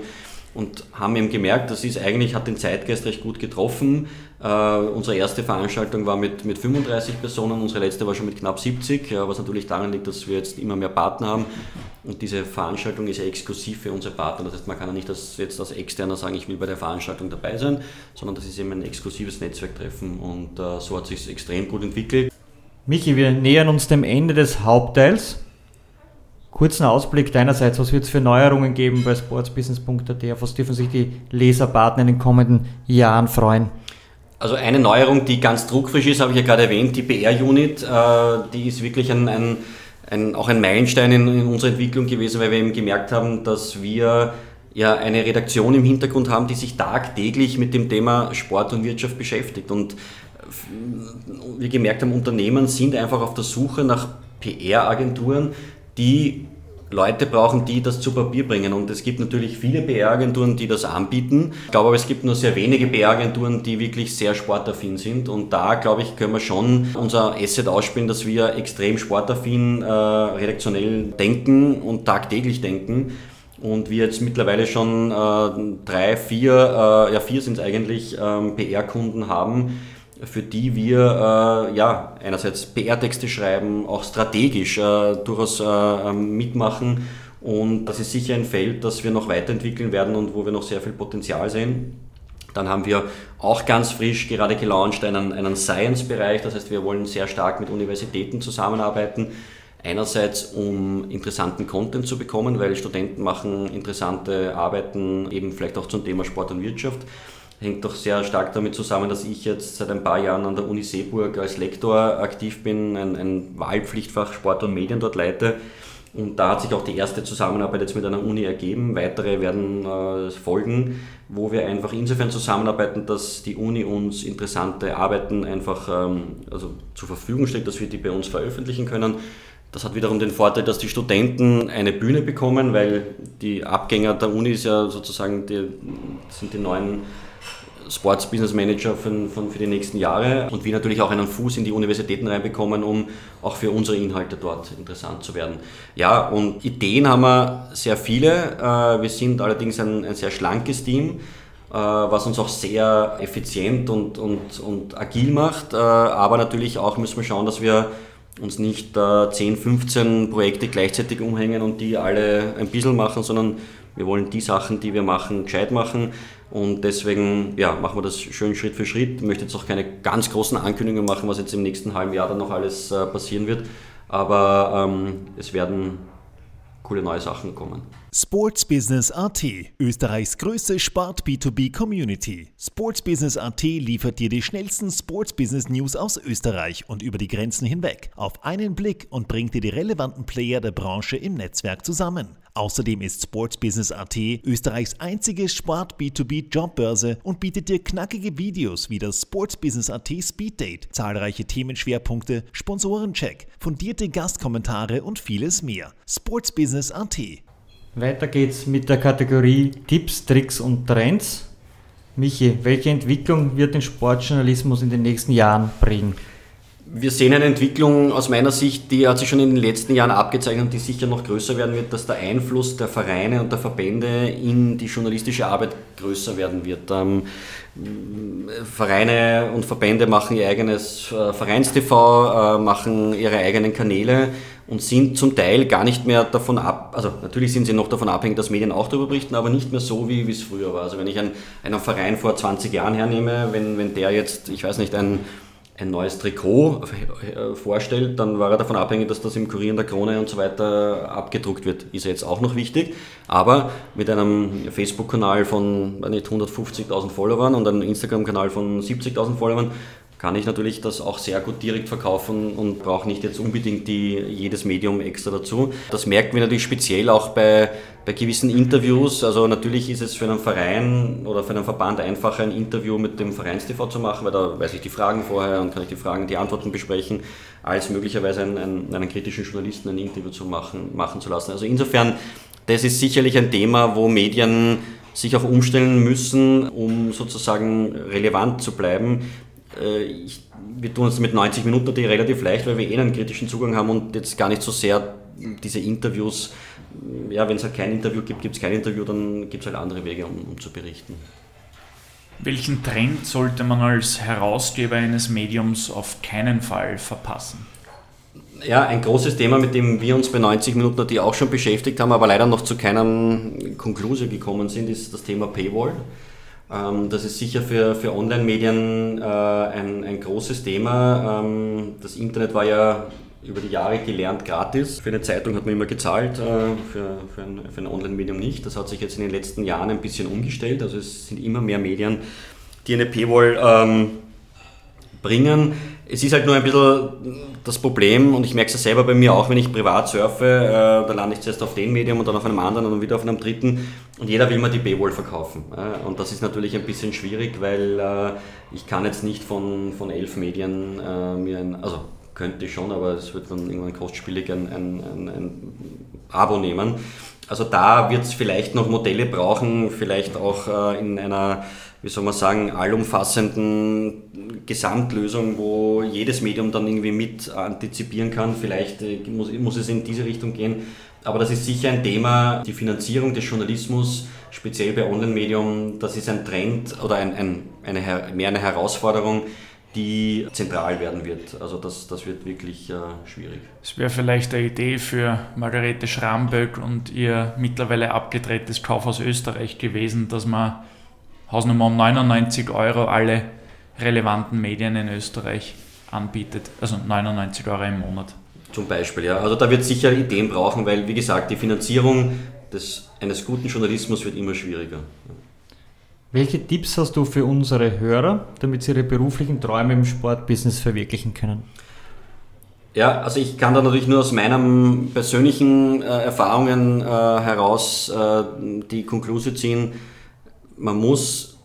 S3: und haben eben gemerkt, das ist eigentlich, hat den Zeitgeist recht gut getroffen. Uh, unsere erste Veranstaltung war mit, mit 35 Personen, unsere letzte war schon mit knapp 70, uh, was natürlich daran liegt, dass wir jetzt immer mehr Partner haben. Und diese Veranstaltung ist ja exklusiv für unsere Partner. Das heißt, man kann ja nicht als, jetzt als Externer sagen, ich will bei der Veranstaltung dabei sein, sondern das ist eben ein exklusives Netzwerktreffen und uh, so hat sich extrem gut entwickelt.
S2: Michi, wir nähern uns dem Ende des Hauptteils. Kurzen Ausblick deinerseits, was wird es für Neuerungen geben bei sportsbusiness.at? Auf was dürfen sich die Leserpartner in den kommenden Jahren freuen?
S3: Also eine Neuerung, die ganz druckfrisch ist, habe ich ja gerade erwähnt, die PR-Unit, äh, die ist wirklich ein, ein, ein, auch ein Meilenstein in, in unserer Entwicklung gewesen, weil wir eben gemerkt haben, dass wir ja eine Redaktion im Hintergrund haben, die sich tagtäglich mit dem Thema Sport und Wirtschaft beschäftigt. Und wir gemerkt haben, Unternehmen sind einfach auf der Suche nach PR-Agenturen, die Leute brauchen, die das zu Papier bringen. Und es gibt natürlich viele PR-Agenturen, die das anbieten. Ich glaube aber, es gibt nur sehr wenige PR-Agenturen, die wirklich sehr sportaffin sind. Und da, glaube ich, können wir schon unser Asset ausspielen, dass wir extrem sportaffin, äh, redaktionell denken und tagtäglich denken. Und wir jetzt mittlerweile schon äh, drei, vier, äh, ja vier sind es eigentlich, ähm, PR-Kunden haben, für die wir äh, ja, einerseits PR-Texte schreiben, auch strategisch äh, durchaus äh, ähm, mitmachen Und das ist sicher ein Feld, das wir noch weiterentwickeln werden und wo wir noch sehr viel Potenzial sehen. Dann haben wir auch ganz frisch gerade gelauncht einen, einen Science-Bereich, das heißt, wir wollen sehr stark mit Universitäten zusammenarbeiten. Einerseits, um interessanten Content zu bekommen, weil Studenten machen interessante Arbeiten eben vielleicht auch zum Thema Sport und Wirtschaft. Hängt doch sehr stark damit zusammen, dass ich jetzt seit ein paar Jahren an der Uni Seeburg als Lektor aktiv bin, ein, ein Wahlpflichtfach Sport und Medien dort leite und da hat sich auch die erste Zusammenarbeit jetzt mit einer Uni ergeben. Weitere werden äh, folgen, wo wir einfach insofern zusammenarbeiten, dass die Uni uns interessante Arbeiten einfach ähm, also zur Verfügung stellt, dass wir die bei uns veröffentlichen können. Das hat wiederum den Vorteil, dass die Studenten eine Bühne bekommen, weil die Abgänger der Uni ist ja sozusagen die, sind die neuen Sports Business Manager für, für, für die nächsten Jahre und wir natürlich auch einen Fuß in die Universitäten reinbekommen, um auch für unsere Inhalte dort interessant zu werden. Ja, und Ideen haben wir sehr viele. Äh, wir sind allerdings ein, ein sehr schlankes Team äh, was uns auch sehr effizient und, und, und agil macht. Äh, aber natürlich auch müssen wir schauen, dass wir uns nicht 10, 15 Projekte gleichzeitig umhängen und die alle ein bisschen machen, sondern wir wollen die Sachen, die wir machen, gescheit machen. Und deswegen ja, machen wir das schön Schritt für Schritt. Ich möchte jetzt auch keine ganz großen Ankündigungen machen, was jetzt im nächsten halben Jahr dann noch alles äh, passieren wird. Aber ähm, es werden coole neue Sachen kommen.
S5: Sports Business AT, Österreichs größte Sport B2B Community. Sports Business AT liefert dir die schnellsten Sports Business News aus Österreich und über die Grenzen hinweg auf einen Blick und bringt dir die relevanten Player der Branche im Netzwerk zusammen. Außerdem ist Sports Business AT Österreichs einzige Sport B2B Jobbörse und bietet dir knackige Videos wie das Sports Business AT Speed Date, zahlreiche Themenschwerpunkte, Sponsorencheck, fundierte Gastkommentare und vieles mehr. Sports Business AT.
S2: Weiter geht's mit der Kategorie Tipps, Tricks und Trends. Michi, welche Entwicklung wird den Sportjournalismus in den nächsten Jahren bringen?
S3: Wir sehen eine Entwicklung aus meiner Sicht, die hat sich schon in den letzten Jahren abgezeichnet und die sicher noch größer werden wird, dass der Einfluss der Vereine und der Verbände in die journalistische Arbeit größer werden wird. Ähm, Vereine und Verbände machen ihr eigenes äh, Vereinstv, äh, machen ihre eigenen Kanäle und sind zum Teil gar nicht mehr davon ab, also natürlich sind sie noch davon abhängig, dass Medien auch darüber berichten, aber nicht mehr so, wie, es früher war. Also wenn ich einen, einen Verein vor 20 Jahren hernehme, wenn, wenn der jetzt, ich weiß nicht, ein ein neues Trikot äh, vorstellt, dann war er davon abhängig, dass das im Kurier in der Krone und so weiter abgedruckt wird. Ist jetzt auch noch wichtig, aber mit einem Facebook-Kanal von 150.000 Followern und einem Instagram-Kanal von 70.000 Followern kann ich natürlich das auch sehr gut direkt verkaufen und brauche nicht jetzt unbedingt die, jedes Medium extra dazu. Das merken wir natürlich speziell auch bei, bei gewissen Interviews. Also natürlich ist es für einen Verein oder für einen Verband einfacher, ein Interview mit dem Vereinstv zu machen, weil da weiß ich die Fragen vorher und kann ich die Fragen, die Antworten besprechen, als möglicherweise einen, einen, einen kritischen Journalisten ein Interview zu machen, machen zu lassen. Also insofern, das ist sicherlich ein Thema, wo Medien sich auch umstellen müssen, um sozusagen relevant zu bleiben. Äh, ich, wir tun es mit 90 Minuten natürlich relativ leicht, weil wir eh einen kritischen Zugang haben und jetzt gar nicht so sehr diese Interviews, ja, wenn es halt kein Interview gibt, gibt es kein Interview, dann gibt es halt andere Wege, um, um zu berichten.
S4: Welchen Trend sollte man als Herausgeber eines Mediums auf keinen Fall verpassen?
S3: Ja, ein großes Thema, mit dem wir uns bei 90 Minuten natürlich auch schon beschäftigt haben, aber leider noch zu keiner Konklusion gekommen sind, ist das Thema Paywall. Ähm, das ist sicher für, für Online-Medien äh, ein, ein großes Thema. Ähm, das Internet war ja über die Jahre gelernt gratis. Für eine Zeitung hat man immer gezahlt, äh, für, für ein, für ein Online-Medium nicht. Das hat sich jetzt in den letzten Jahren ein bisschen umgestellt. Also es sind immer mehr Medien, die eine Paywall ähm, bringen. Es ist halt nur ein bisschen das Problem, und ich merke es selber bei mir auch, wenn ich privat surfe, äh, da lande ich zuerst auf den Medium und dann auf einem anderen und dann wieder auf einem dritten und jeder will mir die Paywall verkaufen. Äh, und das ist natürlich ein bisschen schwierig, weil äh, ich kann jetzt nicht von, von elf Medien äh, mir ein, also könnte ich schon, aber es wird dann irgendwann kostspielig ein, ein, ein, ein Abo nehmen. Also da wird es vielleicht noch Modelle brauchen, vielleicht auch äh, in einer wie soll man sagen, allumfassenden Gesamtlösung, wo jedes Medium dann irgendwie mit antizipieren kann. Vielleicht äh, muss, muss es in diese Richtung gehen. Aber das ist sicher ein Thema, die Finanzierung des Journalismus, speziell bei Online-Medium, das ist ein Trend oder ein, ein, eine, mehr eine Herausforderung, die zentral werden wird. Also das, das wird wirklich äh, schwierig.
S4: Es wäre vielleicht eine Idee für Margarete Schramböck und ihr mittlerweile abgedrehtes Kaufhaus Österreich gewesen, dass man Hausnummer um 99 Euro alle relevanten Medien in Österreich anbietet. Also 99 Euro im Monat.
S3: Zum Beispiel, ja. Also da wird es sicher Ideen brauchen, weil, wie gesagt, die Finanzierung des, eines guten Journalismus wird immer schwieriger.
S2: Welche Tipps hast du für unsere Hörer, damit sie ihre beruflichen Träume im Sportbusiness verwirklichen können?
S3: Ja, also ich kann da natürlich nur aus meinen persönlichen äh, Erfahrungen äh, heraus äh, die Konklusion ziehen, man muss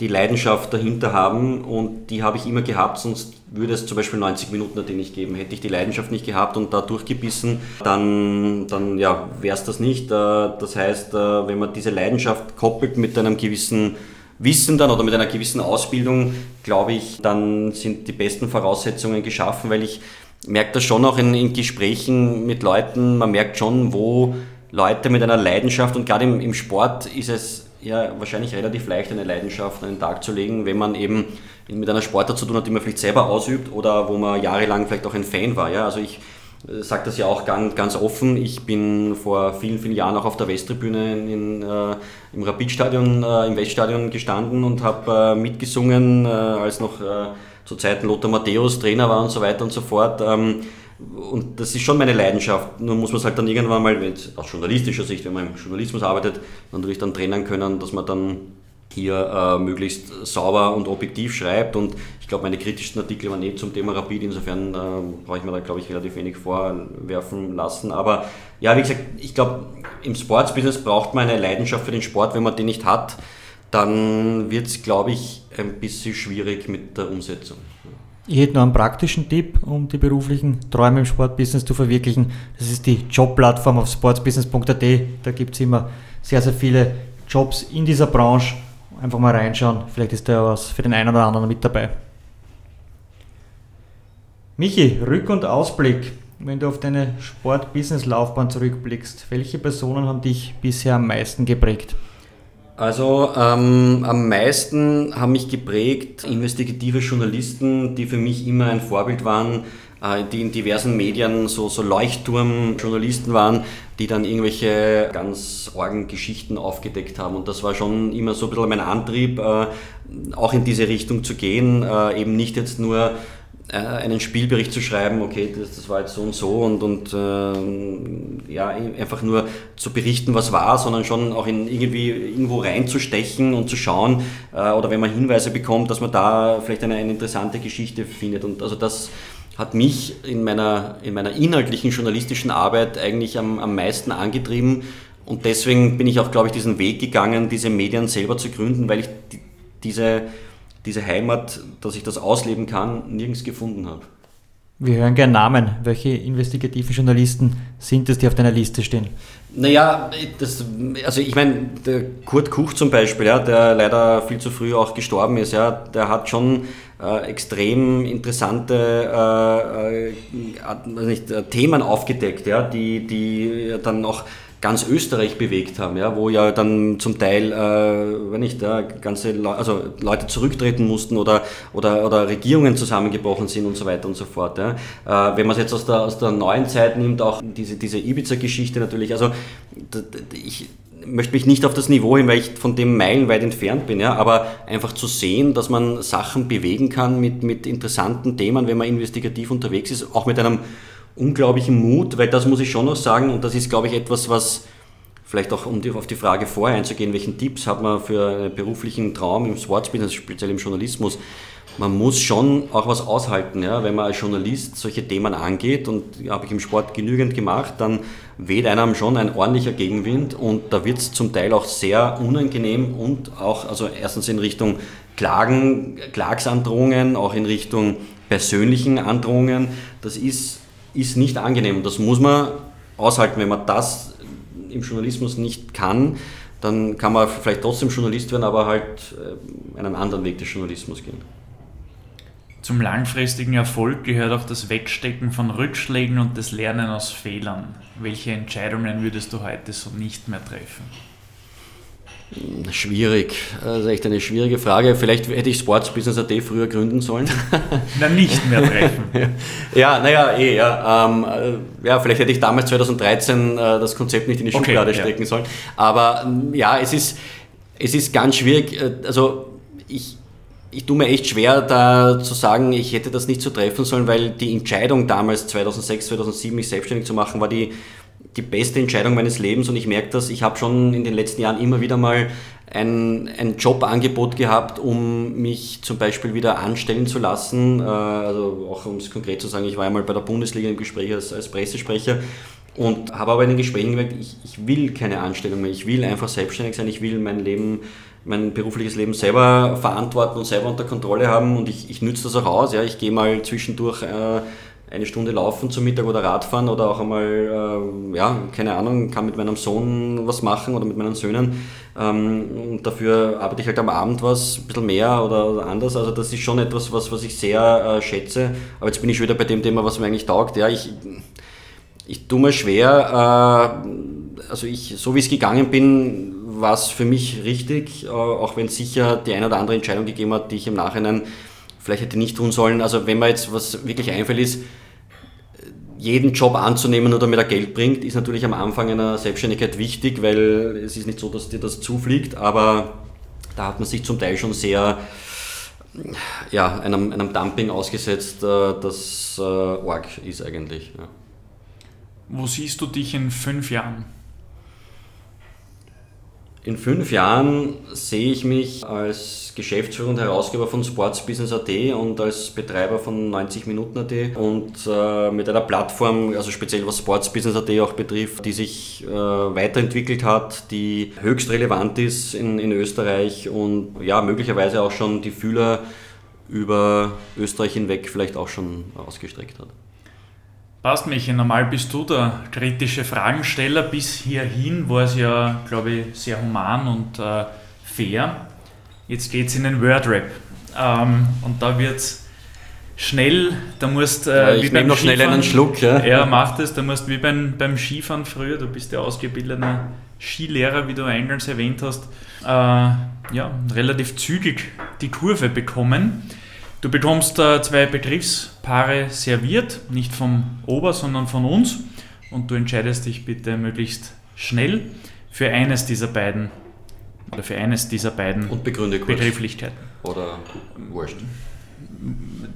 S3: die Leidenschaft dahinter haben und die habe ich immer gehabt, sonst würde es zum Beispiel 90 Minuten AT nicht geben. Hätte ich die Leidenschaft nicht gehabt und da durchgebissen, dann, dann ja, wäre es das nicht. Äh, das heißt, äh, wenn man diese Leidenschaft koppelt mit einem gewissen Wissen dann oder mit einer gewissen Ausbildung, glaube ich, dann sind die besten Voraussetzungen geschaffen, weil ich merke das schon auch in, in Gesprächen mit Leuten, man merkt schon, wo Leute mit einer Leidenschaft und gerade im, im Sport ist es ja wahrscheinlich relativ leicht, eine Leidenschaft an den Tag zu legen, wenn man eben mit einer Sportart zu tun hat, die man vielleicht selber ausübt oder wo man jahrelang vielleicht auch ein Fan war. Ja? Also ich äh, sage das ja auch ganz, ganz offen. Ich bin vor vielen, vielen Jahren auch auf der Westtribüne in, äh, im Rapidstadion, äh, im Weststadion gestanden und habe äh, mitgesungen, äh, als noch äh, zu Zeiten Lothar Matthäus Trainer war und so weiter und so fort. Ähm, und das ist schon meine Leidenschaft. Nur muss man es halt dann irgendwann mal, aus journalistischer Sicht, wenn man im Journalismus arbeitet, natürlich dann trennen können, dass man dann hier äh, möglichst sauber und objektiv schreibt. Und ich glaube, meine kritischsten Artikel waren eh zum Thema Rapid. Insofern äh, brauche ich mir da, glaube ich, relativ wenig vorwerfen lassen. Aber ja, wie gesagt, ich glaube, im Sportsbusiness braucht man eine Leidenschaft für den Sport. Wenn man den nicht hat, dann wird es, glaube ich, ein bisschen schwierig mit der Umsetzung.
S2: Ich hätte noch einen praktischen Tipp, um die beruflichen Träume im Sportbusiness zu verwirklichen. Das ist die Jobplattform auf sportsbusiness.at. Da gibt es immer sehr, sehr viele Jobs in dieser Branche. Einfach mal reinschauen. Vielleicht ist da was für den einen oder anderen mit dabei. Michi, Rück- und Ausblick. Wenn du auf deine Sport-Business-Laufbahn zurückblickst, welche Personen haben dich bisher am meisten geprägt?
S3: Also ähm, am meisten haben mich geprägt investigative Journalisten, die für mich immer ein Vorbild waren, äh, die in diversen Medien so, so Leuchtturm-Journalisten waren, die dann irgendwelche ganz orgen Geschichten aufgedeckt haben. Und das war schon immer so ein bisschen mein Antrieb, äh, auch in diese Richtung zu gehen, äh, eben nicht jetzt nur einen Spielbericht zu schreiben, okay, das, das war jetzt so und so und, und äh, ja, einfach nur zu berichten, was war, sondern schon auch in irgendwie irgendwo reinzustechen und zu schauen, äh, oder wenn man Hinweise bekommt, dass man da vielleicht eine, eine interessante Geschichte findet. Und also das hat mich in meiner, in meiner inhaltlichen journalistischen Arbeit eigentlich am, am meisten angetrieben. Und deswegen bin ich auch, glaube ich, diesen Weg gegangen, diese Medien selber zu gründen, weil ich die, diese diese Heimat, dass ich das ausleben kann, nirgends gefunden habe.
S2: Wir hören gerne Namen. Welche investigativen Journalisten sind es, die auf deiner Liste stehen?
S3: Naja, das, also ich meine, der Kurt Kuch zum Beispiel, ja, der leider viel zu früh auch gestorben ist, ja, der hat schon äh, extrem interessante äh, äh, nicht, äh, Themen aufgedeckt, ja, die, die dann auch ganz Österreich bewegt haben, ja, wo ja dann zum Teil, äh, wenn nicht, ja, ganze Le also Leute zurücktreten mussten oder, oder, oder Regierungen zusammengebrochen sind und so weiter und so fort. Ja. Äh, wenn man es jetzt aus der, aus der neuen Zeit nimmt, auch diese, diese Ibiza-Geschichte natürlich, also ich möchte mich nicht auf das Niveau hin, weil ich von dem meilenweit entfernt bin, ja, aber einfach zu sehen, dass man Sachen bewegen kann mit, mit interessanten Themen, wenn man investigativ unterwegs ist, auch mit einem unglaublichen Mut, weil das muss ich schon noch sagen und das ist, glaube ich, etwas, was vielleicht auch um auf die Frage vorher einzugehen, welchen Tipps hat man für einen beruflichen Traum im Sportsbusiness, speziell im Journalismus. Man muss schon auch was aushalten, ja? wenn man als Journalist solche Themen angeht und habe ich im Sport genügend gemacht, dann weht einem schon ein ordentlicher Gegenwind und da wird es zum Teil auch sehr unangenehm und auch, also erstens in Richtung Klagen, Klagsandrohungen, auch in Richtung persönlichen Androhungen. Das ist ist nicht angenehm. Das muss man aushalten. Wenn man das im Journalismus nicht kann, dann kann man vielleicht trotzdem Journalist werden, aber halt äh, einen anderen Weg des Journalismus gehen.
S4: Zum langfristigen Erfolg gehört auch das Wegstecken von Rückschlägen und das Lernen aus Fehlern. Welche Entscheidungen würdest du heute so nicht mehr treffen?
S3: Schwierig. Das ist echt eine schwierige Frage. Vielleicht hätte ich Sports Business AT früher gründen sollen.
S4: Na, nicht mehr treffen.
S3: ja, naja, eh, ja. Ähm, äh, ja, vielleicht hätte ich damals 2013 äh, das Konzept nicht in die okay, Schublade ja. stecken sollen. Aber ähm, ja, es ist, es ist ganz schwierig. Äh, also ich, ich tue mir echt schwer, da zu sagen, ich hätte das nicht so treffen sollen, weil die Entscheidung damals, 2006, 2007, mich selbstständig zu machen, war die die beste Entscheidung meines Lebens und ich merke das, ich habe schon in den letzten Jahren immer wieder mal ein, ein Jobangebot gehabt, um mich zum Beispiel wieder anstellen zu lassen. Äh, also auch um es konkret zu sagen, ich war einmal bei der Bundesliga im Gespräch als, als Pressesprecher und habe aber in den Gesprächen gemerkt, ich, ich will keine Anstellung mehr, ich will einfach selbstständig sein, ich will mein Leben mein berufliches Leben selber verantworten und selber unter Kontrolle haben und ich, ich nütze das auch aus. Ja. Ich gehe mal zwischendurch äh, eine Stunde laufen zum Mittag oder Radfahren oder auch einmal, äh, ja, keine Ahnung, kann mit meinem Sohn was machen oder mit meinen Söhnen. Ähm, dafür arbeite ich halt am Abend was, ein bisschen mehr oder, anders. Also das ist schon etwas, was, was ich sehr äh, schätze. Aber jetzt bin ich wieder bei dem Thema, was mir eigentlich taugt. Ja, ich, ich tue mir schwer, äh, also ich, so wie es gegangen bin, war es für mich richtig, äh, auch wenn es sicher die eine oder andere Entscheidung gegeben hat, die ich im Nachhinein vielleicht hätte nicht tun sollen. Also wenn mir jetzt was wirklich einfällt ist, jeden Job anzunehmen, nur damit er Geld bringt, ist natürlich am Anfang einer Selbstständigkeit wichtig, weil es ist nicht so, dass dir das zufliegt, aber da hat man sich zum Teil schon sehr ja, einem, einem Dumping ausgesetzt, äh, das äh, arg ist eigentlich. Ja.
S4: Wo siehst du dich in fünf Jahren?
S3: In fünf Jahren sehe ich mich als Geschäftsführer und Herausgeber von Sportsbusiness.at und als Betreiber von 90 Minuten.at und äh, mit einer Plattform, also speziell was Sportsbusiness.at auch betrifft, die sich äh, weiterentwickelt hat, die höchst relevant ist in, in Österreich und ja, möglicherweise auch schon die Fühler über Österreich hinweg vielleicht auch schon ausgestreckt hat.
S4: Passt, Michi, normal bist du der kritische Fragensteller. Bis hierhin war es ja, glaube ich, sehr human und äh, fair. Jetzt geht es in den Wordrap. Ähm, und da wird es schnell, da musst
S3: äh, ja, ich nehme noch Skifahren, schnell einen Schluck. Ja,
S4: ja macht es, da musst wie beim, beim Skifahren früher, du bist ja ausgebildeter Skilehrer, wie du eingangs erwähnt hast, äh, ja, relativ zügig die Kurve bekommen. Du bekommst äh, zwei Begriffspaare serviert, nicht vom Ober, sondern von uns. Und du entscheidest dich bitte möglichst schnell für eines dieser beiden oder für eines dieser beiden
S3: und begründe
S4: kurz. Begrifflichkeiten.
S3: Oder wurscht.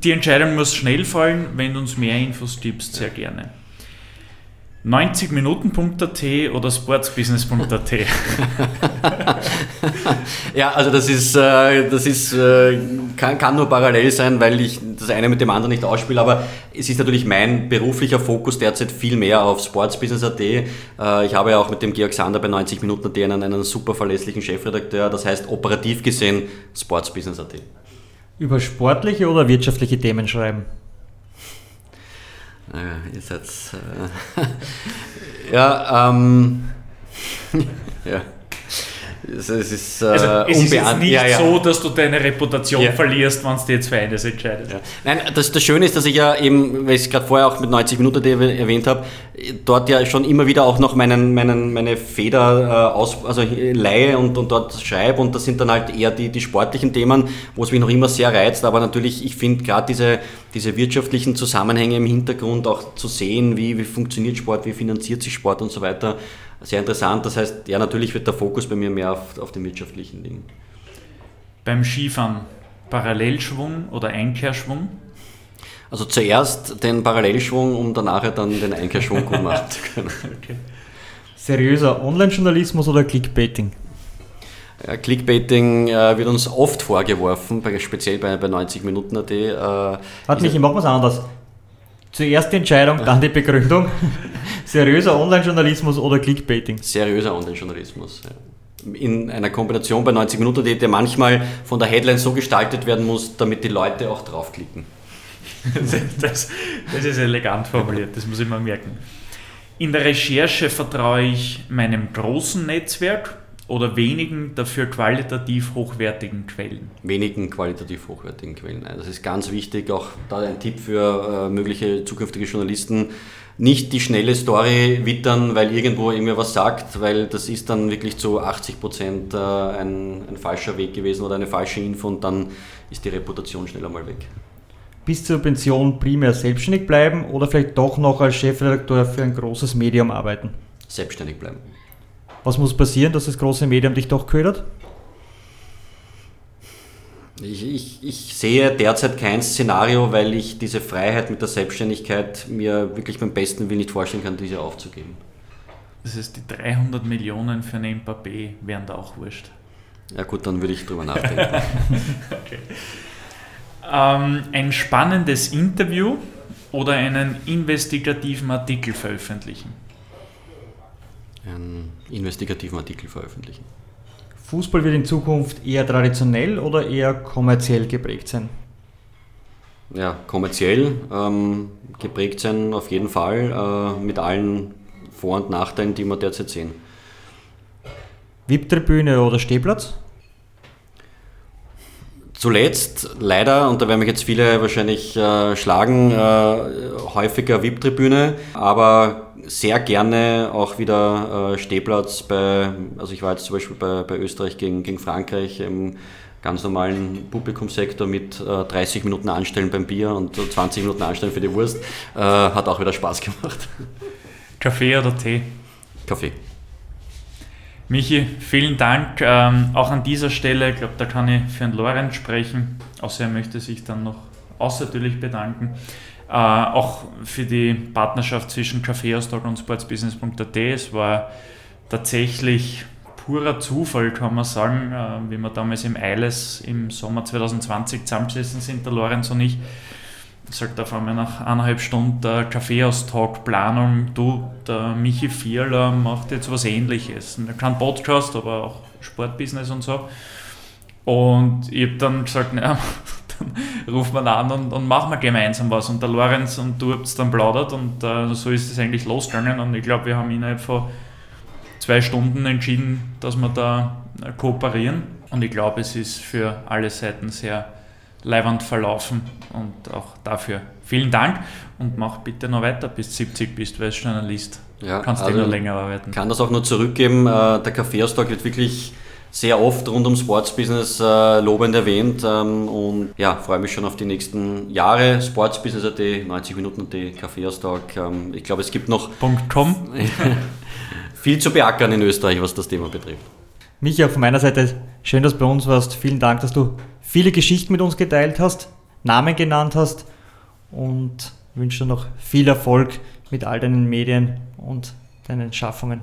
S4: Die Entscheidung muss schnell fallen. Wenn du uns mehr Infos gibst, sehr gerne. 90minuten.at oder sportsbusiness.at?
S3: ja, also das ist, äh, das ist äh, kann, kann nur parallel sein, weil ich das eine mit dem anderen nicht ausspiele, aber es ist natürlich mein beruflicher Fokus derzeit viel mehr auf sportsbusiness.at. Äh, ich habe ja auch mit dem Georg Sander bei 90 Minuten.at einen, einen super verlässlichen Chefredakteur, das heißt operativ gesehen sportsbusiness.at.
S2: Über sportliche oder wirtschaftliche Themen schreiben?
S3: Naja, ihr seid. Äh, ja, ähm. ja.
S4: Es, ist, äh, also es ist jetzt nicht ja, ja. so, dass du deine Reputation ja. verlierst, wenn du jetzt für eines entscheidest.
S3: Nein, das, das Schöne ist, dass ich ja eben, weil ich es gerade vorher auch mit 90 Minuten erwähnt habe, dort ja schon immer wieder auch noch meinen, meinen, meine Feder äh, aus, also leihe und, und dort schreibe und das sind dann halt eher die, die sportlichen Themen, wo es mich noch immer sehr reizt, aber natürlich, ich finde gerade diese, diese wirtschaftlichen Zusammenhänge im Hintergrund auch zu sehen, wie, wie funktioniert Sport, wie finanziert sich Sport und so weiter, sehr interessant. Das heißt, ja, natürlich wird der Fokus bei mir mehr auf, auf den wirtschaftlichen Dingen.
S4: Beim Skifahren Parallelschwung oder Einkehrschwung?
S3: Also zuerst den Parallelschwung, um danach dann den Einkehrschwung gut machen zu können.
S2: Okay. Seriöser Online-Journalismus oder Clickbaiting?
S3: Ja, Clickbaiting äh, wird uns oft vorgeworfen, bei, speziell bei, bei 90 Minuten AT. Äh,
S2: Hat mich, ich mach was anderes. Zuerst die Entscheidung, dann die Begründung. Seriöser Online-Journalismus oder Clickbaiting?
S3: Seriöser Online-Journalismus. Ja. In einer Kombination bei 90 Minuten, die manchmal von der Headline so gestaltet werden muss, damit die Leute auch draufklicken.
S4: das, das ist elegant formuliert, das muss ich mal merken. In der Recherche vertraue ich meinem großen Netzwerk oder wenigen dafür qualitativ hochwertigen Quellen?
S3: Wenigen qualitativ hochwertigen Quellen. Das ist ganz wichtig, auch da ein Tipp für äh, mögliche zukünftige Journalisten. Nicht die schnelle Story wittern, weil irgendwo irgendwer was sagt, weil das ist dann wirklich zu 80 Prozent äh, ein, ein falscher Weg gewesen oder eine falsche Info und dann ist die Reputation schneller mal weg.
S2: Bis zur Pension primär selbstständig bleiben oder vielleicht doch noch als Chefredakteur für ein großes Medium arbeiten?
S3: Selbstständig bleiben.
S2: Was muss passieren, dass das große Medium dich doch ködert?
S3: Ich, ich, ich, sehe derzeit kein Szenario, weil ich diese Freiheit mit der Selbstständigkeit mir wirklich beim besten Willen nicht vorstellen kann, diese aufzugeben.
S4: Das heißt, die 300 Millionen für einen Mbappé wären da auch wurscht.
S3: Ja gut, dann würde ich drüber nachdenken. okay.
S4: ähm, ein spannendes Interview oder einen investigativen Artikel veröffentlichen?
S3: Einen investigativen Artikel veröffentlichen.
S2: Fußball wird in Zukunft eher traditionell oder eher kommerziell geprägt sein?
S3: Ja, kommerziell ähm, geprägt sein auf jeden Fall, äh, mit allen Vor- und Nachteilen, die wir derzeit sehen.
S2: VIP-Tribüne oder Stehplatz?
S3: Zuletzt leider, und da werden mich jetzt viele wahrscheinlich äh, schlagen, äh, häufiger VIP-Tribüne, aber sehr gerne auch wieder äh, Stehplatz bei, also ich war jetzt zum Beispiel bei, bei Österreich gegen, gegen Frankreich im ganz normalen Publikumssektor mit äh, 30 Minuten Anstellen beim Bier und 20 Minuten Anstellen für die Wurst. Äh, hat auch wieder Spaß gemacht.
S4: Kaffee oder Tee?
S3: Kaffee.
S4: Michi, vielen Dank. Ähm, auch an dieser Stelle, ich glaube, da kann ich für den Lorenz sprechen, außer er möchte sich dann noch außertürlich bedanken. Äh, auch für die Partnerschaft zwischen Kaffeeaustausch und sportsbusiness.at. Es war tatsächlich purer Zufall, kann man sagen, äh, wie wir damals im Eiles im Sommer 2020 zusammengesessen sind, der Lorenz und ich. Sagt auf einmal nach eineinhalb Stunden der Kaffeeaustausch-Planung, du, der Michi Vierler macht jetzt was ähnliches. Kein Podcast, aber auch Sportbusiness und so. Und ich habe dann gesagt, naja, ruft man an und, und machen wir gemeinsam was. Und der Lorenz und du habt es dann plaudert und äh, so ist es eigentlich losgegangen. Und ich glaube, wir haben innerhalb von zwei Stunden entschieden, dass wir da äh, kooperieren. Und ich glaube, es ist für alle Seiten sehr leibend verlaufen und auch dafür vielen Dank und mach bitte noch weiter, bis du 70 bist, weil du Journalist
S3: ja,
S4: kannst also du noch länger arbeiten.
S3: kann das auch nur zurückgeben. Äh, der Kaffeeaustausch wird wirklich sehr oft rund um Sportsbusiness äh, lobend erwähnt ähm, und ja, freue mich schon auf die nächsten Jahre. Sportsbusiness.at, 90 Minuten die Kaffeeaustausch. Ähm, ich glaube, es gibt noch
S4: .com.
S3: viel zu beackern in Österreich, was das Thema betrifft.
S2: Micha, von meiner Seite schön, dass du bei uns warst. Vielen Dank, dass du viele Geschichten mit uns geteilt hast, Namen genannt hast und wünsche dir noch viel Erfolg mit all deinen Medien und deinen Schaffungen.